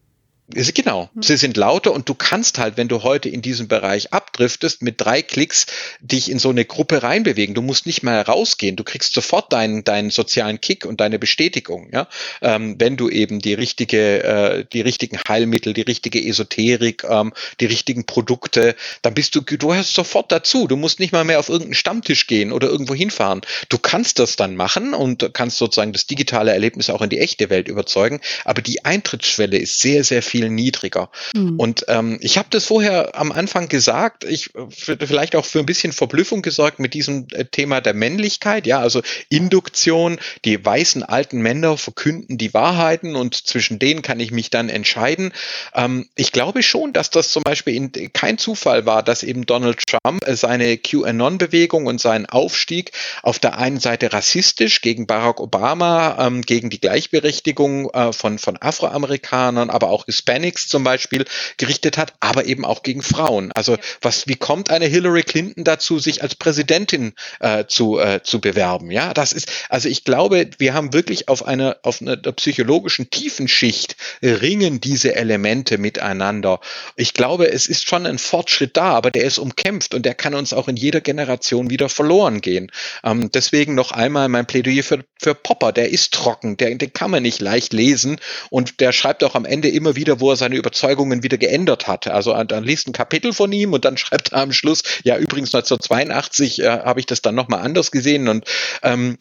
Genau, hm. sie sind lauter und du kannst halt, wenn du heute in diesem Bereich abdriftest, mit drei Klicks dich in so eine Gruppe reinbewegen. Du musst nicht mal rausgehen, du kriegst sofort deinen, deinen sozialen Kick und deine Bestätigung, ja, ähm, wenn du eben die richtige, äh, die richtigen Heilmittel, die richtige Esoterik, ähm, die richtigen Produkte, dann bist du, du hörst sofort dazu. Du musst nicht mal mehr auf irgendeinen Stammtisch gehen oder irgendwo hinfahren. Du kannst das dann machen und kannst sozusagen das digitale Erlebnis auch in die echte Welt überzeugen, aber die Eintrittsschwelle ist sehr, sehr viel viel niedriger. Mhm. Und ähm, ich habe das vorher am Anfang gesagt, ich vielleicht auch für ein bisschen Verblüffung gesorgt mit diesem äh, Thema der Männlichkeit, ja, also Induktion, die weißen alten Männer verkünden die Wahrheiten und zwischen denen kann ich mich dann entscheiden. Ähm, ich glaube schon, dass das zum Beispiel in, kein Zufall war, dass eben Donald Trump äh, seine QAnon-Bewegung und seinen Aufstieg auf der einen Seite rassistisch gegen Barack Obama, ähm, gegen die Gleichberechtigung äh, von, von Afroamerikanern, aber auch Hispanic Hispanics zum Beispiel gerichtet hat, aber eben auch gegen Frauen. Also was, wie kommt eine Hillary Clinton dazu, sich als Präsidentin äh, zu, äh, zu bewerben? Ja, das ist, also ich glaube, wir haben wirklich auf einer, auf einer psychologischen Tiefenschicht ringen diese Elemente miteinander. Ich glaube, es ist schon ein Fortschritt da, aber der ist umkämpft und der kann uns auch in jeder Generation wieder verloren gehen. Ähm, deswegen noch einmal mein Plädoyer für, für Popper. Der ist trocken, der, den kann man nicht leicht lesen und der schreibt auch am Ende immer wieder, wo er seine Überzeugungen wieder geändert hat. Also äh, dann liest ein Kapitel von ihm und dann schreibt er am Schluss, ja übrigens 1982 äh, habe ich das dann nochmal anders gesehen und ähm,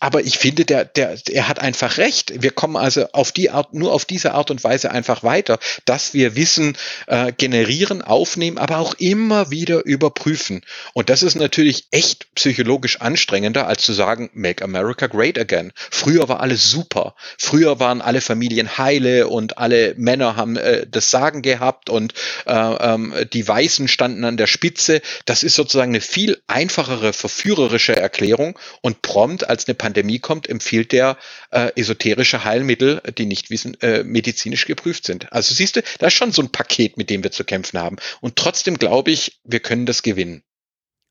aber ich finde, der, der, er hat einfach recht. Wir kommen also auf die Art, nur auf diese Art und Weise einfach weiter, dass wir Wissen äh, generieren, aufnehmen, aber auch immer wieder überprüfen. Und das ist natürlich echt psychologisch anstrengender, als zu sagen, make America great again. Früher war alles super. Früher waren alle Familien heile und alle Männer haben äh, das Sagen gehabt und äh, ähm, die Weißen standen an der Spitze. Das ist sozusagen eine viel einfachere, verführerische Erklärung und prompt, als eine Pandemie kommt, empfiehlt der äh, esoterische Heilmittel, die nicht wissen, äh, medizinisch geprüft sind. Also siehst du, da ist schon so ein Paket, mit dem wir zu kämpfen haben. Und trotzdem glaube ich, wir können das gewinnen.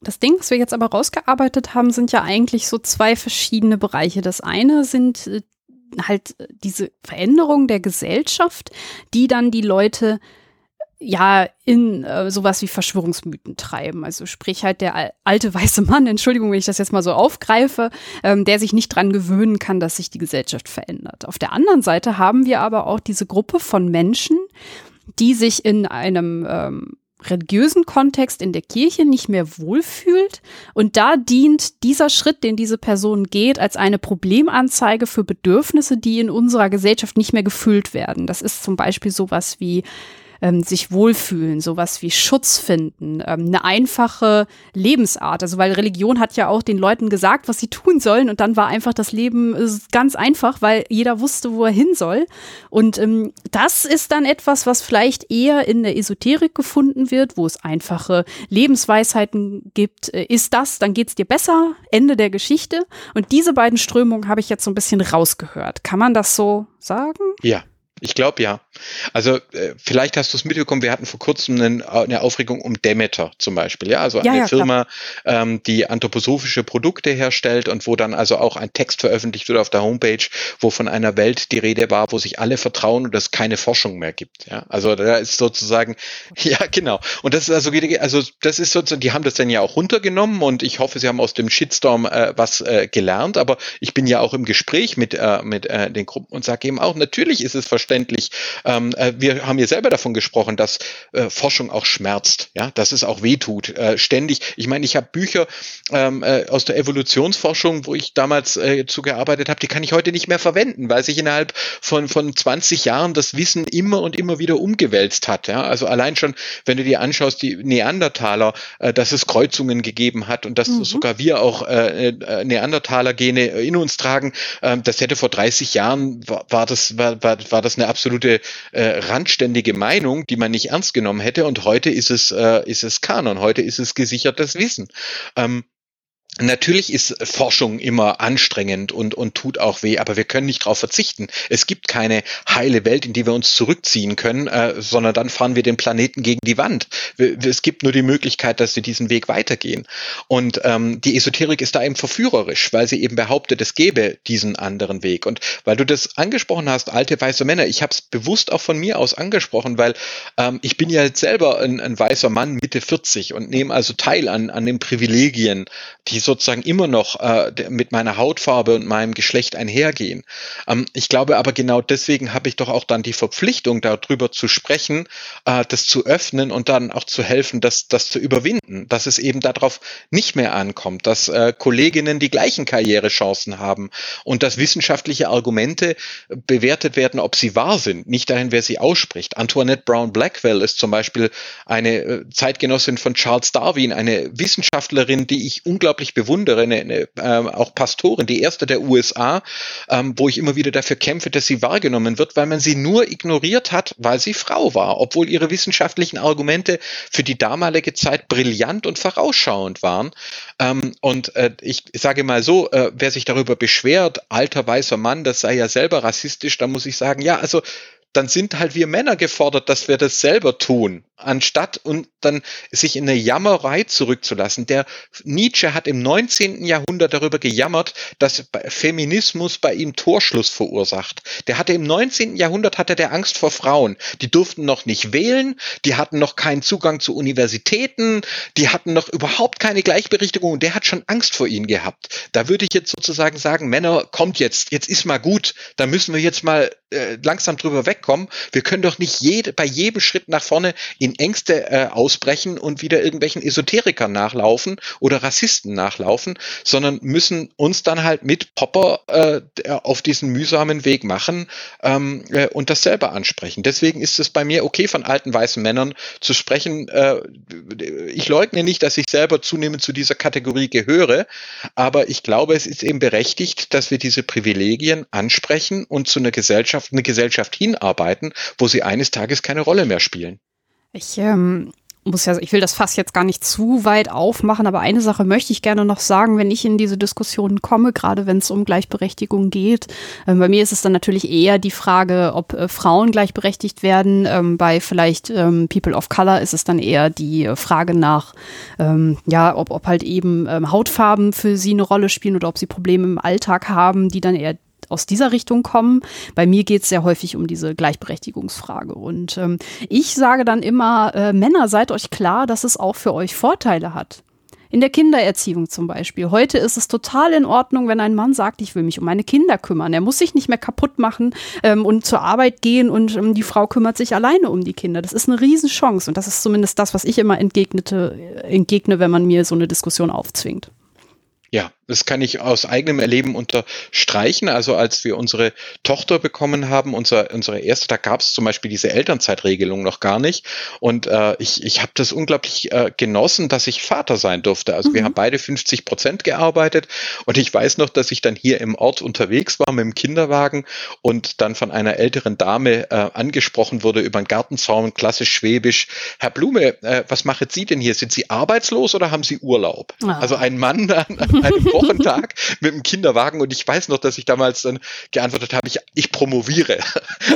Das Ding, was wir jetzt aber rausgearbeitet haben, sind ja eigentlich so zwei verschiedene Bereiche. Das eine sind äh, halt diese Veränderung der Gesellschaft, die dann die Leute ja in äh, sowas wie Verschwörungsmythen treiben. Also sprich halt der alte weiße Mann, Entschuldigung, wenn ich das jetzt mal so aufgreife, ähm, der sich nicht dran gewöhnen kann, dass sich die Gesellschaft verändert. Auf der anderen Seite haben wir aber auch diese Gruppe von Menschen, die sich in einem ähm, religiösen Kontext in der Kirche nicht mehr wohlfühlt. Und da dient dieser Schritt, den diese Person geht, als eine Problemanzeige für Bedürfnisse, die in unserer Gesellschaft nicht mehr gefüllt werden. Das ist zum Beispiel sowas wie ähm, sich wohlfühlen, sowas wie Schutz finden, ähm, eine einfache Lebensart. Also weil Religion hat ja auch den Leuten gesagt, was sie tun sollen und dann war einfach das Leben äh, ganz einfach, weil jeder wusste, wo er hin soll. Und ähm, das ist dann etwas, was vielleicht eher in der Esoterik gefunden wird, wo es einfache Lebensweisheiten gibt. Äh, ist das, dann geht's dir besser. Ende der Geschichte. Und diese beiden Strömungen habe ich jetzt so ein bisschen rausgehört. Kann man das so sagen? Ja, ich glaube ja. Also äh, vielleicht hast du es mitbekommen, wir hatten vor kurzem einen, eine Aufregung um Demeter zum Beispiel, ja, also eine ja, Firma, ähm, die anthroposophische Produkte herstellt und wo dann also auch ein Text veröffentlicht wird auf der Homepage, wo von einer Welt die Rede war, wo sich alle vertrauen und es keine Forschung mehr gibt. Ja, also da ist sozusagen, ja genau. Und das ist also also das ist sozusagen, die haben das dann ja auch runtergenommen und ich hoffe, sie haben aus dem Shitstorm äh, was äh, gelernt. Aber ich bin ja auch im Gespräch mit äh, mit äh, den Gruppen und sage eben auch, natürlich ist es verständlich, ähm, äh, wir haben ja selber davon gesprochen, dass äh, Forschung auch schmerzt, ja, dass es auch wehtut, äh, ständig. Ich meine, ich habe Bücher ähm, äh, aus der Evolutionsforschung, wo ich damals äh, zugearbeitet habe, die kann ich heute nicht mehr verwenden, weil sich innerhalb von, von 20 Jahren das Wissen immer und immer wieder umgewälzt hat. Ja? Also allein schon, wenn du dir anschaust, die Neandertaler, äh, dass es Kreuzungen gegeben hat und dass mhm. sogar wir auch äh, äh, Neandertaler-Gene in uns tragen, äh, das hätte vor 30 Jahren war, war das war, war, war das eine absolute äh, randständige Meinung, die man nicht ernst genommen hätte. Und heute ist es, äh, ist es Kanon, heute ist es gesichertes Wissen. Ähm, Natürlich ist Forschung immer anstrengend und, und tut auch weh, aber wir können nicht darauf verzichten. Es gibt keine heile Welt, in die wir uns zurückziehen können, äh, sondern dann fahren wir den Planeten gegen die Wand. Es gibt nur die Möglichkeit, dass wir diesen Weg weitergehen. Und ähm, die Esoterik ist da eben verführerisch, weil sie eben behauptet, es gäbe diesen anderen Weg. Und weil du das angesprochen hast, alte weiße Männer, ich habe es bewusst auch von mir aus angesprochen, weil ähm, ich bin ja jetzt selber ein, ein weißer Mann Mitte 40 und nehme also teil an, an den Privilegien, die sozusagen immer noch äh, mit meiner Hautfarbe und meinem Geschlecht einhergehen. Ähm, ich glaube aber genau deswegen habe ich doch auch dann die Verpflichtung, darüber zu sprechen, äh, das zu öffnen und dann auch zu helfen, das, das zu überwinden, dass es eben darauf nicht mehr ankommt, dass äh, Kolleginnen die gleichen Karrierechancen haben und dass wissenschaftliche Argumente bewertet werden, ob sie wahr sind, nicht dahin, wer sie ausspricht. Antoinette Brown Blackwell ist zum Beispiel eine äh, Zeitgenossin von Charles Darwin, eine Wissenschaftlerin, die ich unglaublich bewundere, eine, eine, äh, auch Pastorin, die erste der USA, ähm, wo ich immer wieder dafür kämpfe, dass sie wahrgenommen wird, weil man sie nur ignoriert hat, weil sie Frau war, obwohl ihre wissenschaftlichen Argumente für die damalige Zeit brillant und vorausschauend waren. Ähm, und äh, ich sage mal so, äh, wer sich darüber beschwert, alter weißer Mann, das sei ja selber rassistisch, da muss ich sagen, ja, also dann sind halt wir Männer gefordert, dass wir das selber tun, anstatt und dann sich in eine Jammerei zurückzulassen. Der Nietzsche hat im 19. Jahrhundert darüber gejammert, dass Feminismus bei ihm Torschluss verursacht. Der hatte im 19. Jahrhundert hatte der Angst vor Frauen. Die durften noch nicht wählen, die hatten noch keinen Zugang zu Universitäten, die hatten noch überhaupt keine Gleichberechtigung und der hat schon Angst vor ihnen gehabt. Da würde ich jetzt sozusagen sagen, Männer, kommt jetzt, jetzt ist mal gut, da müssen wir jetzt mal äh, langsam drüber wegkommen. Wir können doch nicht jede, bei jedem Schritt nach vorne in Ängste äh, ausbrechen und wieder irgendwelchen Esoterikern nachlaufen oder Rassisten nachlaufen, sondern müssen uns dann halt mit Popper äh, auf diesen mühsamen Weg machen ähm, äh, und das selber ansprechen. Deswegen ist es bei mir okay, von alten weißen Männern zu sprechen. Äh, ich leugne nicht, dass ich selber zunehmend zu dieser Kategorie gehöre, aber ich glaube, es ist eben berechtigt, dass wir diese Privilegien ansprechen und zu einer Gesellschaft eine Gesellschaft hinarbeiten, wo sie eines Tages keine Rolle mehr spielen. Ich ähm, muss ja, ich will das Fass jetzt gar nicht zu weit aufmachen, aber eine Sache möchte ich gerne noch sagen, wenn ich in diese Diskussionen komme, gerade wenn es um Gleichberechtigung geht. Ähm, bei mir ist es dann natürlich eher die Frage, ob äh, Frauen gleichberechtigt werden. Ähm, bei vielleicht ähm, People of Color ist es dann eher die äh, Frage nach, ähm, ja, ob, ob halt eben ähm, Hautfarben für sie eine Rolle spielen oder ob sie Probleme im Alltag haben, die dann eher aus dieser Richtung kommen. Bei mir geht es sehr häufig um diese Gleichberechtigungsfrage. Und ähm, ich sage dann immer, äh, Männer, seid euch klar, dass es auch für euch Vorteile hat. In der Kindererziehung zum Beispiel. Heute ist es total in Ordnung, wenn ein Mann sagt, ich will mich um meine Kinder kümmern. Er muss sich nicht mehr kaputt machen ähm, und zur Arbeit gehen und ähm, die Frau kümmert sich alleine um die Kinder. Das ist eine Riesenchance und das ist zumindest das, was ich immer entgegnete, äh, entgegne, wenn man mir so eine Diskussion aufzwingt. Ja, das kann ich aus eigenem Erleben unterstreichen. Also als wir unsere Tochter bekommen haben, unser, unsere erste, da gab es zum Beispiel diese Elternzeitregelung noch gar nicht. Und äh, ich, ich habe das unglaublich äh, genossen, dass ich Vater sein durfte. Also mhm. wir haben beide 50 Prozent gearbeitet. Und ich weiß noch, dass ich dann hier im Ort unterwegs war mit dem Kinderwagen und dann von einer älteren Dame äh, angesprochen wurde über einen Gartenzaun, klassisch schwäbisch. Herr Blume, äh, was machen Sie denn hier? Sind Sie arbeitslos oder haben Sie Urlaub? Ah. Also ein Mann an, an einem Wochentag mit dem Kinderwagen und ich weiß noch, dass ich damals dann geantwortet habe, ich, ich promoviere.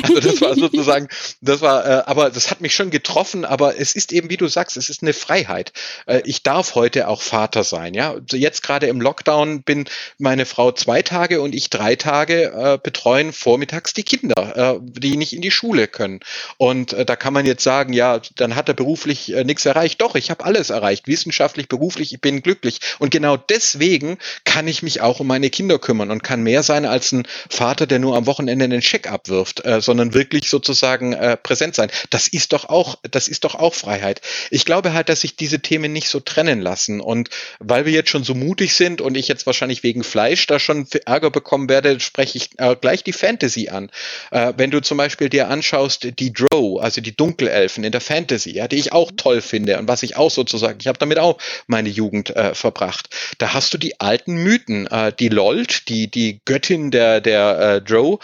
Also das war sozusagen, das war, äh, aber das hat mich schon getroffen, aber es ist eben, wie du sagst, es ist eine Freiheit. Äh, ich darf heute auch Vater sein, ja. Jetzt gerade im Lockdown bin meine Frau zwei Tage und ich drei Tage äh, betreuen vormittags die Kinder, äh, die nicht in die Schule können. Und äh, da kann man jetzt sagen, ja, dann hat er beruflich äh, nichts erreicht. Doch, ich habe alles erreicht, wissenschaftlich, beruflich, ich bin glücklich. Und genau deswegen kann ich mich auch um meine Kinder kümmern und kann mehr sein als ein Vater, der nur am Wochenende den Scheck abwirft, äh, sondern wirklich sozusagen äh, präsent sein. Das ist doch auch, das ist doch auch Freiheit. Ich glaube halt, dass sich diese Themen nicht so trennen lassen und weil wir jetzt schon so mutig sind und ich jetzt wahrscheinlich wegen Fleisch da schon Ärger bekommen werde, spreche ich äh, gleich die Fantasy an. Äh, wenn du zum Beispiel dir anschaust, die Drow, also die Dunkelelfen in der Fantasy, ja, die ich auch toll finde und was ich auch sozusagen, ich habe damit auch meine Jugend äh, verbracht. Da hast du die alten Mythen. Äh, die Lold, die, die Göttin der, der äh, Drow,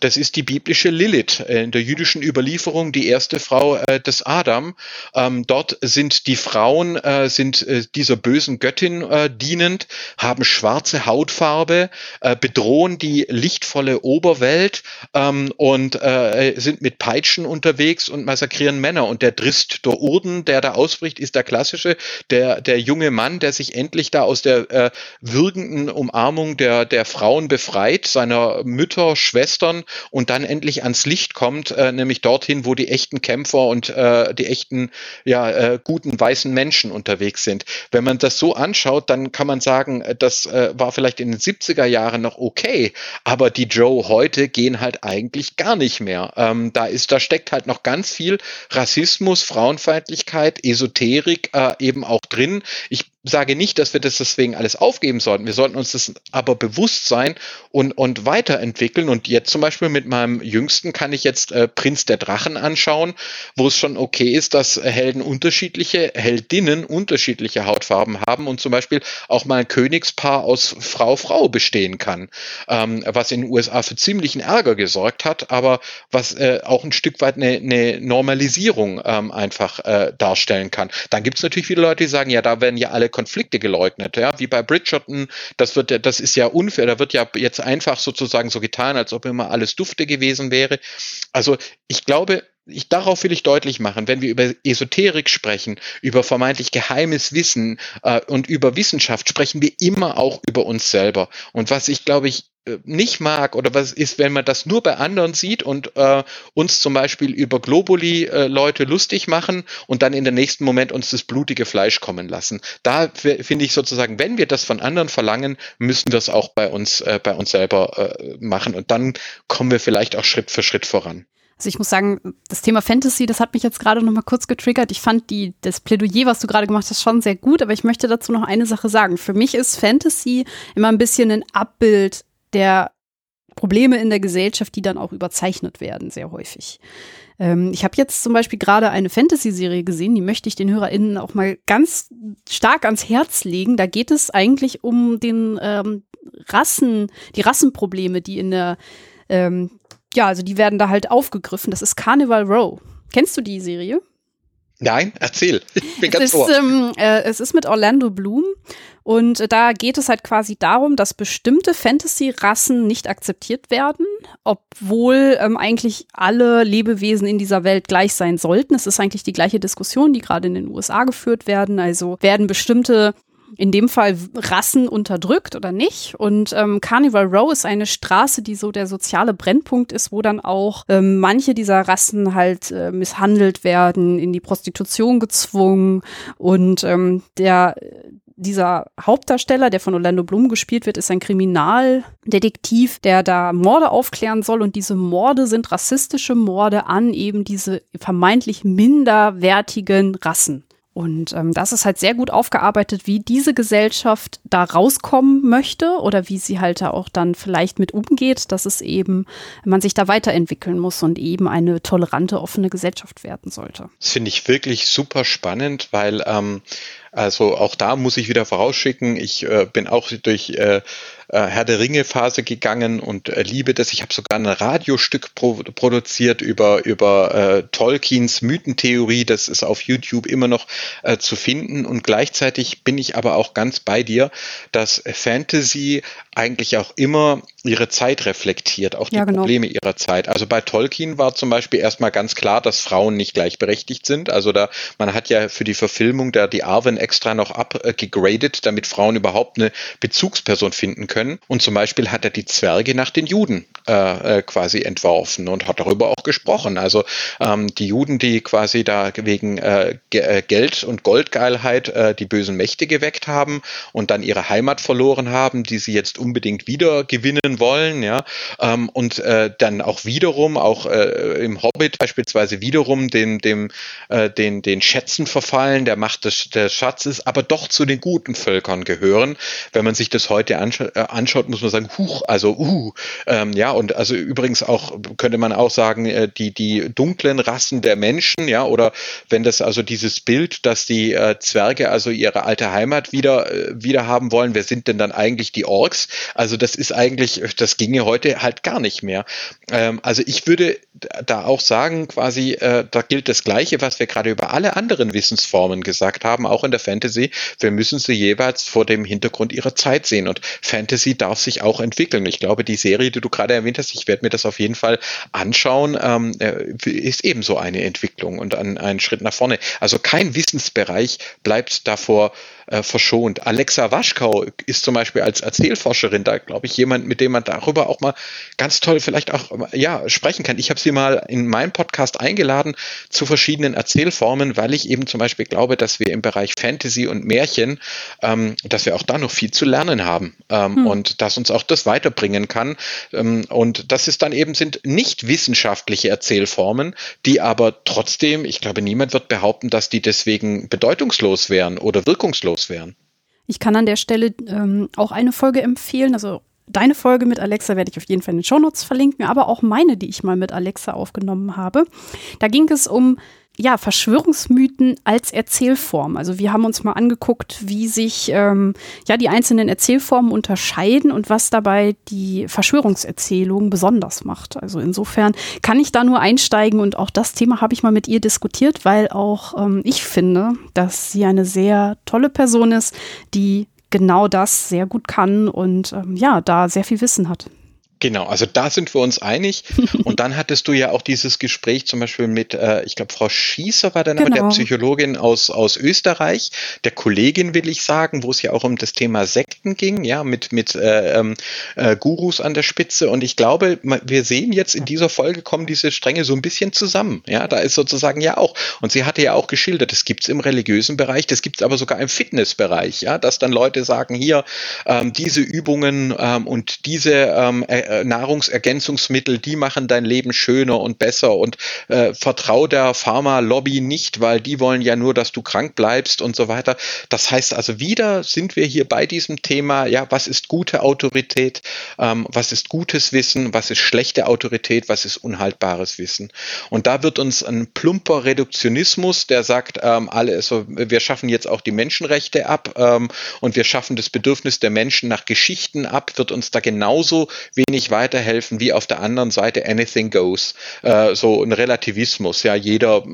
das ist die biblische Lilith äh, in der jüdischen Überlieferung, die erste Frau äh, des Adam. Ähm, dort sind die Frauen äh, sind äh, dieser bösen Göttin äh, dienend, haben schwarze Hautfarbe, äh, bedrohen die lichtvolle Oberwelt ähm, und sind mit Peitschen unterwegs und massakrieren Männer. Und der Drist der Urden, der da ausbricht, ist der klassische, der, der junge Mann, der sich endlich da aus der würgenden Umarmung der, der Frauen befreit, seiner Mütter, Schwestern und dann endlich ans Licht kommt, äh, nämlich dorthin, wo die echten Kämpfer und äh, die echten, ja, äh, guten weißen Menschen unterwegs sind. Wenn man das so anschaut, dann kann man sagen, äh, das äh, war vielleicht in den 70er Jahren noch okay, aber die Joe heute gehen halt eigentlich gar nicht mehr. Ähm, da ist, da steckt halt noch ganz viel Rassismus, Frauenfeindlichkeit, Esoterik äh, eben auch drin. Ich sage nicht, dass wir das deswegen alles aufgeben sollten. Wir sollten uns das aber bewusst sein und, und weiterentwickeln. Und jetzt zum Beispiel mit meinem Jüngsten kann ich jetzt äh, Prinz der Drachen anschauen, wo es schon okay ist, dass Helden unterschiedliche, Heldinnen unterschiedliche Hautfarben haben und zum Beispiel auch mal ein Königspaar aus Frau-Frau bestehen kann, ähm, was in den USA für ziemlichen Ärger gesorgt hat, aber was äh, auch ein Stück weit eine, eine Normalisierung ähm, einfach äh, darstellen kann. Dann gibt es natürlich viele Leute, die sagen, ja, da werden ja alle Konflikte geleugnet, ja, wie bei Bridgerton, das wird das ist ja unfair, da wird ja jetzt einfach sozusagen so getan, als ob immer alles Johannes Dufte gewesen wäre. Also ich glaube, ich, darauf will ich deutlich machen, wenn wir über Esoterik sprechen, über vermeintlich geheimes Wissen äh, und über Wissenschaft, sprechen wir immer auch über uns selber. Und was ich, glaube ich, äh, nicht mag oder was ist, wenn man das nur bei anderen sieht und äh, uns zum Beispiel über Globuli äh, Leute lustig machen und dann in den nächsten Moment uns das blutige Fleisch kommen lassen. Da finde ich sozusagen, wenn wir das von anderen verlangen, müssen wir es auch bei uns, äh, bei uns selber äh, machen und dann kommen wir vielleicht auch Schritt für Schritt voran. Also ich muss sagen, das Thema Fantasy, das hat mich jetzt gerade noch mal kurz getriggert. Ich fand die, das Plädoyer, was du gerade gemacht hast, schon sehr gut, aber ich möchte dazu noch eine Sache sagen. Für mich ist Fantasy immer ein bisschen ein Abbild der Probleme in der Gesellschaft, die dann auch überzeichnet werden, sehr häufig. Ähm, ich habe jetzt zum Beispiel gerade eine Fantasy-Serie gesehen, die möchte ich den HörerInnen auch mal ganz stark ans Herz legen. Da geht es eigentlich um den ähm, Rassen, die Rassenprobleme, die in der, ähm, ja, also die werden da halt aufgegriffen. Das ist Carnival Row. Kennst du die Serie? Nein, erzähl. Ich bin ganz es, ist, ähm, äh, es ist mit Orlando Bloom und äh, da geht es halt quasi darum, dass bestimmte Fantasy-Rassen nicht akzeptiert werden, obwohl ähm, eigentlich alle Lebewesen in dieser Welt gleich sein sollten. Es ist eigentlich die gleiche Diskussion, die gerade in den USA geführt werden. Also werden bestimmte in dem Fall Rassen unterdrückt oder nicht. Und ähm, Carnival Row ist eine Straße, die so der soziale Brennpunkt ist, wo dann auch ähm, manche dieser Rassen halt äh, misshandelt werden, in die Prostitution gezwungen und ähm, der dieser Hauptdarsteller, der von Orlando Bloom gespielt wird, ist ein Kriminaldetektiv, der da Morde aufklären soll. Und diese Morde sind rassistische Morde an eben diese vermeintlich minderwertigen Rassen. Und ähm, das ist halt sehr gut aufgearbeitet, wie diese Gesellschaft da rauskommen möchte oder wie sie halt auch dann vielleicht mit umgeht, dass es eben, man sich da weiterentwickeln muss und eben eine tolerante, offene Gesellschaft werden sollte. Das finde ich wirklich super spannend, weil ähm, also auch da muss ich wieder vorausschicken, ich äh, bin auch durch äh, äh, Herr der Ringe Phase gegangen und äh, liebe das. Ich habe sogar ein Radiostück pro produziert über, über äh, Tolkiens Mythentheorie. Das ist auf YouTube immer noch äh, zu finden. Und gleichzeitig bin ich aber auch ganz bei dir, dass Fantasy eigentlich auch immer ihre Zeit reflektiert, auch die ja, genau. Probleme ihrer Zeit. Also bei Tolkien war zum Beispiel erstmal ganz klar, dass Frauen nicht gleichberechtigt sind. Also da, man hat ja für die Verfilmung da die Arwen extra noch abgegradet, damit Frauen überhaupt eine Bezugsperson finden können. Und zum Beispiel hat er die Zwerge nach den Juden äh, äh quasi entworfen und hat darüber auch gesprochen. Also ähm, die Juden, die quasi da wegen äh, äh, Geld und Goldgeilheit äh, die bösen Mächte geweckt haben und dann ihre Heimat verloren haben, die sie jetzt unbedingt wieder gewinnen wollen, ja, ähm, und äh, dann auch wiederum, auch äh, im Hobbit beispielsweise wiederum dem, dem, äh, den, den Schätzen verfallen, der Macht des, des Schatzes, aber doch zu den guten Völkern gehören. Wenn man sich das heute anscha äh, anschaut, muss man sagen, huch, also uh, ähm, ja, und also übrigens auch, könnte man auch sagen, äh, die, die dunklen Rassen der Menschen, ja, oder wenn das also dieses Bild, dass die äh, Zwerge also ihre alte Heimat wieder, äh, wieder haben wollen, wer sind denn dann eigentlich die Orks? Also das ist eigentlich, das ginge heute halt gar nicht mehr. Ähm, also ich würde da auch sagen, quasi, äh, da gilt das Gleiche, was wir gerade über alle anderen Wissensformen gesagt haben, auch in der Fantasy. Wir müssen sie jeweils vor dem Hintergrund ihrer Zeit sehen. Und Fantasy darf sich auch entwickeln. Ich glaube, die Serie, die du gerade erwähnt hast, ich werde mir das auf jeden Fall anschauen, ähm, äh, ist ebenso eine Entwicklung und ein, ein Schritt nach vorne. Also kein Wissensbereich bleibt davor äh, verschont. Alexa Waschkau ist zum Beispiel als Erzählforscherin da, glaube ich, jemand, mit dem man darüber auch mal ganz toll vielleicht auch ja sprechen kann. Ich habe sie mal in meinem Podcast eingeladen zu verschiedenen Erzählformen, weil ich eben zum Beispiel glaube, dass wir im Bereich Fantasy und Märchen, ähm, dass wir auch da noch viel zu lernen haben ähm, hm. und dass uns auch das weiterbringen kann. Ähm, und das ist dann eben sind nicht wissenschaftliche Erzählformen, die aber trotzdem, ich glaube, niemand wird behaupten, dass die deswegen bedeutungslos wären oder wirkungslos loswerden. Ich kann an der Stelle ähm, auch eine Folge empfehlen. Also deine Folge mit Alexa werde ich auf jeden Fall in den Shownotes verlinken, aber auch meine, die ich mal mit Alexa aufgenommen habe. Da ging es um ja, Verschwörungsmythen als Erzählform. Also wir haben uns mal angeguckt, wie sich ähm, ja die einzelnen Erzählformen unterscheiden und was dabei die Verschwörungserzählung besonders macht. Also insofern kann ich da nur einsteigen und auch das Thema habe ich mal mit ihr diskutiert, weil auch ähm, ich finde, dass sie eine sehr tolle Person ist, die genau das sehr gut kann und ähm, ja, da sehr viel Wissen hat. Genau, also da sind wir uns einig. Und dann hattest du ja auch dieses Gespräch zum Beispiel mit, äh, ich glaube, Frau Schießer war Name genau. der Psychologin aus, aus Österreich, der Kollegin will ich sagen, wo es ja auch um das Thema Sekten ging, ja, mit, mit äh, ähm, äh, Gurus an der Spitze. Und ich glaube, wir sehen jetzt in dieser Folge kommen diese Stränge so ein bisschen zusammen. Ja, da ist sozusagen ja auch. Und sie hatte ja auch geschildert, das gibt's im religiösen Bereich, das gibt's aber sogar im Fitnessbereich, ja, dass dann Leute sagen, hier, ähm, diese Übungen ähm, und diese ähm, äh, Nahrungsergänzungsmittel, die machen dein Leben schöner und besser und äh, vertrau der Pharma-Lobby nicht, weil die wollen ja nur, dass du krank bleibst und so weiter. Das heißt also, wieder sind wir hier bei diesem Thema, ja, was ist gute Autorität, ähm, was ist gutes Wissen, was ist schlechte Autorität, was ist unhaltbares Wissen. Und da wird uns ein plumper Reduktionismus, der sagt, ähm, alle, also wir schaffen jetzt auch die Menschenrechte ab ähm, und wir schaffen das Bedürfnis der Menschen nach Geschichten ab, wird uns da genauso wenig nicht weiterhelfen wie auf der anderen Seite anything goes, äh, so ein Relativismus, ja, jeder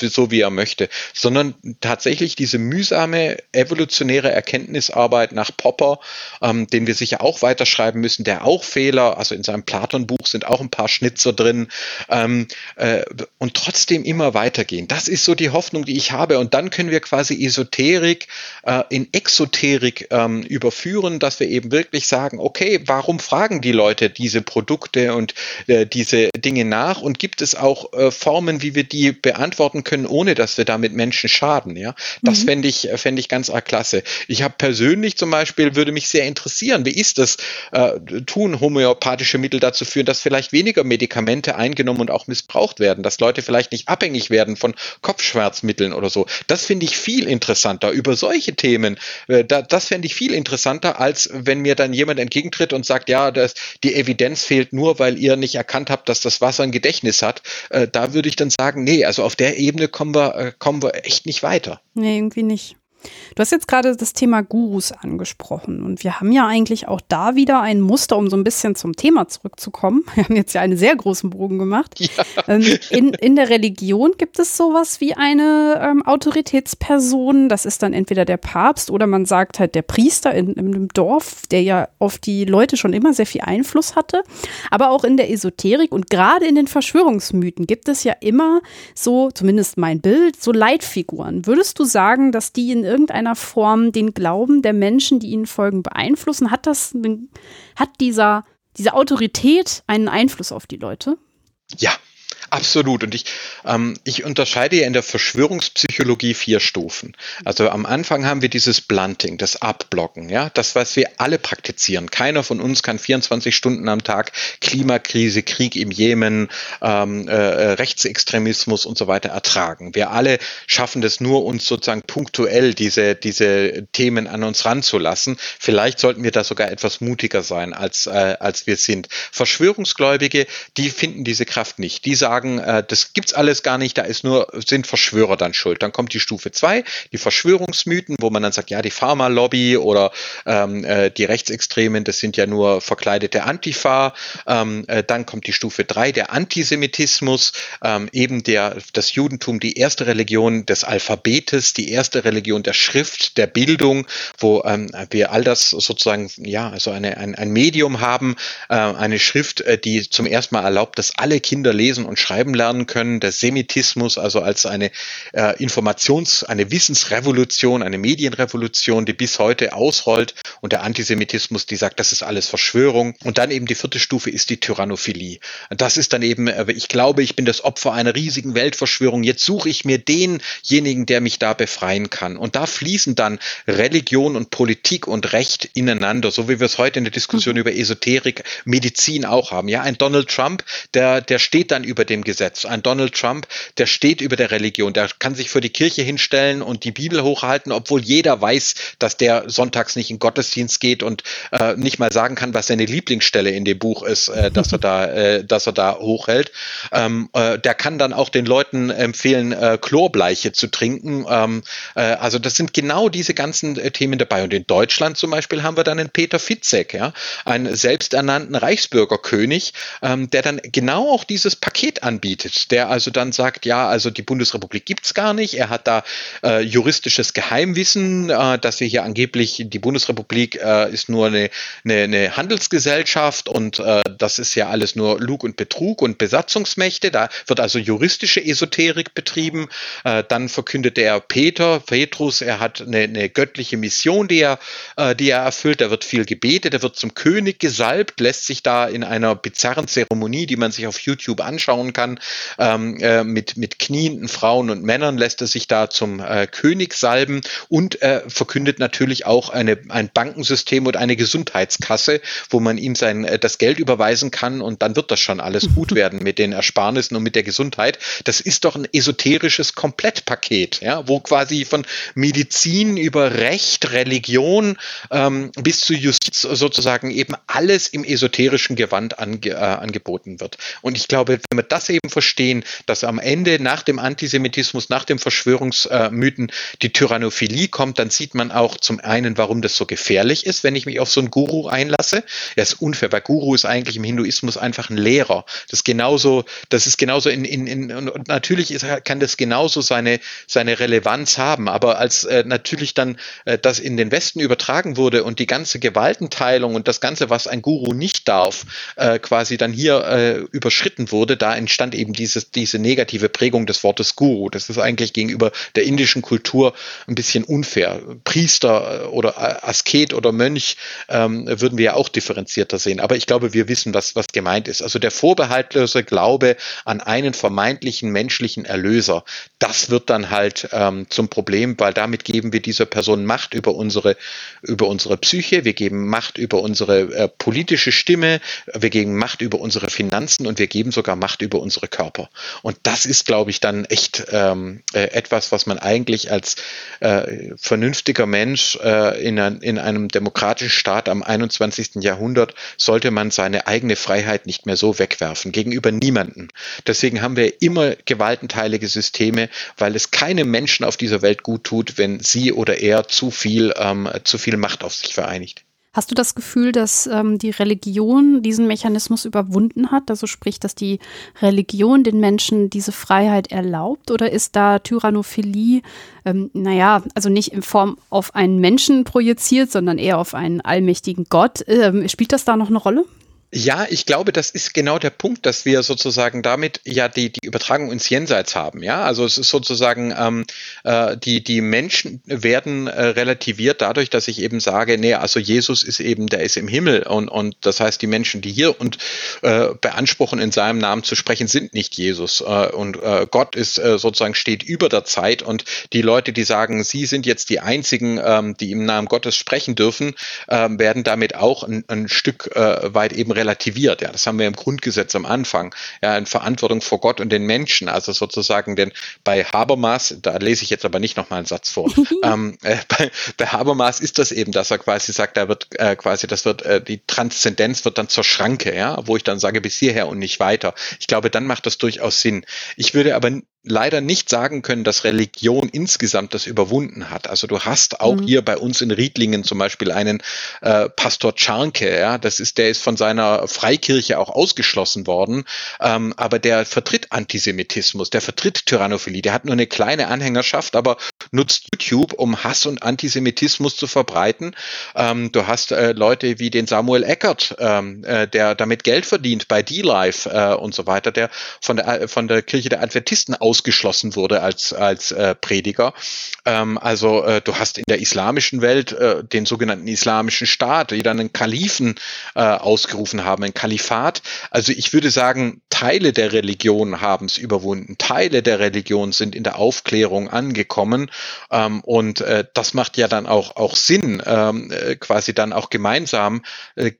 so wie er möchte, sondern tatsächlich diese mühsame evolutionäre Erkenntnisarbeit nach Popper, ähm, den wir sicher auch weiterschreiben müssen, der auch Fehler, also in seinem Platon-Buch sind auch ein paar Schnitzer drin ähm, äh, und trotzdem immer weitergehen. Das ist so die Hoffnung, die ich habe. Und dann können wir quasi Esoterik äh, in Exoterik ähm, überführen, dass wir eben wirklich sagen, okay, warum fragen die Leute diese Produkte und äh, diese Dinge nach? Und gibt es auch äh, Formen, wie wir die beantworten können, ohne dass wir damit Menschen schaden? Ja, das mhm. fände ich, fände ich ganz arg klasse. Ich habe persönlich zum Beispiel, würde mich sehr interessieren, wie ist das? Äh, tun homöopathische Mittel dazu führen, dass vielleicht weniger Medikamente eingenommen und auch missbraucht werden, dass Leute vielleicht nicht abhängig werden von Kopfschmerzmitteln oder so. Das finde ich viel interessanter. Über solche Themen, äh, da, das fände ich viel interessanter, als wenn mir dann jemand entgegentritt und sagt, ja, das, die Evidenz fehlt nur, weil ihr nicht erkannt habt, dass das Wasser ein Gedächtnis hat. Äh, da würde ich dann sagen, nee, also auf der Ebene kommen wir, äh, kommen wir echt nicht weiter. Nee, irgendwie nicht. Du hast jetzt gerade das Thema Gurus angesprochen und wir haben ja eigentlich auch da wieder ein Muster, um so ein bisschen zum Thema zurückzukommen. Wir haben jetzt ja einen sehr großen Bogen gemacht. Ja. Ähm, in, in der Religion gibt es sowas wie eine ähm, Autoritätsperson. Das ist dann entweder der Papst oder man sagt halt der Priester in, in einem Dorf, der ja auf die Leute schon immer sehr viel Einfluss hatte. Aber auch in der Esoterik und gerade in den Verschwörungsmythen gibt es ja immer so, zumindest mein Bild, so Leitfiguren. Würdest du sagen, dass die in irgendeiner Form den Glauben der Menschen, die ihnen folgen, beeinflussen? Hat das, hat dieser, diese Autorität einen Einfluss auf die Leute? Ja, Absolut. Und ich, ähm, ich unterscheide ja in der Verschwörungspsychologie vier Stufen. Also am Anfang haben wir dieses Blunting, das Abblocken, ja, das, was wir alle praktizieren. Keiner von uns kann 24 Stunden am Tag Klimakrise, Krieg im Jemen, ähm, äh, Rechtsextremismus und so weiter ertragen. Wir alle schaffen das nur, uns sozusagen punktuell diese, diese Themen an uns ranzulassen. Vielleicht sollten wir da sogar etwas mutiger sein, als, äh, als wir sind. Verschwörungsgläubige, die finden diese Kraft nicht. Die sagen, sagen, äh, das gibt's alles gar nicht, da ist nur, sind Verschwörer dann schuld. Dann kommt die Stufe 2, die Verschwörungsmythen, wo man dann sagt, ja, die Pharma-Lobby oder ähm, äh, die Rechtsextremen, das sind ja nur verkleidete Antifa. Ähm, äh, dann kommt die Stufe 3, der Antisemitismus, ähm, eben der, das Judentum, die erste Religion des Alphabetes, die erste Religion der Schrift, der Bildung, wo ähm, wir all das sozusagen, ja, also eine, ein, ein Medium haben, äh, eine Schrift, äh, die zum ersten Mal erlaubt, dass alle Kinder lesen und schreiben lernen können, der Semitismus also als eine äh, Informations-, eine Wissensrevolution, eine Medienrevolution, die bis heute ausrollt und der Antisemitismus, die sagt, das ist alles Verschwörung. Und dann eben die vierte Stufe ist die Tyrannophilie. Das ist dann eben, äh, ich glaube, ich bin das Opfer einer riesigen Weltverschwörung. Jetzt suche ich mir denjenigen, der mich da befreien kann. Und da fließen dann Religion und Politik und Recht ineinander, so wie wir es heute in der Diskussion mhm. über Esoterik, Medizin auch haben. Ja, ein Donald Trump, der, der steht dann über den dem Gesetz. Ein Donald Trump, der steht über der Religion, der kann sich für die Kirche hinstellen und die Bibel hochhalten, obwohl jeder weiß, dass der sonntags nicht in Gottesdienst geht und äh, nicht mal sagen kann, was seine Lieblingsstelle in dem Buch ist, äh, dass er da, äh, dass er da hochhält. Ähm, äh, der kann dann auch den Leuten empfehlen, äh, Chlorbleiche zu trinken. Ähm, äh, also das sind genau diese ganzen Themen dabei. Und in Deutschland zum Beispiel haben wir dann einen Peter Fitzek, ja, einen selbsternannten Reichsbürgerkönig, ähm, der dann genau auch dieses Paket anbietet, der also dann sagt, ja, also die Bundesrepublik gibt's gar nicht, er hat da äh, juristisches Geheimwissen, äh, dass wir hier angeblich, die Bundesrepublik äh, ist nur eine, eine, eine Handelsgesellschaft und äh, das ist ja alles nur Lug und Betrug und Besatzungsmächte, da wird also juristische Esoterik betrieben, äh, dann verkündet er Peter, Petrus, er hat eine, eine göttliche Mission, die er, äh, die er erfüllt, da wird viel gebetet, er wird zum König gesalbt, lässt sich da in einer bizarren Zeremonie, die man sich auf YouTube anschauen kann, ähm, äh, mit, mit knienden Frauen und Männern lässt er sich da zum äh, König salben und äh, verkündet natürlich auch eine, ein Bankensystem und eine Gesundheitskasse, wo man ihm sein, äh, das Geld überweisen kann und dann wird das schon alles gut werden mit den Ersparnissen und mit der Gesundheit. Das ist doch ein esoterisches Komplettpaket, ja, wo quasi von Medizin über Recht, Religion ähm, bis zu Justiz sozusagen eben alles im esoterischen Gewand ange, äh, angeboten wird. Und ich glaube, wenn wir das eben verstehen, dass am Ende nach dem Antisemitismus, nach dem Verschwörungsmythen die Tyrannophilie kommt, dann sieht man auch zum einen, warum das so gefährlich ist, wenn ich mich auf so einen Guru einlasse. Er ist unfair, weil Guru ist eigentlich im Hinduismus einfach ein Lehrer. Das ist genauso, das ist genauso in, in, in und natürlich ist, kann das genauso seine, seine Relevanz haben. Aber als äh, natürlich dann äh, das in den Westen übertragen wurde und die ganze Gewaltenteilung und das Ganze, was ein Guru nicht darf, äh, quasi dann hier äh, überschritten wurde, da entstand eben dieses, diese negative Prägung des Wortes Guru. Das ist eigentlich gegenüber der indischen Kultur ein bisschen unfair. Priester äh, oder äh, Asket oder Mönch ähm, würden wir ja auch differenzierter sehen. Aber ich glaube, wir wissen, was, was gemeint ist. Also der vorbehaltlose Glaube an einen vermeintlichen menschlichen Erlöser, das wird dann halt ähm, zum Problem, weil damit geben wir dieser Person Macht über unsere, über unsere Psyche, wir geben Macht über unsere äh, politische Stimme, wir geben Macht über unsere Finanzen und wir geben sogar Macht über unsere Körper. Und das ist, glaube ich, dann echt ähm, äh, etwas, was man eigentlich als äh, vernünftiger Mensch äh, in, ein, in einem demokratischen Staat am 21. Jahrhundert sollte man seine eigene Freiheit nicht mehr so wegwerfen, gegenüber niemanden. Deswegen haben wir immer gewaltenteilige Systeme, weil es keinem Menschen auf dieser Welt gut tut, wenn sie oder er zu viel, ähm, zu viel Macht auf sich vereinigt. Hast du das Gefühl, dass ähm, die Religion diesen Mechanismus überwunden hat? Also sprich, dass die Religion den Menschen diese Freiheit erlaubt? Oder ist da Tyrannophilie, ähm, naja, also nicht in Form auf einen Menschen projiziert, sondern eher auf einen allmächtigen Gott? Ähm, spielt das da noch eine Rolle? Ja, ich glaube, das ist genau der Punkt, dass wir sozusagen damit ja die, die Übertragung ins Jenseits haben. Ja, also es ist sozusagen, ähm, äh, die, die Menschen werden äh, relativiert dadurch, dass ich eben sage, nee, also Jesus ist eben, der ist im Himmel und, und das heißt, die Menschen, die hier und äh, beanspruchen, in seinem Namen zu sprechen, sind nicht Jesus. Äh, und äh, Gott ist äh, sozusagen steht über der Zeit und die Leute, die sagen, sie sind jetzt die einzigen, ähm, die im Namen Gottes sprechen dürfen, äh, werden damit auch ein, ein Stück äh, weit eben relativiert relativiert. Ja, das haben wir im Grundgesetz am Anfang. Ja, in Verantwortung vor Gott und den Menschen. Also sozusagen, denn bei Habermas, da lese ich jetzt aber nicht nochmal einen Satz vor. ähm, äh, bei, bei, Habermas ist das eben, dass er quasi sagt, da wird äh, quasi, das wird, äh, die Transzendenz wird dann zur Schranke, ja, wo ich dann sage, bis hierher und nicht weiter. Ich glaube, dann macht das durchaus Sinn. Ich würde aber leider nicht sagen können, dass Religion insgesamt das überwunden hat. Also du hast auch mhm. hier bei uns in Riedlingen zum Beispiel einen äh, Pastor Czarnke, ja, das ist, der ist von seiner Freikirche auch ausgeschlossen worden, ähm, aber der vertritt Antisemitismus, der vertritt Tyrannophilie, der hat nur eine kleine Anhängerschaft, aber nutzt YouTube, um Hass und Antisemitismus zu verbreiten. Ähm, du hast äh, Leute wie den Samuel Eckert, ähm, äh, der damit Geld verdient bei D-Live äh, und so weiter, der von der, von der Kirche der Adventisten aus ausgeschlossen wurde als, als äh, Prediger. Ähm, also äh, du hast in der islamischen Welt äh, den sogenannten islamischen Staat, die dann einen Kalifen äh, ausgerufen haben, ein Kalifat. Also ich würde sagen, Teile der Religion haben es überwunden. Teile der Religion sind in der Aufklärung angekommen. Ähm, und äh, das macht ja dann auch, auch Sinn, ähm, äh, quasi dann auch gemeinsam äh,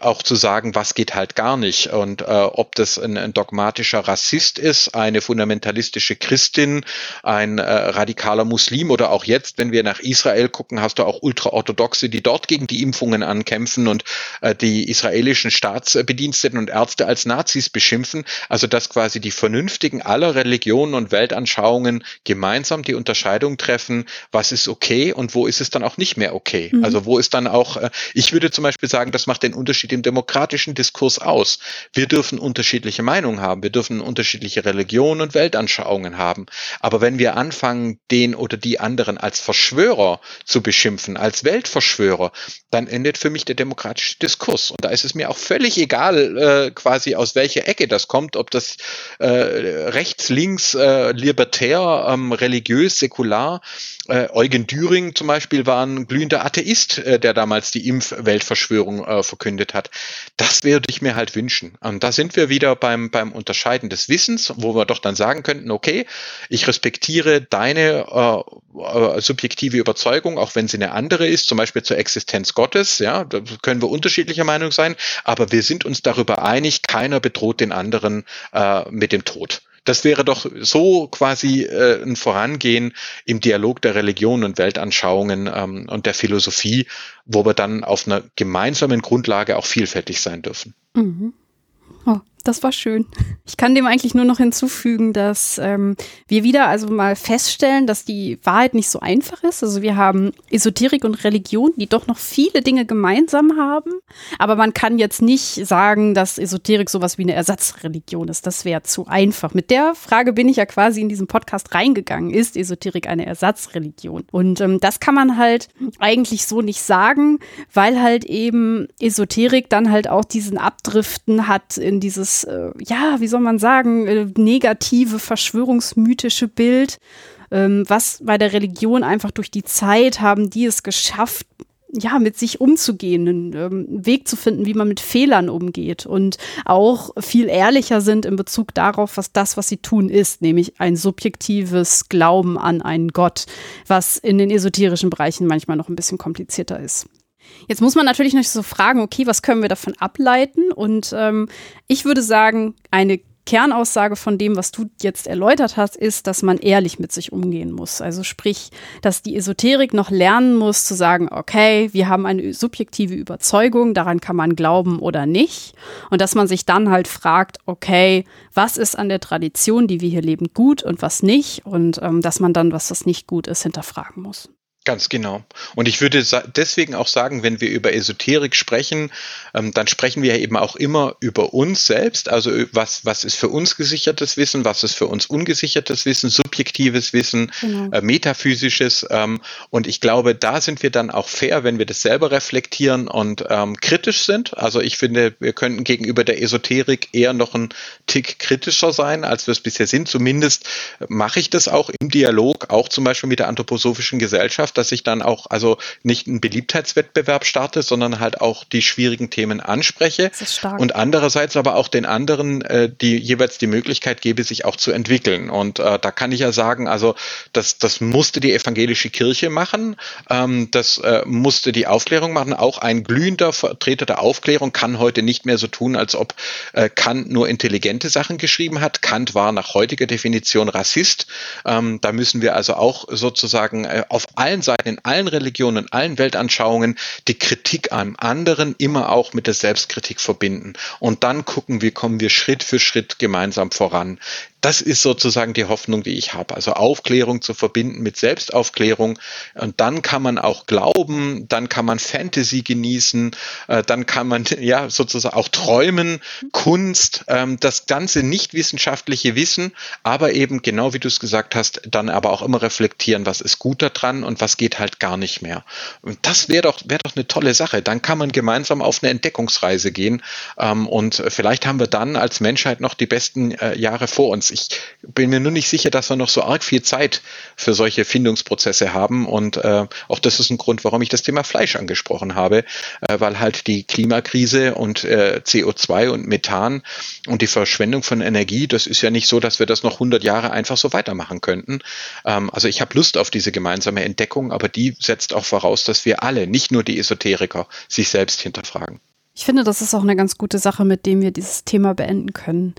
auch zu sagen, was geht halt gar nicht. Und äh, ob das ein, ein dogmatischer Rassist ist, eine fundamentalistische atheistische Christin, ein äh, radikaler Muslim oder auch jetzt, wenn wir nach Israel gucken, hast du auch Ultraorthodoxe, die dort gegen die Impfungen ankämpfen und äh, die israelischen Staatsbediensteten und Ärzte als Nazis beschimpfen. Also dass quasi die Vernünftigen aller Religionen und Weltanschauungen gemeinsam die Unterscheidung treffen, was ist okay und wo ist es dann auch nicht mehr okay. Mhm. Also wo ist dann auch, äh, ich würde zum Beispiel sagen, das macht den Unterschied im demokratischen Diskurs aus. Wir dürfen unterschiedliche Meinungen haben, wir dürfen unterschiedliche Religionen und Weltanschauungen haben. Aber wenn wir anfangen, den oder die anderen als Verschwörer zu beschimpfen, als Weltverschwörer, dann endet für mich der demokratische Diskurs. Und da ist es mir auch völlig egal, äh, quasi aus welcher Ecke das kommt, ob das äh, rechts, links, äh, libertär, ähm, religiös, säkular äh, Eugen Düring zum Beispiel war ein glühender Atheist, äh, der damals die Impfweltverschwörung äh, verkündet hat. Das würde ich mir halt wünschen. Und da sind wir wieder beim, beim Unterscheiden des Wissens, wo wir doch dann sagen könnten, okay, ich respektiere deine äh, äh, subjektive Überzeugung, auch wenn sie eine andere ist, zum Beispiel zur Existenz Gottes, ja, da können wir unterschiedlicher Meinung sein, aber wir sind uns darüber einig, keiner bedroht den anderen äh, mit dem Tod. Das wäre doch so quasi äh, ein Vorangehen im Dialog der Religion und Weltanschauungen ähm, und der Philosophie, wo wir dann auf einer gemeinsamen Grundlage auch vielfältig sein dürfen. Mhm. Das war schön. Ich kann dem eigentlich nur noch hinzufügen, dass ähm, wir wieder also mal feststellen, dass die Wahrheit nicht so einfach ist. Also wir haben Esoterik und Religion, die doch noch viele Dinge gemeinsam haben. Aber man kann jetzt nicht sagen, dass Esoterik sowas wie eine Ersatzreligion ist. Das wäre zu einfach. Mit der Frage bin ich ja quasi in diesen Podcast reingegangen. Ist Esoterik eine Ersatzreligion? Und ähm, das kann man halt eigentlich so nicht sagen, weil halt eben Esoterik dann halt auch diesen Abdriften hat in dieses äh, ja, wie soll man sagen, äh, negative, verschwörungsmythische Bild, ähm, was bei der Religion einfach durch die Zeit haben die es geschafft, ja, mit sich umzugehen, einen ähm, Weg zu finden, wie man mit Fehlern umgeht und auch viel ehrlicher sind in Bezug darauf, was das, was sie tun, ist, nämlich ein subjektives Glauben an einen Gott, was in den esoterischen Bereichen manchmal noch ein bisschen komplizierter ist. Jetzt muss man natürlich noch so fragen, okay, was können wir davon ableiten? Und ähm, ich würde sagen, eine Kernaussage von dem, was du jetzt erläutert hast, ist, dass man ehrlich mit sich umgehen muss. Also sprich, dass die Esoterik noch lernen muss zu sagen, okay, wir haben eine subjektive Überzeugung, daran kann man glauben oder nicht. Und dass man sich dann halt fragt, okay, was ist an der Tradition, die wir hier leben, gut und was nicht? Und ähm, dass man dann, was das nicht gut ist, hinterfragen muss. Ganz genau. Und ich würde deswegen auch sagen, wenn wir über Esoterik sprechen, ähm, dann sprechen wir eben auch immer über uns selbst. Also was, was ist für uns gesichertes Wissen, was ist für uns ungesichertes Wissen, subjektives Wissen, genau. äh, metaphysisches. Ähm, und ich glaube, da sind wir dann auch fair, wenn wir das selber reflektieren und ähm, kritisch sind. Also ich finde, wir könnten gegenüber der Esoterik eher noch ein Tick kritischer sein, als wir es bisher sind. Zumindest mache ich das auch im Dialog, auch zum Beispiel mit der anthroposophischen Gesellschaft Gesellschaft, dass ich dann auch also nicht einen Beliebtheitswettbewerb starte, sondern halt auch die schwierigen Themen anspreche und andererseits aber auch den anderen äh, die jeweils die Möglichkeit gebe, sich auch zu entwickeln. Und äh, da kann ich ja sagen, also das, das musste die evangelische Kirche machen, ähm, das äh, musste die Aufklärung machen. Auch ein glühender Vertreter der Aufklärung kann heute nicht mehr so tun, als ob äh, Kant nur intelligente Sachen geschrieben hat. Kant war nach heutiger Definition Rassist. Ähm, da müssen wir also auch sozusagen äh, auf allen allen Seiten, in allen Religionen, in allen Weltanschauungen die Kritik am anderen immer auch mit der Selbstkritik verbinden. Und dann gucken, wie kommen wir Schritt für Schritt gemeinsam voran das ist sozusagen die Hoffnung, die ich habe. Also Aufklärung zu verbinden mit Selbstaufklärung. Und dann kann man auch glauben, dann kann man Fantasy genießen, äh, dann kann man ja sozusagen auch träumen, Kunst, ähm, das ganze nicht wissenschaftliche Wissen, aber eben genau wie du es gesagt hast, dann aber auch immer reflektieren, was ist gut daran und was geht halt gar nicht mehr. Und das wäre doch, wäre doch eine tolle Sache. Dann kann man gemeinsam auf eine Entdeckungsreise gehen. Ähm, und vielleicht haben wir dann als Menschheit noch die besten äh, Jahre vor uns. Ich bin mir nur nicht sicher, dass wir noch so arg viel Zeit für solche Findungsprozesse haben. Und äh, auch das ist ein Grund, warum ich das Thema Fleisch angesprochen habe, äh, weil halt die Klimakrise und äh, CO2 und Methan und die Verschwendung von Energie, das ist ja nicht so, dass wir das noch 100 Jahre einfach so weitermachen könnten. Ähm, also ich habe Lust auf diese gemeinsame Entdeckung, aber die setzt auch voraus, dass wir alle, nicht nur die Esoteriker, sich selbst hinterfragen. Ich finde, das ist auch eine ganz gute Sache, mit dem wir dieses Thema beenden können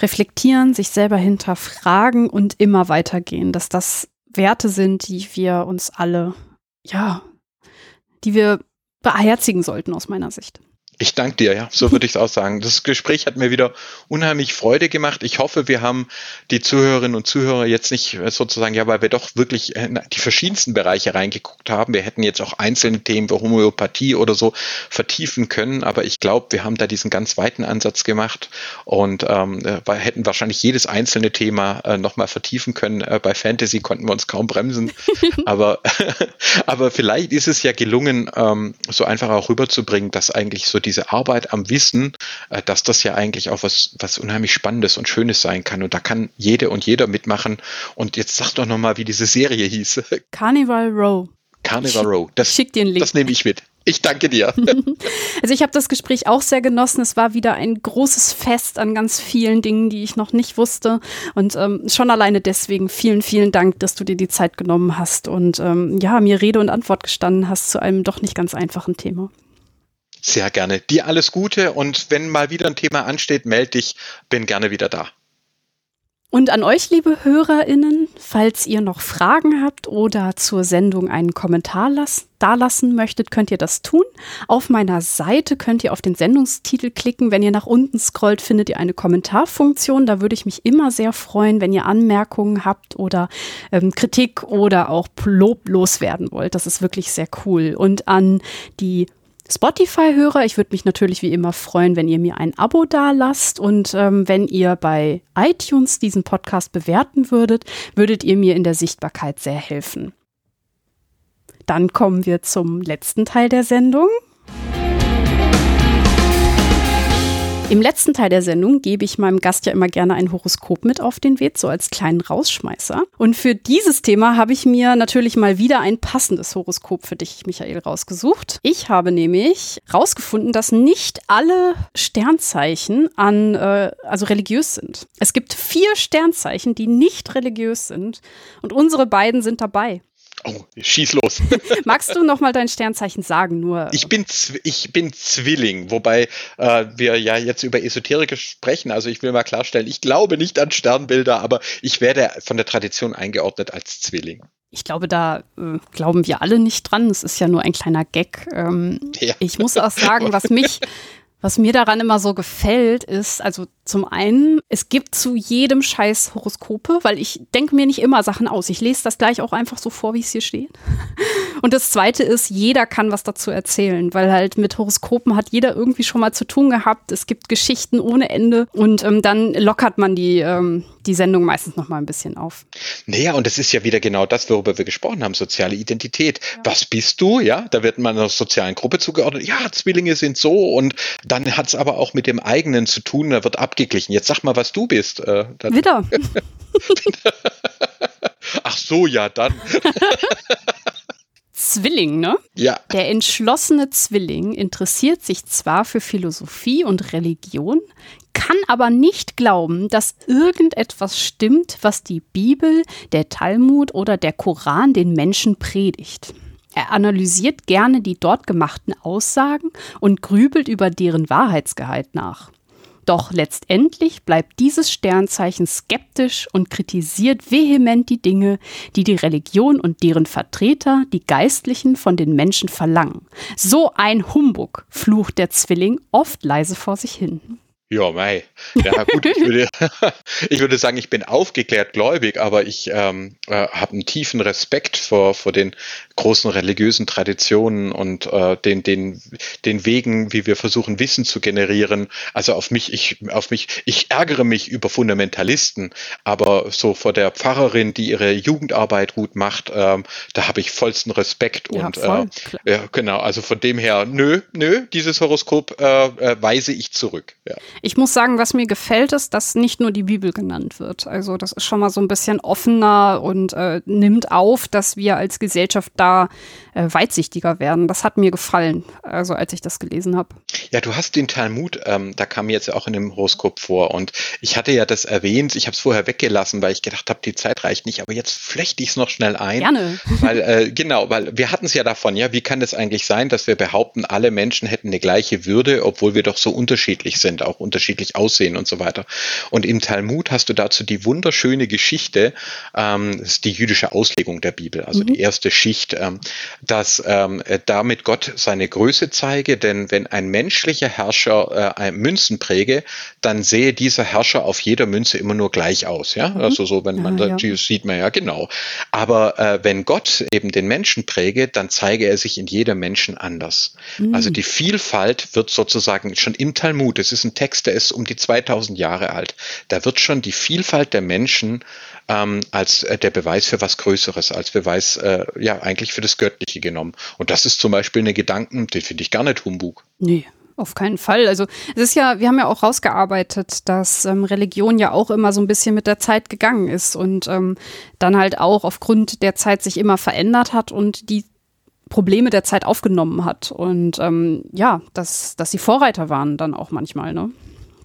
reflektieren, sich selber hinterfragen und immer weitergehen, dass das Werte sind, die wir uns alle, ja, die wir beherzigen sollten aus meiner Sicht. Ich danke dir, ja, so würde ich es auch sagen. Das Gespräch hat mir wieder unheimlich Freude gemacht. Ich hoffe, wir haben die Zuhörerinnen und Zuhörer jetzt nicht sozusagen, ja, weil wir doch wirklich in die verschiedensten Bereiche reingeguckt haben. Wir hätten jetzt auch einzelne Themen wie Homöopathie oder so vertiefen können, aber ich glaube, wir haben da diesen ganz weiten Ansatz gemacht und ähm, äh, hätten wahrscheinlich jedes einzelne Thema äh, nochmal vertiefen können. Äh, bei Fantasy konnten wir uns kaum bremsen, aber, aber vielleicht ist es ja gelungen, ähm, so einfach auch rüberzubringen, dass eigentlich so die diese Arbeit am Wissen, äh, dass das ja eigentlich auch was, was unheimlich Spannendes und Schönes sein kann. Und da kann jede und jeder mitmachen. Und jetzt sag doch nochmal, wie diese Serie hieß. Carnival Row. Carnival Row. Das, Schick dir einen Link. Das nehme ich mit. Ich danke dir. Also ich habe das Gespräch auch sehr genossen. Es war wieder ein großes Fest an ganz vielen Dingen, die ich noch nicht wusste. Und ähm, schon alleine deswegen vielen, vielen Dank, dass du dir die Zeit genommen hast und ähm, ja, mir Rede und Antwort gestanden hast zu einem doch nicht ganz einfachen Thema. Sehr gerne. Dir alles Gute und wenn mal wieder ein Thema ansteht, melde dich, bin gerne wieder da. Und an euch, liebe HörerInnen, falls ihr noch Fragen habt oder zur Sendung einen Kommentar las dalassen möchtet, könnt ihr das tun. Auf meiner Seite könnt ihr auf den Sendungstitel klicken. Wenn ihr nach unten scrollt, findet ihr eine Kommentarfunktion. Da würde ich mich immer sehr freuen, wenn ihr Anmerkungen habt oder ähm, Kritik oder auch Lob loswerden wollt. Das ist wirklich sehr cool. Und an die Spotify-Hörer, ich würde mich natürlich wie immer freuen, wenn ihr mir ein Abo dalasst und ähm, wenn ihr bei iTunes diesen Podcast bewerten würdet, würdet ihr mir in der Sichtbarkeit sehr helfen. Dann kommen wir zum letzten Teil der Sendung. Im letzten Teil der Sendung gebe ich meinem Gast ja immer gerne ein Horoskop mit auf den Weg, so als kleinen Rausschmeißer. Und für dieses Thema habe ich mir natürlich mal wieder ein passendes Horoskop für dich, Michael, rausgesucht. Ich habe nämlich rausgefunden, dass nicht alle Sternzeichen an, äh, also religiös sind. Es gibt vier Sternzeichen, die nicht religiös sind. Und unsere beiden sind dabei. Oh, schieß los. Magst du noch mal dein Sternzeichen sagen? Nur. Ich bin, ich bin Zwilling, wobei äh, wir ja jetzt über Esoterik sprechen. Also ich will mal klarstellen, ich glaube nicht an Sternbilder, aber ich werde von der Tradition eingeordnet als Zwilling. Ich glaube, da äh, glauben wir alle nicht dran. Es ist ja nur ein kleiner Gag. Ähm, ja. Ich muss auch sagen, was mich, was mir daran immer so gefällt, ist, also zum einen, es gibt zu jedem Scheiß Horoskope, weil ich denke mir nicht immer Sachen aus. Ich lese das gleich auch einfach so vor, wie es hier steht. Und das zweite ist, jeder kann was dazu erzählen, weil halt mit Horoskopen hat jeder irgendwie schon mal zu tun gehabt. Es gibt Geschichten ohne Ende und ähm, dann lockert man die, ähm, die Sendung meistens noch mal ein bisschen auf. Naja, und es ist ja wieder genau das, worüber wir gesprochen haben, soziale Identität. Ja. Was bist du? Ja, da wird man einer sozialen Gruppe zugeordnet. Ja, Zwillinge sind so und dann hat es aber auch mit dem eigenen zu tun, da wird abgeglichen. Jetzt sag mal, was du bist. Äh, Widder. Ach so, ja, dann. Zwilling, ne? Ja. Der entschlossene Zwilling interessiert sich zwar für Philosophie und Religion, kann aber nicht glauben, dass irgendetwas stimmt, was die Bibel, der Talmud oder der Koran den Menschen predigt. Er analysiert gerne die dort gemachten Aussagen und grübelt über deren Wahrheitsgehalt nach. Doch letztendlich bleibt dieses Sternzeichen skeptisch und kritisiert vehement die Dinge, die die Religion und deren Vertreter, die Geistlichen, von den Menschen verlangen. So ein Humbug, flucht der Zwilling oft leise vor sich hin. Ja, mei. Ja, gut, ich würde, ich würde sagen, ich bin aufgeklärt gläubig, aber ich ähm, äh, habe einen tiefen Respekt vor, vor den großen religiösen Traditionen und äh, den, den, den Wegen, wie wir versuchen, Wissen zu generieren. Also auf mich, ich, auf mich, ich ärgere mich über Fundamentalisten, aber so vor der Pfarrerin, die ihre Jugendarbeit gut macht, ähm, da habe ich vollsten Respekt ja, und voll, äh, ja, genau, also von dem her, nö, nö, dieses Horoskop äh, äh, weise ich zurück. Ja. Ich muss sagen, was mir gefällt, ist, dass nicht nur die Bibel genannt wird. Also das ist schon mal so ein bisschen offener und äh, nimmt auf, dass wir als Gesellschaft da äh, weitsichtiger werden. Das hat mir gefallen, also als ich das gelesen habe. Ja, du hast den Talmud, ähm, da kam jetzt auch in dem Horoskop vor und ich hatte ja das erwähnt, ich habe es vorher weggelassen, weil ich gedacht habe, die Zeit reicht nicht, aber jetzt flechte ich es noch schnell ein. Gerne. Weil, äh, genau, weil wir hatten es ja davon, ja, wie kann es eigentlich sein, dass wir behaupten, alle Menschen hätten eine gleiche Würde, obwohl wir doch so unterschiedlich sind, auch unterschiedlich aussehen und so weiter. Und im Talmud hast du dazu die wunderschöne Geschichte, ähm, das ist die jüdische Auslegung der Bibel, also mhm. die erste Schicht, ähm, dass ähm, damit Gott seine Größe zeige, denn wenn ein menschlicher Herrscher äh, Münzen präge, dann sehe dieser Herrscher auf jeder Münze immer nur gleich aus. Ja, mhm. also so, wenn man ja, da ja. sieht man ja genau. Aber äh, wenn Gott eben den Menschen präge, dann zeige er sich in jedem Menschen anders. Mhm. Also die Vielfalt wird sozusagen schon im Talmud, es ist ein Text, der ist um die 2000 Jahre alt, da wird schon die Vielfalt der Menschen ähm, als äh, der Beweis für was Größeres, als Beweis äh, ja eigentlich für das Göttliche genommen. Und das ist zum Beispiel eine Gedanken, den finde ich gar nicht Humbug. Nee, auf keinen Fall. Also es ist ja, wir haben ja auch rausgearbeitet, dass ähm, Religion ja auch immer so ein bisschen mit der Zeit gegangen ist und ähm, dann halt auch aufgrund der Zeit sich immer verändert hat und die Probleme der Zeit aufgenommen hat. Und ähm, ja, dass, dass sie Vorreiter waren dann auch manchmal, ne?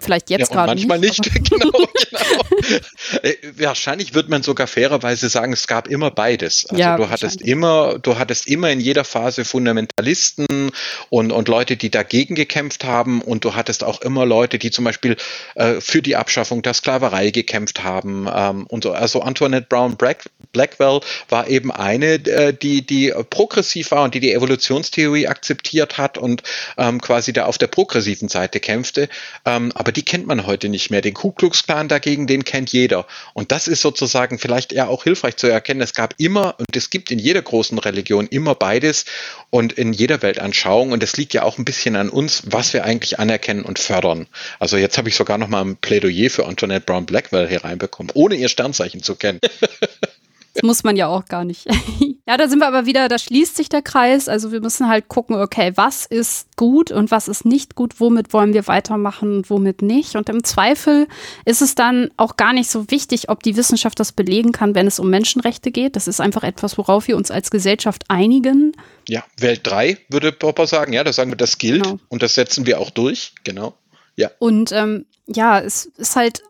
Vielleicht jetzt ja, gerade. Manchmal nicht, nicht genau, genau. Äh, wahrscheinlich wird man sogar fairerweise sagen, es gab immer beides. Also ja, du hattest immer, du hattest immer in jeder Phase Fundamentalisten und, und Leute, die dagegen gekämpft haben und du hattest auch immer Leute, die zum Beispiel äh, für die Abschaffung der Sklaverei gekämpft haben ähm, und so. Also Antoinette Brown Blackwell war eben eine, äh, die, die progressiv war und die die Evolutionstheorie akzeptiert hat und ähm, quasi da auf der progressiven Seite kämpfte. Ähm, aber die kennt man heute nicht mehr. Den Ku Klux Klan dagegen, den kennt jeder. Und das ist sozusagen vielleicht eher auch hilfreich zu erkennen. Es gab immer und es gibt in jeder großen Religion immer beides und in jeder Weltanschauung. Und es liegt ja auch ein bisschen an uns, was wir eigentlich anerkennen und fördern. Also jetzt habe ich sogar noch mal ein Plädoyer für Antoinette Brown Blackwell hier reinbekommen, ohne ihr Sternzeichen zu kennen. Das muss man ja auch gar nicht. ja, da sind wir aber wieder, da schließt sich der Kreis. Also wir müssen halt gucken, okay, was ist gut und was ist nicht gut, womit wollen wir weitermachen und womit nicht. Und im Zweifel ist es dann auch gar nicht so wichtig, ob die Wissenschaft das belegen kann, wenn es um Menschenrechte geht. Das ist einfach etwas, worauf wir uns als Gesellschaft einigen. Ja, Welt 3 würde Popper sagen, ja, da sagen wir, das gilt genau. und das setzen wir auch durch, genau. Ja. Und ähm, ja, es ist halt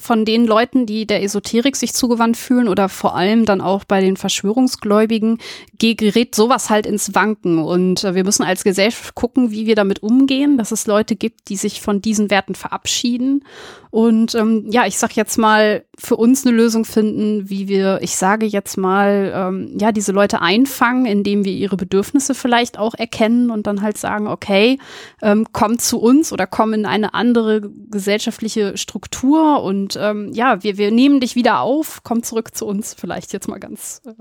von den Leuten, die der Esoterik sich zugewandt fühlen oder vor allem dann auch bei den Verschwörungsgläubigen, gerät sowas halt ins Wanken. Und äh, wir müssen als Gesellschaft gucken, wie wir damit umgehen, dass es Leute gibt, die sich von diesen Werten verabschieden und ähm, ja, ich sag jetzt mal, für uns eine Lösung finden, wie wir, ich sage jetzt mal, ähm, ja, diese Leute einfangen, indem wir ihre Bedürfnisse vielleicht auch erkennen und dann halt sagen, okay, ähm, komm zu uns oder komm in eine andere gesellschaftliche Struktur und ähm, ja, wir, wir nehmen dich wieder auf, komm zurück zu uns, vielleicht jetzt mal ganz äh,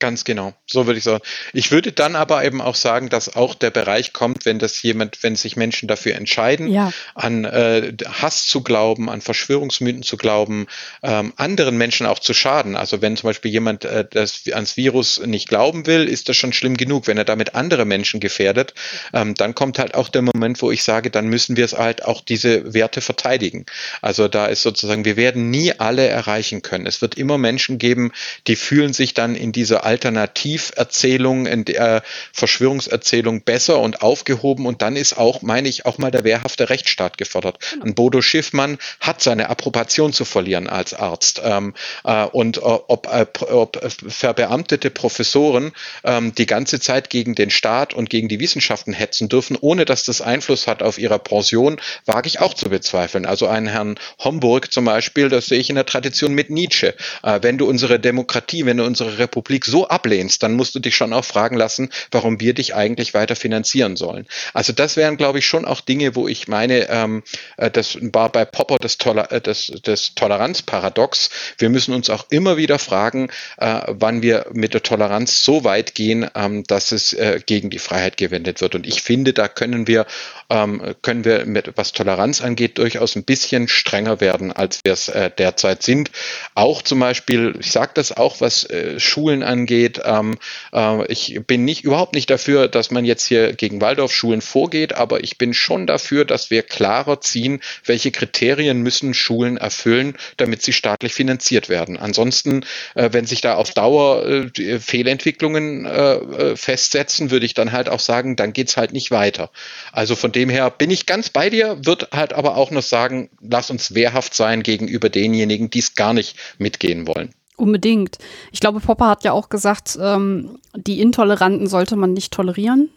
Ganz genau, so würde ich sagen. Ich würde dann aber eben auch sagen, dass auch der Bereich kommt, wenn das jemand, wenn sich Menschen dafür entscheiden, ja. an äh, Hass zu glauben, an Verschwörungsmythen zu glauben, ähm, anderen Menschen auch zu schaden. Also wenn zum Beispiel jemand äh, das ans Virus nicht glauben will, ist das schon schlimm genug. Wenn er damit andere Menschen gefährdet, ähm, dann kommt halt auch der Moment, wo ich sage, dann müssen wir es halt auch diese Werte verteidigen. Also da ist sozusagen, wir werden nie alle erreichen können. Es wird immer Menschen geben, die fühlen sich dann in dieser Alternativerzählung, in der Verschwörungserzählung besser und aufgehoben und dann ist auch, meine ich, auch mal der wehrhafte Rechtsstaat gefordert. Genau. Ein Bodo Schiffmann hat seine Approbation zu verlieren als Arzt ähm, äh, und äh, ob, äh, ob verbeamtete Professoren ähm, die ganze Zeit gegen den Staat und gegen die Wissenschaften hetzen dürfen, ohne dass das Einfluss hat auf ihre Pension, wage ich auch zu bezweifeln. Also einen Herrn Homburg zum Beispiel, das sehe ich in der Tradition mit Nietzsche. Äh, wenn du unsere Demokratie, wenn du unsere Republik so ablehnst, dann musst du dich schon auch fragen lassen, warum wir dich eigentlich weiter finanzieren sollen. Also das wären, glaube ich, schon auch Dinge, wo ich meine, ähm, äh, das war bei Popper das, Toler äh, das, das Toleranzparadox. Wir müssen uns auch immer wieder fragen, äh, wann wir mit der Toleranz so weit gehen, ähm, dass es äh, gegen die Freiheit gewendet wird. Und ich finde, da können wir, ähm, können wir mit was Toleranz angeht, durchaus ein bisschen strenger werden, als wir es äh, derzeit sind. Auch zum Beispiel, ich sage das auch, was äh, Schulen angeht. Ähm, äh, ich bin nicht überhaupt nicht dafür, dass man jetzt hier gegen Waldorfschulen vorgeht, aber ich bin schon dafür, dass wir klarer ziehen, welche Kriterien müssen Schulen erfüllen, damit sie staatlich finanziert werden. Ansonsten, äh, wenn sich da auf Dauer äh, Fehlentwicklungen äh, äh, festsetzen, würde ich dann halt auch sagen, dann geht es halt nicht weiter. Also von dem her bin ich ganz bei dir, wird halt aber auch noch sagen, lass uns wehrhaft sein gegenüber denjenigen, die es gar nicht mitgehen wollen. Unbedingt. Ich glaube, Popper hat ja auch gesagt, ähm, die Intoleranten sollte man nicht tolerieren.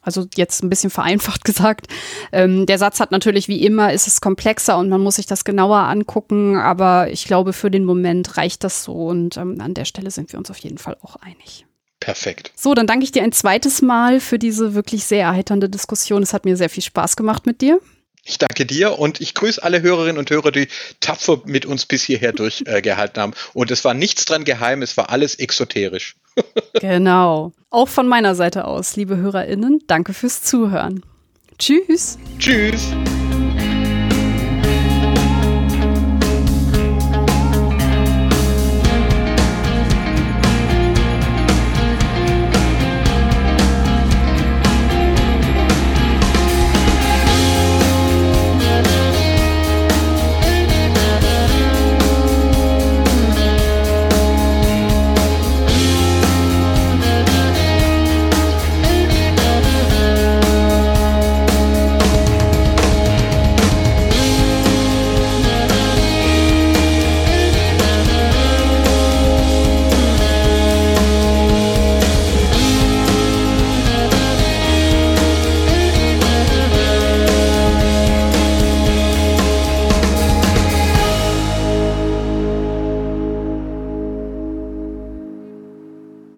Also jetzt ein bisschen vereinfacht gesagt. Ähm, der Satz hat natürlich wie immer, ist es komplexer und man muss sich das genauer angucken, aber ich glaube, für den Moment reicht das so und ähm, an der Stelle sind wir uns auf jeden Fall auch einig. Perfekt. So, dann danke ich dir ein zweites Mal für diese wirklich sehr erheiternde Diskussion. Es hat mir sehr viel Spaß gemacht mit dir. Ich danke dir und ich grüße alle Hörerinnen und Hörer, die tapfer mit uns bis hierher durchgehalten äh, haben. Und es war nichts dran geheim, es war alles exoterisch. genau. Auch von meiner Seite aus, liebe HörerInnen, danke fürs Zuhören. Tschüss. Tschüss.